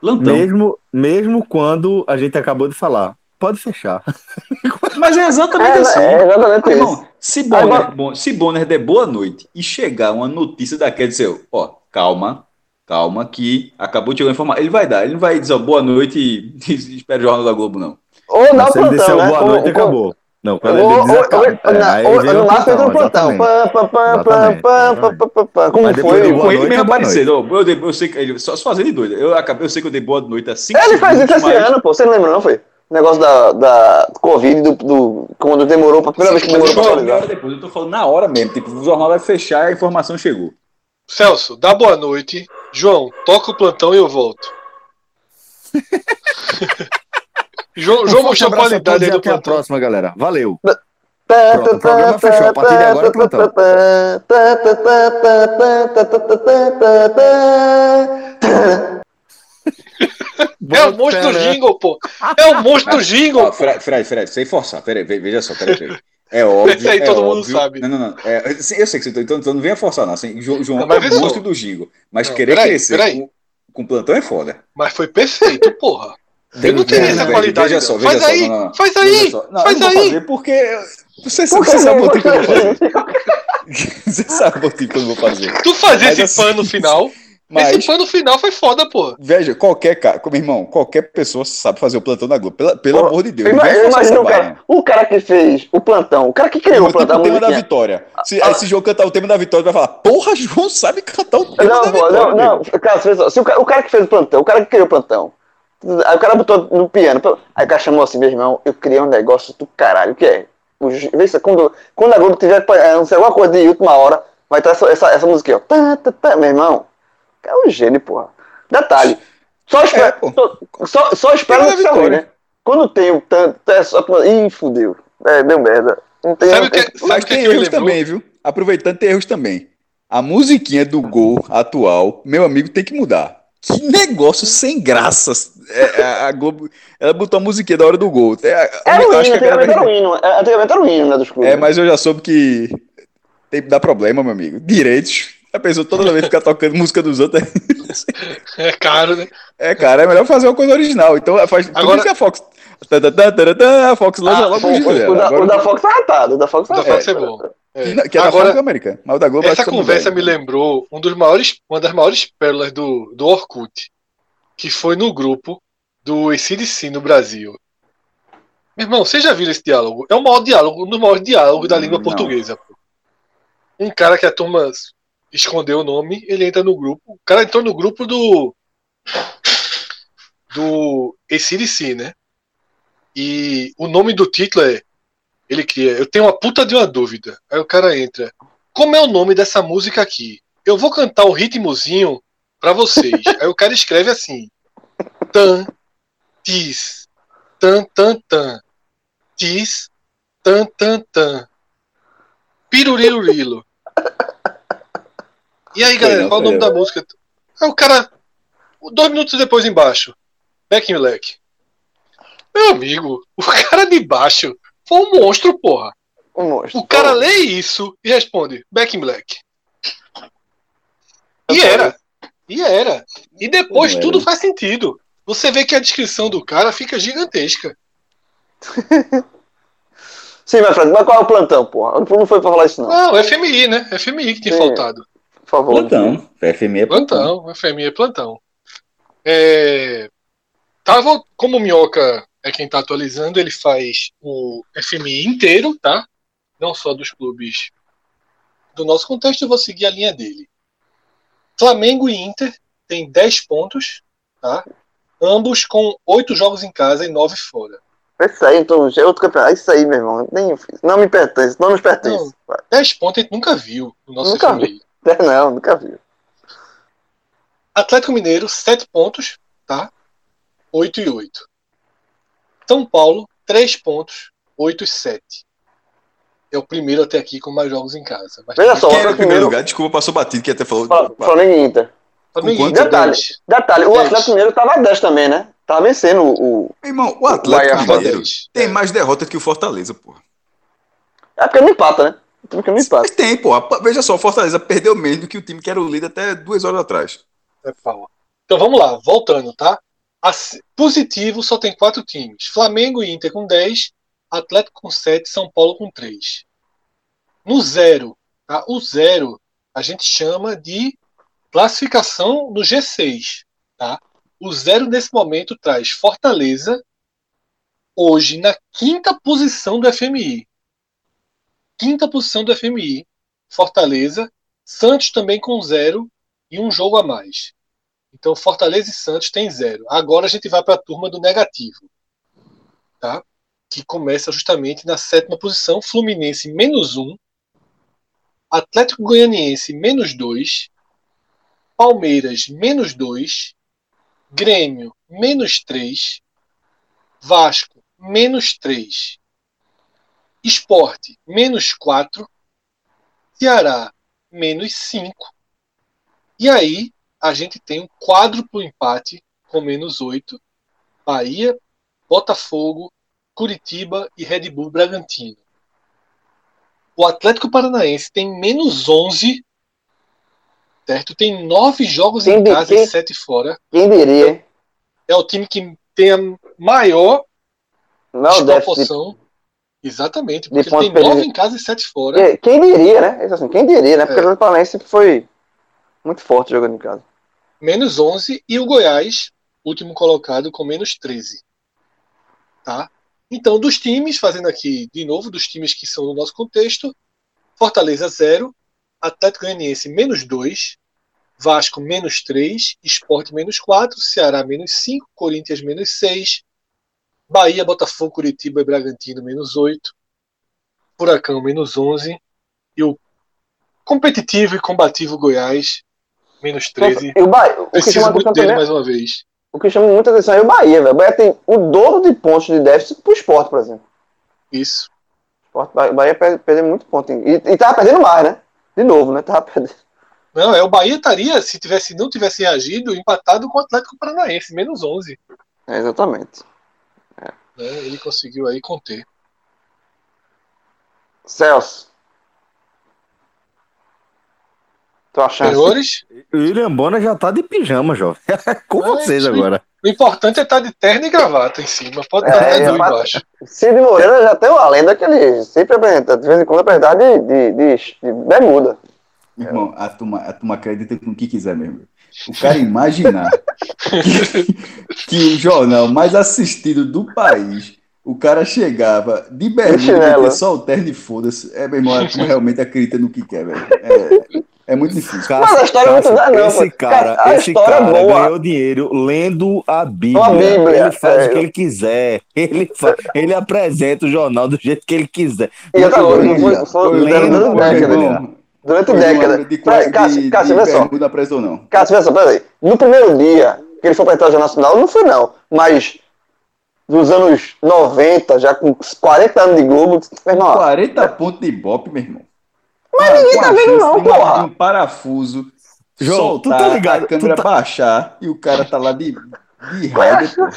Lantão. Mesmo, mesmo quando a gente acabou de falar, pode fechar. [laughs] Mas é exatamente é, assim. É exatamente irmão, se Bonner, bom, se Bonner der boa noite e chegar uma notícia daquela dizer, ó, calma, calma, que acabou de chegar informação. Ele vai dar, ele não vai dizer ó, boa noite e, [laughs] e espera o Jornal da Globo, não. Ou não, se ele desceu né? boa noite, acabou. Não, quando ele desacaba. É, no máximo entra no plantão. Como foi? Com ele mesmo aparecendo. Eu, eu sei que ele só fazendo doido. Eu, acabei, eu sei que eu dei boa noite assim. Ele faz isso esse ano, pô. Você não lembra, não foi? O negócio da, da Covid, do, do, quando demorou, pra primeira vez que demorou pra atualizar. Depois, eu tô falando na hora mesmo. Tipo, o jornal vai fechar e a informação chegou. Celso, dá boa noite. João, toca o plantão e eu volto. [laughs] João, João mostrou a qualidade aí do Até a próxima, galera. Valeu. Pronto, o programa fechou. A partir de agora é plantão. [laughs] É o monstro do jingle, pô. É o monstro do [laughs] jingle. Ah, Fred, Fred, Fred, sem forçar. Peraí, veja só, peraí, peraí. É óbvio. Esse aí é todo óbvio. mundo sabe. Não, não, não. É, eu sei que você então, então não venha forçar, não. Assim, João não, é o monstro do jingle. Mas não, querer peraí, crescer peraí. Com, com plantão é foda. Mas foi perfeito, porra. Eu não teria essa qualidade. Veja só, veja faz, só, aí, não, não. faz aí, não, faz aí, fazer porque você, você sabe o motivo que eu vou fazer. [laughs] você sabe o motivo que eu vou fazer. Tu fazer esse assim, pano final. Mas, esse pano final foi foda, pô. Veja, qualquer cara, como irmão, qualquer pessoa sabe fazer o plantão da Globo. Pela, pelo pô, amor de Deus. Eu imagino o cara, o cara que fez o plantão, o cara que criou o plantão. o tema da vitória. Se ah, esse jogo cantar o tema da vitória, vai falar, porra, João sabe cantar o tema não, da vitória. Não, não, cara, se o, cara, o cara que fez o plantão, o cara que criou o plantão, Aí o cara botou no piano. Aí o cara chamou assim, meu irmão, eu criei um negócio do caralho. O que é? Vê quando, quando a Globo tiver não sei, alguma coisa de última hora, vai ter essa, essa, essa aqui, ó. Tá, tá, tá. Meu irmão, é um gênio, porra. Detalhe. Só espera. É, só, só, só espera céu, né? Quando tem o tanto. É só, ih, fudeu. É, deu merda. Não tem, sabe que, tem, mas tem erros também, viu? Aproveitando, tem erros também. A musiquinha do gol atual, meu amigo, tem que mudar. Que negócio sem graça é, a Globo, ela botou a musiquinha da hora do gol. É, era o hino, antigamente era o hino. Antigamente era o hino, né, dos clubes. É, mas eu já soube que tem que dar problema, meu amigo. Direitos. A pessoa toda vez ficar tocando [laughs] música dos outros. É caro, né? É, cara, é melhor fazer uma coisa original. Então faz. Agora... que a Fox. A Fox lança ah, logo o, o, da, o da Fox tá ratado. O da Fox tá O da Fox é, é bom. É. Que é Agora, da América. Mas o da Globo essa conversa me lembrou um dos maiores, uma das maiores pérolas do, do Orkut, que foi no grupo do ACDC no Brasil. Meu irmão, vocês já viram esse diálogo? É o maior diálogo, um dos maiores diálogos da língua Não. portuguesa. Um cara que a turma escondeu o nome, ele entra no grupo. O cara entrou no grupo do. do ACDC, né? E o nome do título é. Ele cria. Eu tenho uma puta de uma dúvida. Aí o cara entra. Como é o nome dessa música aqui? Eu vou cantar o ritmozinho pra vocês. [laughs] Aí o cara escreve assim: Tan, tis, tan, tan, tan, tis, tan, tan, tan, pirurirurilo. E aí, galera, qual é o nome da música? Aí o cara, dois minutos depois embaixo, Back in Black. Meu amigo, o cara de baixo foi um monstro, porra. Um monstro. O cara lê isso e responde Back in Black. E era. E era. E depois tudo faz sentido. Você vê que a descrição do cara fica gigantesca. [laughs] Sim, mas Fred, mas qual é o plantão, porra? Não foi pra falar isso, não. Não, FMI, né? FMI que tem Sim. faltado. Por favor. Plantão. FMI é plantão. plantão. FMI é plantão. É... Tava, como o Minhoca é quem está atualizando, ele faz o FMI inteiro, tá? Não só dos clubes do nosso contexto, eu vou seguir a linha dele. Flamengo e Inter tem 10 pontos, tá? Ambos com 8 jogos em casa e 9 fora. Isso aí, então, é outro campeonato. Isso aí, meu irmão. Nem, não me pertence, não nos pertence. Não, 10 pontos a gente nunca viu no nosso nunca. Vi. Não, nunca viu. Atlético Mineiro, 7 pontos, tá? 8 e 8. São Paulo, 3 pontos, 8 e 7. É o primeiro até aqui com mais jogos em casa. Mas Veja só, o primeiro lugar, desculpa, passou batido que até falou. Flamengo e Inter. Flamengo Inter. Detalhe, detalhe o Atlético Mineiro estava a 10 também, né? Tava vencendo o. Irmão, o Atlético o Mineiro tem mais derrota que o Fortaleza, porra. É porque não empata, né? Porque não empata. Mas tem, porra. Veja só, o Fortaleza perdeu menos do que o time que era o líder até duas horas atrás. É, então vamos lá, voltando, tá? Positivo só tem quatro times: Flamengo e Inter com 10, Atlético com 7, São Paulo com 3. No zero, tá? o zero a gente chama de classificação no G6. Tá? O zero nesse momento traz Fortaleza, hoje na quinta posição do FMI. Quinta posição do FMI. Fortaleza, Santos também com zero e um jogo a mais. Então, Fortaleza e Santos tem zero. Agora a gente vai para a turma do negativo, tá? Que começa justamente na sétima posição. Fluminense, menos um. Atlético Goianiense, menos dois. Palmeiras, menos dois. Grêmio, menos três. Vasco, menos três. Esporte, menos quatro. Ceará, menos cinco. E aí, a gente tem um quádruplo empate com menos 8. Bahia, Botafogo, Curitiba e Red Bull Bragantino. O Atlético Paranaense tem menos 11, certo? Tem nove jogos quem em casa quem, e sete fora. Quem diria? É o time que tem a maior Não, proporção. Exatamente, porque tem nove em casa e sete fora. Quem diria, né? Assim, quem diria, né? Porque é. o Atlético Paranaense foi muito forte jogando em casa menos 11 e o Goiás, último colocado, com menos 13. Tá? Então, dos times, fazendo aqui de novo, dos times que são no nosso contexto, Fortaleza 0, Atlético Goianiense menos 2, Vasco menos 3, Esporte menos 4, Ceará menos 5, Corinthians menos 6, Bahia, Botafogo, Curitiba e Bragantino menos 8, Furacão menos 11 e o competitivo e combativo Goiás Menos 13. E o Bahia, o Precisa muito dele mais uma vez. O que chama muita atenção é o Bahia, velho. O Bahia tem o dobro de pontos de déficit pro esporte, por exemplo. Isso. O Bahia perde, perde muito ponto. E, e tava perdendo mais, né? De novo, né? Tava perdendo. Não, é o Bahia estaria, se tivesse, não tivesse reagido, empatado com o Atlético Paranaense, menos 11. É, exatamente. né? Ele conseguiu aí conter. Celso. Tô achando. Senhores, O William Bonner já tá de pijama, jovem. [laughs] Com vocês agora. o importante é estar de terno e gravata em cima. Pode estar É, até nu embaixo. Cid Moreira já tem uma lenda que ele sempre apresenta, de vez em quando apresenta de, de, de, de bermuda. Irmão, a turma, a turma acredita com o que quiser mesmo. O cara imaginar que, que o jornal mais assistido do país, o cara chegava de bermuda, só o terno e foda-se. É, meu irmão, a turma realmente acredita no que quer, velho. É, é muito difícil. Mas a história não dá, não, esse cara, A esse história cara é boa. ganhou dinheiro lendo a Bíblia. Uma Bíblia, Ele faz é. o que ele quiser. Ele, fa- ele apresenta o jornal do jeito que ele quiser. E outra coisa, foi, foi durante décadas. irmão. Durante de, Cássio, Cássio, vê só. bermuda preso ou não. Cássio, vê só, peraí. No primeiro dia que ele foi apresentar o Jornal Nacional, não foi não, mas dos anos 90, já com 40 anos de Globo, meu irmão, 40 pontos de ibope, meu irmão. Mas ninguém tá vendo não, porra. um parafuso, João, tu soltar, tá ligado? a câmera tá- baixar e o cara tá lá de, de raiva. pô.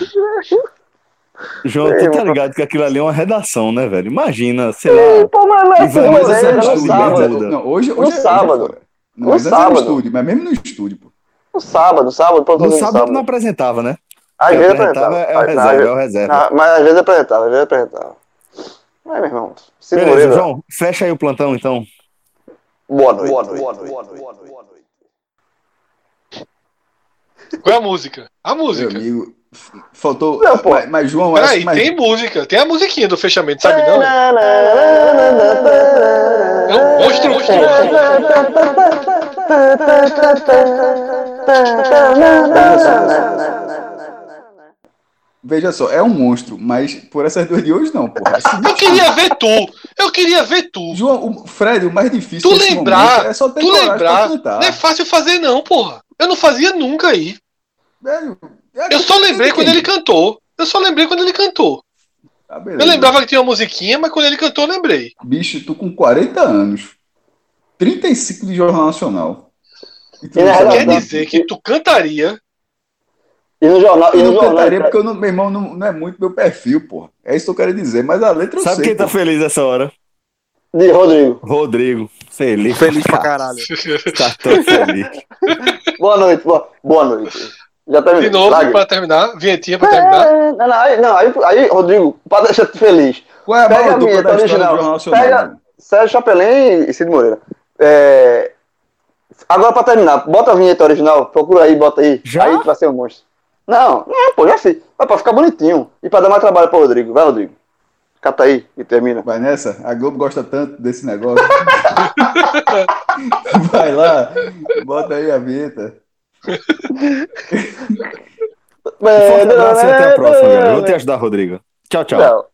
João, tu tá ligado que aquilo ali é uma redação, né, velho? Imagina, sei lá. pô, mas não é E Cid vai, mas Moreira, essa no sábado. Não, hoje, No hoje é- sábado. hoje é. Não, No mas sábado. no estúdio, mas mesmo no estúdio, pô. No sábado, sábado, pô, No todo sábado não apresentava, né? Às vezes apresentava apresentava. é o reserva, é o reserva. Ah, Mas às vezes apresentava, às vezes apresentava. Mas, meu irmão, Cid Beleza. João, fecha aí o plantão então. Boa noite. Boa noite. Boa noite. Boa noite. Qual é a música? A Meu música. amigo, f- faltou. Não, pô. mas, mas João, Peraí, mas, tem música. Tem a musiquinha do fechamento, sabe não? É É um monstro, monstro, veja só, é um monstro, mas por essas duas de hoje não, porra. Eu queria ver tu. Eu queria ver tu. João, o Fred, o mais difícil Tu lembrar, é só ter Tu lembrar. Não é fácil fazer, não, porra. Eu não fazia nunca aí. Velho, é Eu só lembrei quando ele cantou. Eu só lembrei quando ele cantou. Beleza. Eu lembrava que tinha uma musiquinha, mas quando ele cantou, eu lembrei. Bicho, tu com 40 anos, 35 de Jornal Nacional. Quer dizer que tu cantaria. E no jornal, e Eu não jornal, porque eu não, meu irmão não, não é muito meu perfil, porra. É isso que eu quero dizer, mas a letra eu Sabe sei. quem tá pô. feliz essa hora? de Rodrigo. Rodrigo. Feliz. Feliz pra caralho. Tá tão feliz. Boa noite, boa, boa noite. Já terminou. De novo, Largue. pra terminar. Vinhetinha pra terminar. É, Não, não, aí, não, aí, aí, Rodrigo, pra deixar tu feliz. Qual é a Pega a dupla vinheta original. do Jornal Nacional? Pega-? Sérgio Chapelin e Cid Moreira. É, Agora pra terminar, bota a vinheta original, procura aí, bota aí. Já? Aí tu vai ser um monstro. Não, não, pô, já sei. Vai pra ficar bonitinho. E pra dar mais trabalho pro Rodrigo. Vai, Rodrigo. Cata aí e termina. Vai nessa? A Globo gosta tanto desse negócio. [laughs] Vai lá, bota aí a vinheta. Forte abraço e até a próxima, galera. Vou te ajudar, Rodrigo. Tchau, tchau. Tchau.